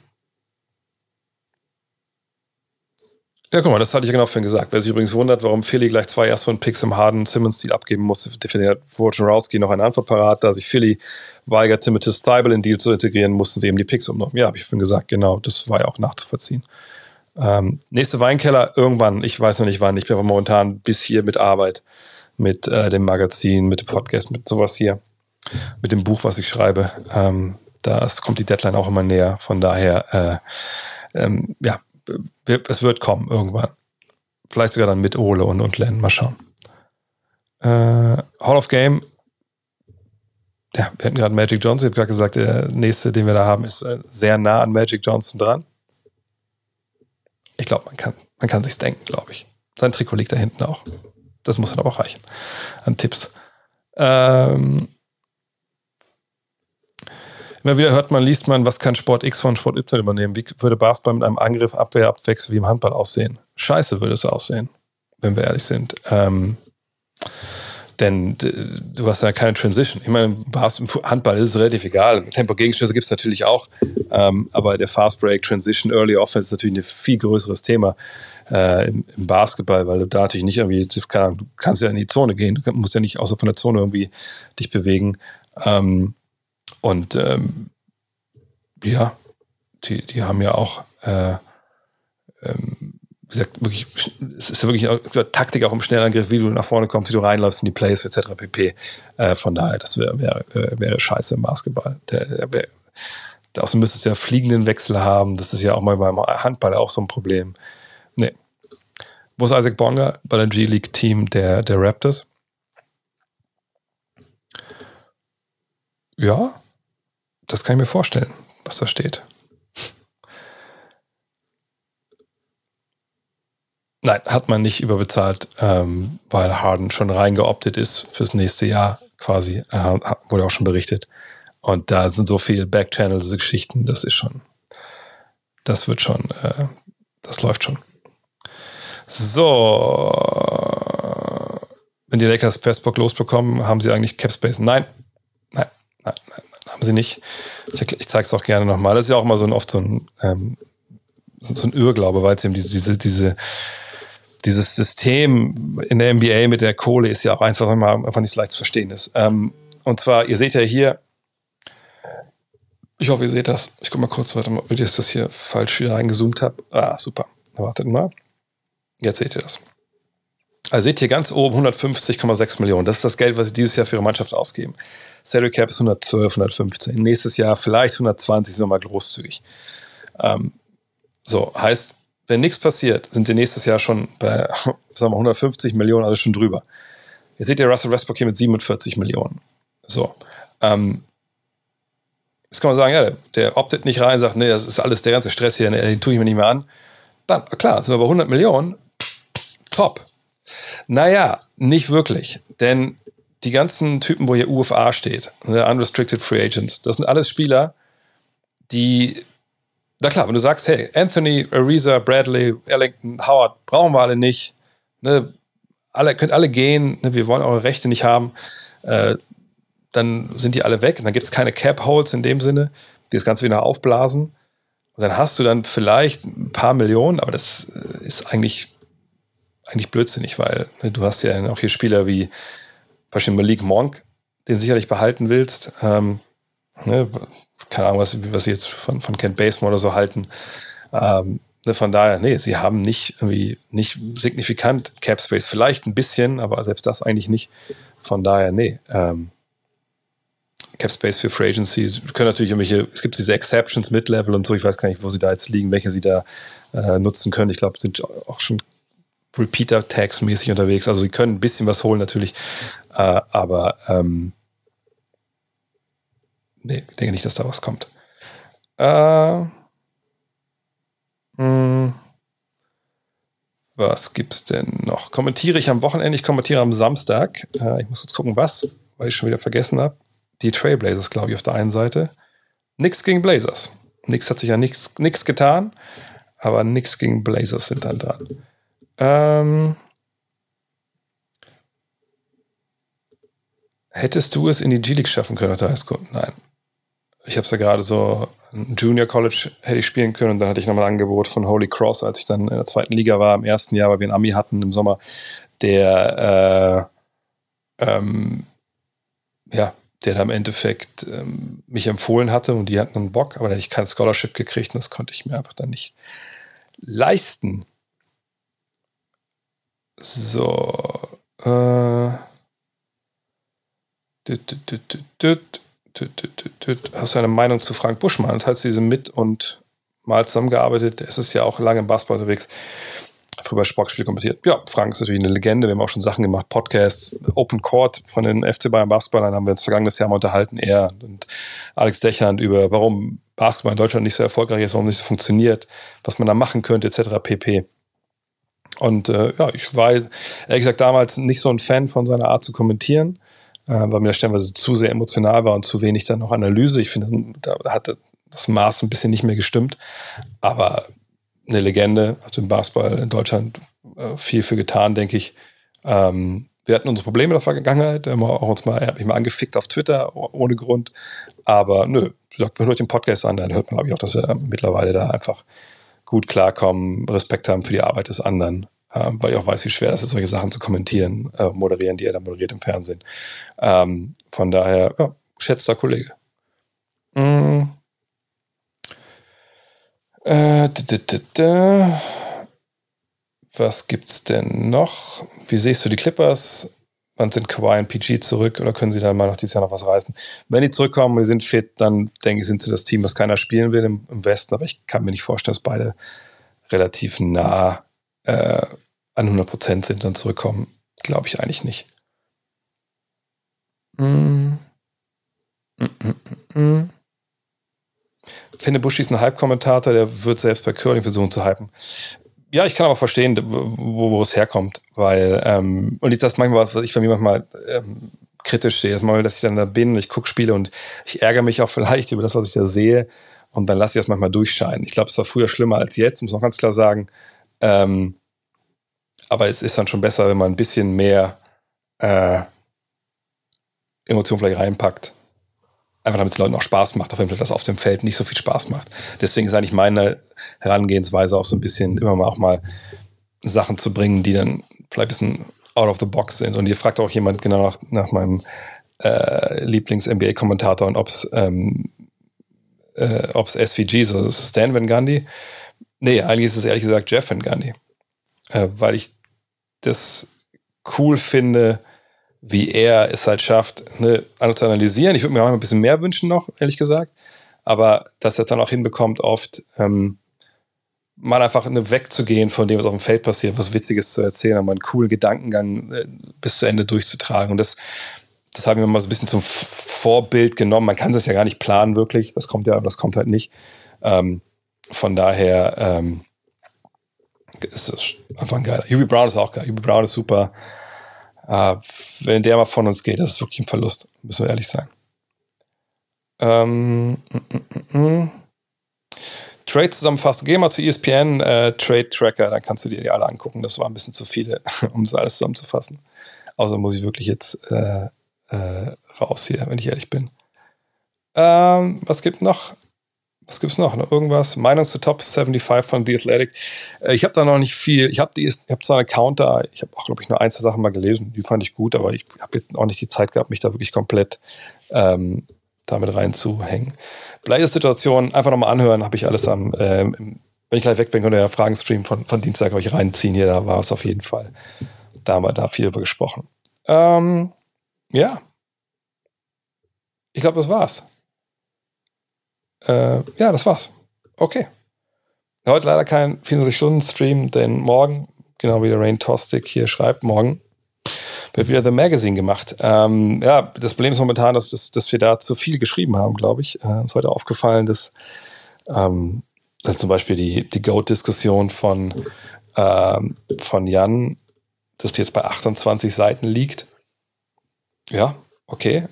Ja, guck mal, das hatte ich ja genau vorhin gesagt. Wer sich übrigens wundert, warum Philly gleich zwei Erstrunden-Picks im harden Simmons-Stil abgeben musste, ja Wojnarowski noch eine Antwort parat. Da sich Philly weigert, Timothy Steibel in Deal zu integrieren, mussten sie eben die Picks umnehmen. Ja, habe ich vorhin gesagt, genau, das war ja auch nachzuvollziehen. Ähm, nächste Weinkeller, irgendwann, ich weiß noch nicht wann, ich bin aber momentan bis hier mit Arbeit, mit äh, dem Magazin, mit dem Podcast, mit sowas hier, mit dem Buch, was ich schreibe. Ähm, das kommt die Deadline auch immer näher. Von daher, äh, ähm, ja, es wird kommen irgendwann. Vielleicht sogar dann mit Ole und, und Len. Mal schauen. Äh, Hall of Game. Ja, wir hatten gerade Magic Johnson. Ich habe gerade gesagt, der nächste, den wir da haben, ist äh, sehr nah an Magic Johnson dran. Ich glaube, man kann, man kann sich's denken, glaube ich. Sein Trikot liegt da hinten auch. Das muss dann aber auch reichen an Tipps. Ähm, Immer wieder hört man, liest man, was kann Sport X von Sport Y übernehmen? Wie würde Basketball mit einem Angriff, Abwehr, Abwechsel wie im Handball aussehen? Scheiße würde es aussehen, wenn wir ehrlich sind. Ähm, denn du hast ja keine Transition. Ich meine, Handball ist es relativ egal. Tempo-Gegenstöße gibt es natürlich auch. Ähm, aber der Fast Break, Transition, Early Offense ist natürlich ein viel größeres Thema äh, im, im, Basketball, weil du da natürlich nicht irgendwie, du kannst ja in die Zone gehen. Du musst ja nicht außer von der Zone irgendwie dich bewegen. Ähm, und ähm, ja, die, die haben ja auch, äh, ähm, wie gesagt, wirklich, es ist ja wirklich auch, Taktik auch im Schnellangriff, wie du nach vorne kommst, wie du reinläufst in die Plays etc. pp. Äh, von daher, das wäre wär, wär scheiße im Basketball. Der, der wär, Außerdem müsstest du ja fliegenden Wechsel haben. Das ist ja auch mal beim Handball auch so ein Problem. Wo ist Isaac Bonga bei der G-League-Team der, der Raptors? Ja, das kann ich mir vorstellen, was da steht. Nein, hat man nicht überbezahlt, ähm, weil Harden schon reingeoptet ist fürs nächste Jahr quasi, äh, wurde auch schon berichtet. Und da sind so viele Backchannels, Geschichten, das ist schon, das wird schon, äh, das läuft schon. So, wenn die Lakers Festbock losbekommen, haben sie eigentlich Capspace? Nein, nein, nein, nein, haben sie nicht. Ich, ich zeige es auch gerne nochmal. Das ist ja auch mal so ein, oft so ein, ähm, so ein Irrglaube, weil es eben diese, diese, diese, dieses System in der NBA mit der Kohle ist ja auch eins, was einfach nicht leicht zu verstehen ist. Ähm, und zwar, ihr seht ja hier, ich hoffe, ihr seht das. Ich gucke mal kurz, mal, ob ich das hier falsch wieder reingezoomt habe. Ah, super. Wartet mal. Jetzt seht ihr das. Also seht ihr ganz oben 150,6 Millionen. Das ist das Geld, was sie dieses Jahr für ihre Mannschaft ausgeben. Salary Cap ist 112, 115. Nächstes Jahr vielleicht 120, sind wir mal großzügig. Ähm, so, heißt, wenn nichts passiert, sind sie nächstes Jahr schon bei sagen wir, 150 Millionen, also schon drüber. Ihr seht ja Russell Westbrook hier mit 47 Millionen. So. Ähm, jetzt kann man sagen, ja, der, der optet nicht rein, sagt, nee, das ist alles der ganze Stress hier, den tue ich mir nicht mehr an. Dann, klar, sind wir bei 100 Millionen. Top. Naja, nicht wirklich. Denn die ganzen Typen, wo hier UFA steht, ne, Unrestricted Free Agents, das sind alles Spieler, die, na klar, wenn du sagst, hey, Anthony, Ariza, Bradley, Ellington, Howard, brauchen wir alle nicht, ne, alle, könnt alle gehen, ne, wir wollen eure Rechte nicht haben, äh, dann sind die alle weg und dann gibt es keine Cap-Holes in dem Sinne, die das Ganze wieder aufblasen. Und dann hast du dann vielleicht ein paar Millionen, aber das äh, ist eigentlich, eigentlich blödsinnig, weil ne, du hast ja auch hier Spieler wie Beispiel Malik Monk, den sicherlich behalten willst. Ähm, ne, keine Ahnung, was, was sie jetzt von, von Kent Basemore oder so halten. Ähm, ne, von daher, nee, sie haben nicht irgendwie nicht signifikant Cap Space, vielleicht ein bisschen, aber selbst das eigentlich nicht. Von daher, nee. Ähm, Cap Space für Free Agency. Können natürlich irgendwelche, es gibt diese Exceptions, Mid-Level und so, ich weiß gar nicht, wo sie da jetzt liegen, welche sie da äh, nutzen können. Ich glaube, sind auch schon Repeater-Tags mäßig unterwegs. Also sie können ein bisschen was holen natürlich, äh, aber ähm, nee, ich denke nicht, dass da was kommt. Äh, mh, hm. was gibt's denn noch? Kommentiere ich am Wochenende, ich kommentiere am Samstag. Äh, ich muss kurz gucken, was, weil ich schon wieder vergessen habe. Die Trailblazers, glaube ich, auf der einen Seite. Nix gegen Blazers. Nix hat sich ja nichts getan, aber nix gegen Blazers sind dann dran. Ähm, hättest du es in die G-League schaffen können, der Highschool? Nein. Ich habe es ja gerade so, Junior College hätte ich spielen können und dann hatte ich nochmal ein Angebot von Holy Cross, als ich dann in der zweiten Liga war, im ersten Jahr, weil wir einen Ami hatten im Sommer, der äh, ähm, ja, der da im Endeffekt ähm, mich empfohlen hatte und die hatten einen Bock, aber da hätte ich kein Scholarship gekriegt und das konnte ich mir einfach dann nicht leisten. So. Äh, Hast du eine Meinung zu Frank Buschmann? Hast du diese mit und mal zusammengearbeitet? Es ist ja auch lange im Basketball unterwegs. Früher Sportspiele kommentiert. Ja, Frank ist natürlich eine Legende. Wir haben auch schon Sachen gemacht, Podcasts, Open Court von den FC Bayern Basketballern haben wir uns vergangenes Jahr mal unterhalten. Er und Alex Dechand über, warum Basketball in Deutschland nicht so erfolgreich ist, warum nicht so funktioniert, was man da machen könnte, etc. pp. Und äh, ja, ich war ehrlich gesagt damals nicht so ein Fan von seiner Art zu kommentieren, äh, weil mir das stellenweise zu sehr emotional war und zu wenig dann noch Analyse. Ich finde, da hatte das Maß ein bisschen nicht mehr gestimmt. Aber eine Legende, hat im Basketball in Deutschland äh, viel für getan, denke ich. Ähm, wir hatten unsere Probleme in der Vergangenheit, haben auch uns mal, er hat mich mal angefickt auf Twitter ohne Grund. Aber nö, wenn hört den Podcast an, dann hört man, glaube ich, auch, dass wir mittlerweile da einfach gut klarkommen, Respekt haben für die Arbeit des anderen, ähm, weil ich auch weiß, wie schwer es ist, solche Sachen zu kommentieren, äh, moderieren, die er da moderiert im Fernsehen. Ähm, von daher, ja, schätzter Kollege. Mm. Äh, Was gibt's denn noch? Wie siehst du die Clippers? Wann sind Kawhi und PG zurück oder können sie dann mal noch dieses Jahr noch was reißen? Wenn die zurückkommen und die sind fit, dann denke ich, sind sie das Team, was keiner spielen will im, im Westen. Aber ich kann mir nicht vorstellen, dass beide relativ nah äh, an 100 Prozent sind, dann zurückkommen. Glaube ich eigentlich nicht. Mm. Mm, mm, mm. Finde Buschi ist ein Hype-Kommentator, der wird selbst bei Curling versuchen zu hypen ja, ich kann aber verstehen, wo, wo es herkommt, weil, ähm, und ich, das manchmal was, was ich bei mir manchmal ähm, kritisch sehe, ist mal, dass ich dann da bin und ich gucke Spiele und ich ärgere mich auch vielleicht über das, was ich da sehe und dann lasse ich das manchmal durchscheinen. Ich glaube, es war früher schlimmer als jetzt, muss man ganz klar sagen. Ähm, aber es ist dann schon besser, wenn man ein bisschen mehr äh, Emotionen vielleicht reinpackt einfach damit es Leuten auch Spaß macht, auch wenn das auf dem Feld nicht so viel Spaß macht. Deswegen ist eigentlich meine Herangehensweise auch so ein bisschen immer mal auch mal Sachen zu bringen, die dann vielleicht ein bisschen out of the box sind. Und ihr fragt auch jemand genau nach, nach meinem äh, Lieblings-NBA-Kommentator und ob es ähm, äh, ob's SVG, so Stan Van Gundy. Nee, eigentlich ist es ehrlich gesagt Jeff Van Gundy. Äh, weil ich das cool finde, wie er es halt schafft, ne, zu analysieren. Ich würde mir auch ein bisschen mehr wünschen noch, ehrlich gesagt. Aber dass er es dann auch hinbekommt, oft ähm, mal einfach ne, wegzugehen von dem, was auf dem Feld passiert, was Witziges zu erzählen, aber einen coolen Gedankengang äh, bis zu Ende durchzutragen. Und das, das haben wir mal so ein bisschen zum Vorbild genommen. Man kann es ja gar nicht planen, wirklich. Das kommt ja, aber das kommt halt nicht. Ähm, von daher ähm, ist es einfach ein geiler. Hubie Brown ist auch geil. Hubie Brown ist super. Äh, wenn der mal von uns geht, das ist wirklich ein Verlust, müssen wir ehrlich sein. Ähm, mm, mm, mm. Trade zusammenfassen. Geh mal zu ESPN, äh, Trade Tracker, dann kannst du dir die alle angucken. Das war ein bisschen zu viele, um es alles zusammenzufassen. Außer muss ich wirklich jetzt äh, äh, raus hier, wenn ich ehrlich bin. Ähm, was gibt noch? Was gibt's noch? Irgendwas? Meinung zu Top 75 von The Athletic. Äh, ich habe da noch nicht viel. Ich habe hab zwar einen Account da. Ich habe auch, glaube ich, nur ein, zwei Sachen mal gelesen. Die fand ich gut, aber ich habe jetzt auch nicht die Zeit gehabt, mich da wirklich komplett ähm, damit reinzuhängen. Gleiche Situation, einfach nochmal anhören, habe ich alles am, ähm, wenn ich gleich weg bin, könnt ihr ja Fragenstream von, von Dienstag euch reinziehen. Hier, da war es auf jeden Fall. Da haben wir da viel über gesprochen. Ähm, ja, ich glaube, das war's. Äh, ja, das war's. Okay. Heute leider kein 24-Stunden-Stream, denn morgen, genau wie der Rain Tostic hier schreibt, morgen wird wieder The Magazine gemacht. Ähm, ja, das Problem ist momentan, dass, dass, dass wir da zu viel geschrieben haben, glaube ich. Äh, uns heute aufgefallen, dass, ähm, dass zum Beispiel die, die Goat-Diskussion von, ähm, von Jan, dass die jetzt bei 28 Seiten liegt. Ja, okay.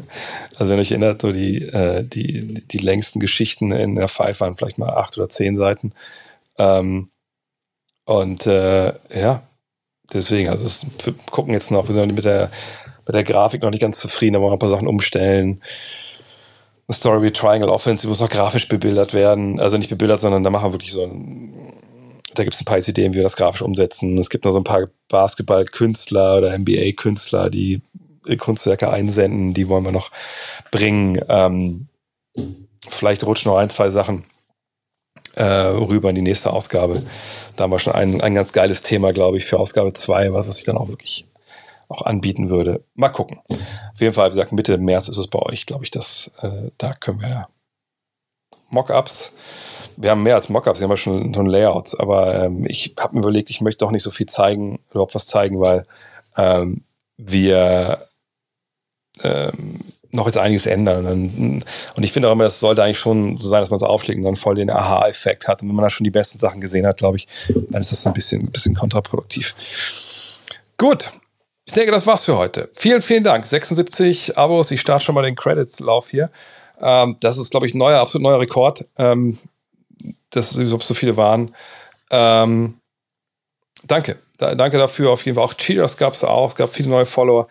also wenn euch erinnert, so die, äh, die, die längsten Geschichten in der Five waren vielleicht mal acht oder zehn Seiten. Ähm, und äh, ja, deswegen, also es, wir gucken jetzt noch, wir sind mit der, mit der Grafik noch nicht ganz zufrieden, da wollen wir ein paar Sachen umstellen. Story wie Triangle Offense, die muss noch grafisch bebildert werden. Also nicht bebildert, sondern da machen wir wirklich so ein, da gibt es ein paar Ideen, wie wir das grafisch umsetzen. Es gibt noch so ein paar Basketball-Künstler oder NBA-Künstler, die Kunstwerke einsenden, die wollen wir noch bringen. Ähm, vielleicht rutschen noch ein, zwei Sachen äh, rüber in die nächste Ausgabe. Da haben wir schon ein, ein ganz geiles Thema, glaube ich, für Ausgabe 2, was, was ich dann auch wirklich auch anbieten würde. Mal gucken. Auf jeden Fall, wie gesagt, Mitte März ist es bei euch, glaube ich, dass äh, da können wir Mockups. Wir haben mehr als Mockups, wir haben schon, schon Layouts, aber ähm, ich habe mir überlegt, ich möchte doch nicht so viel zeigen, überhaupt was zeigen, weil ähm, wir ähm, noch jetzt einiges ändern. Und, ich finde auch immer, es sollte eigentlich schon so sein, dass man es aufschlägt und dann voll den Aha-Effekt hat. Und wenn man da schon die besten Sachen gesehen hat, glaube ich, dann ist das ein bisschen, ein bisschen kontraproduktiv. Gut. Ich denke, das war's für heute. Vielen, vielen Dank. 76 Abos. Ich starte schon mal den Credits-Lauf hier. Ähm, das ist, glaube ich, ein neuer, absolut neuer Rekord. Ähm, ob so viele waren. Ähm, danke. Da, danke dafür. Auf jeden Fall auch Cheaters gab es auch. Es gab viele neue Follower.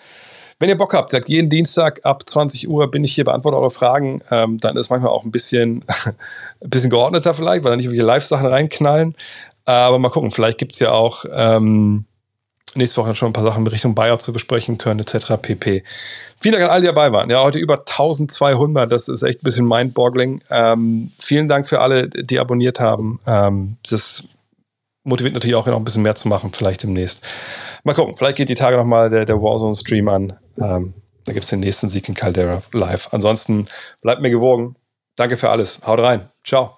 Wenn ihr Bock habt, sagt jeden Dienstag ab 20 Uhr bin ich hier, beantworte eure Fragen. Ähm, dann ist manchmal auch ein bisschen, ein bisschen geordneter vielleicht, weil da nicht irgendwelche Live-Sachen reinknallen. Aber mal gucken, vielleicht gibt es ja auch ähm, nächste Woche schon ein paar Sachen in Richtung Buyout zu besprechen können, etc. pp. Vielen Dank an alle, die dabei waren. Ja, heute über 1200, das ist echt ein bisschen mindboggling. Ähm, vielen Dank für alle, die abonniert haben. Ähm, das motiviert natürlich auch, noch ein bisschen mehr zu machen, vielleicht demnächst. Mal gucken, vielleicht geht die Tage nochmal der, der Warzone-Stream an. Ähm, da gibt es den nächsten Sieg in Caldera live. Ansonsten bleibt mir gewogen. Danke für alles. Haut rein. Ciao.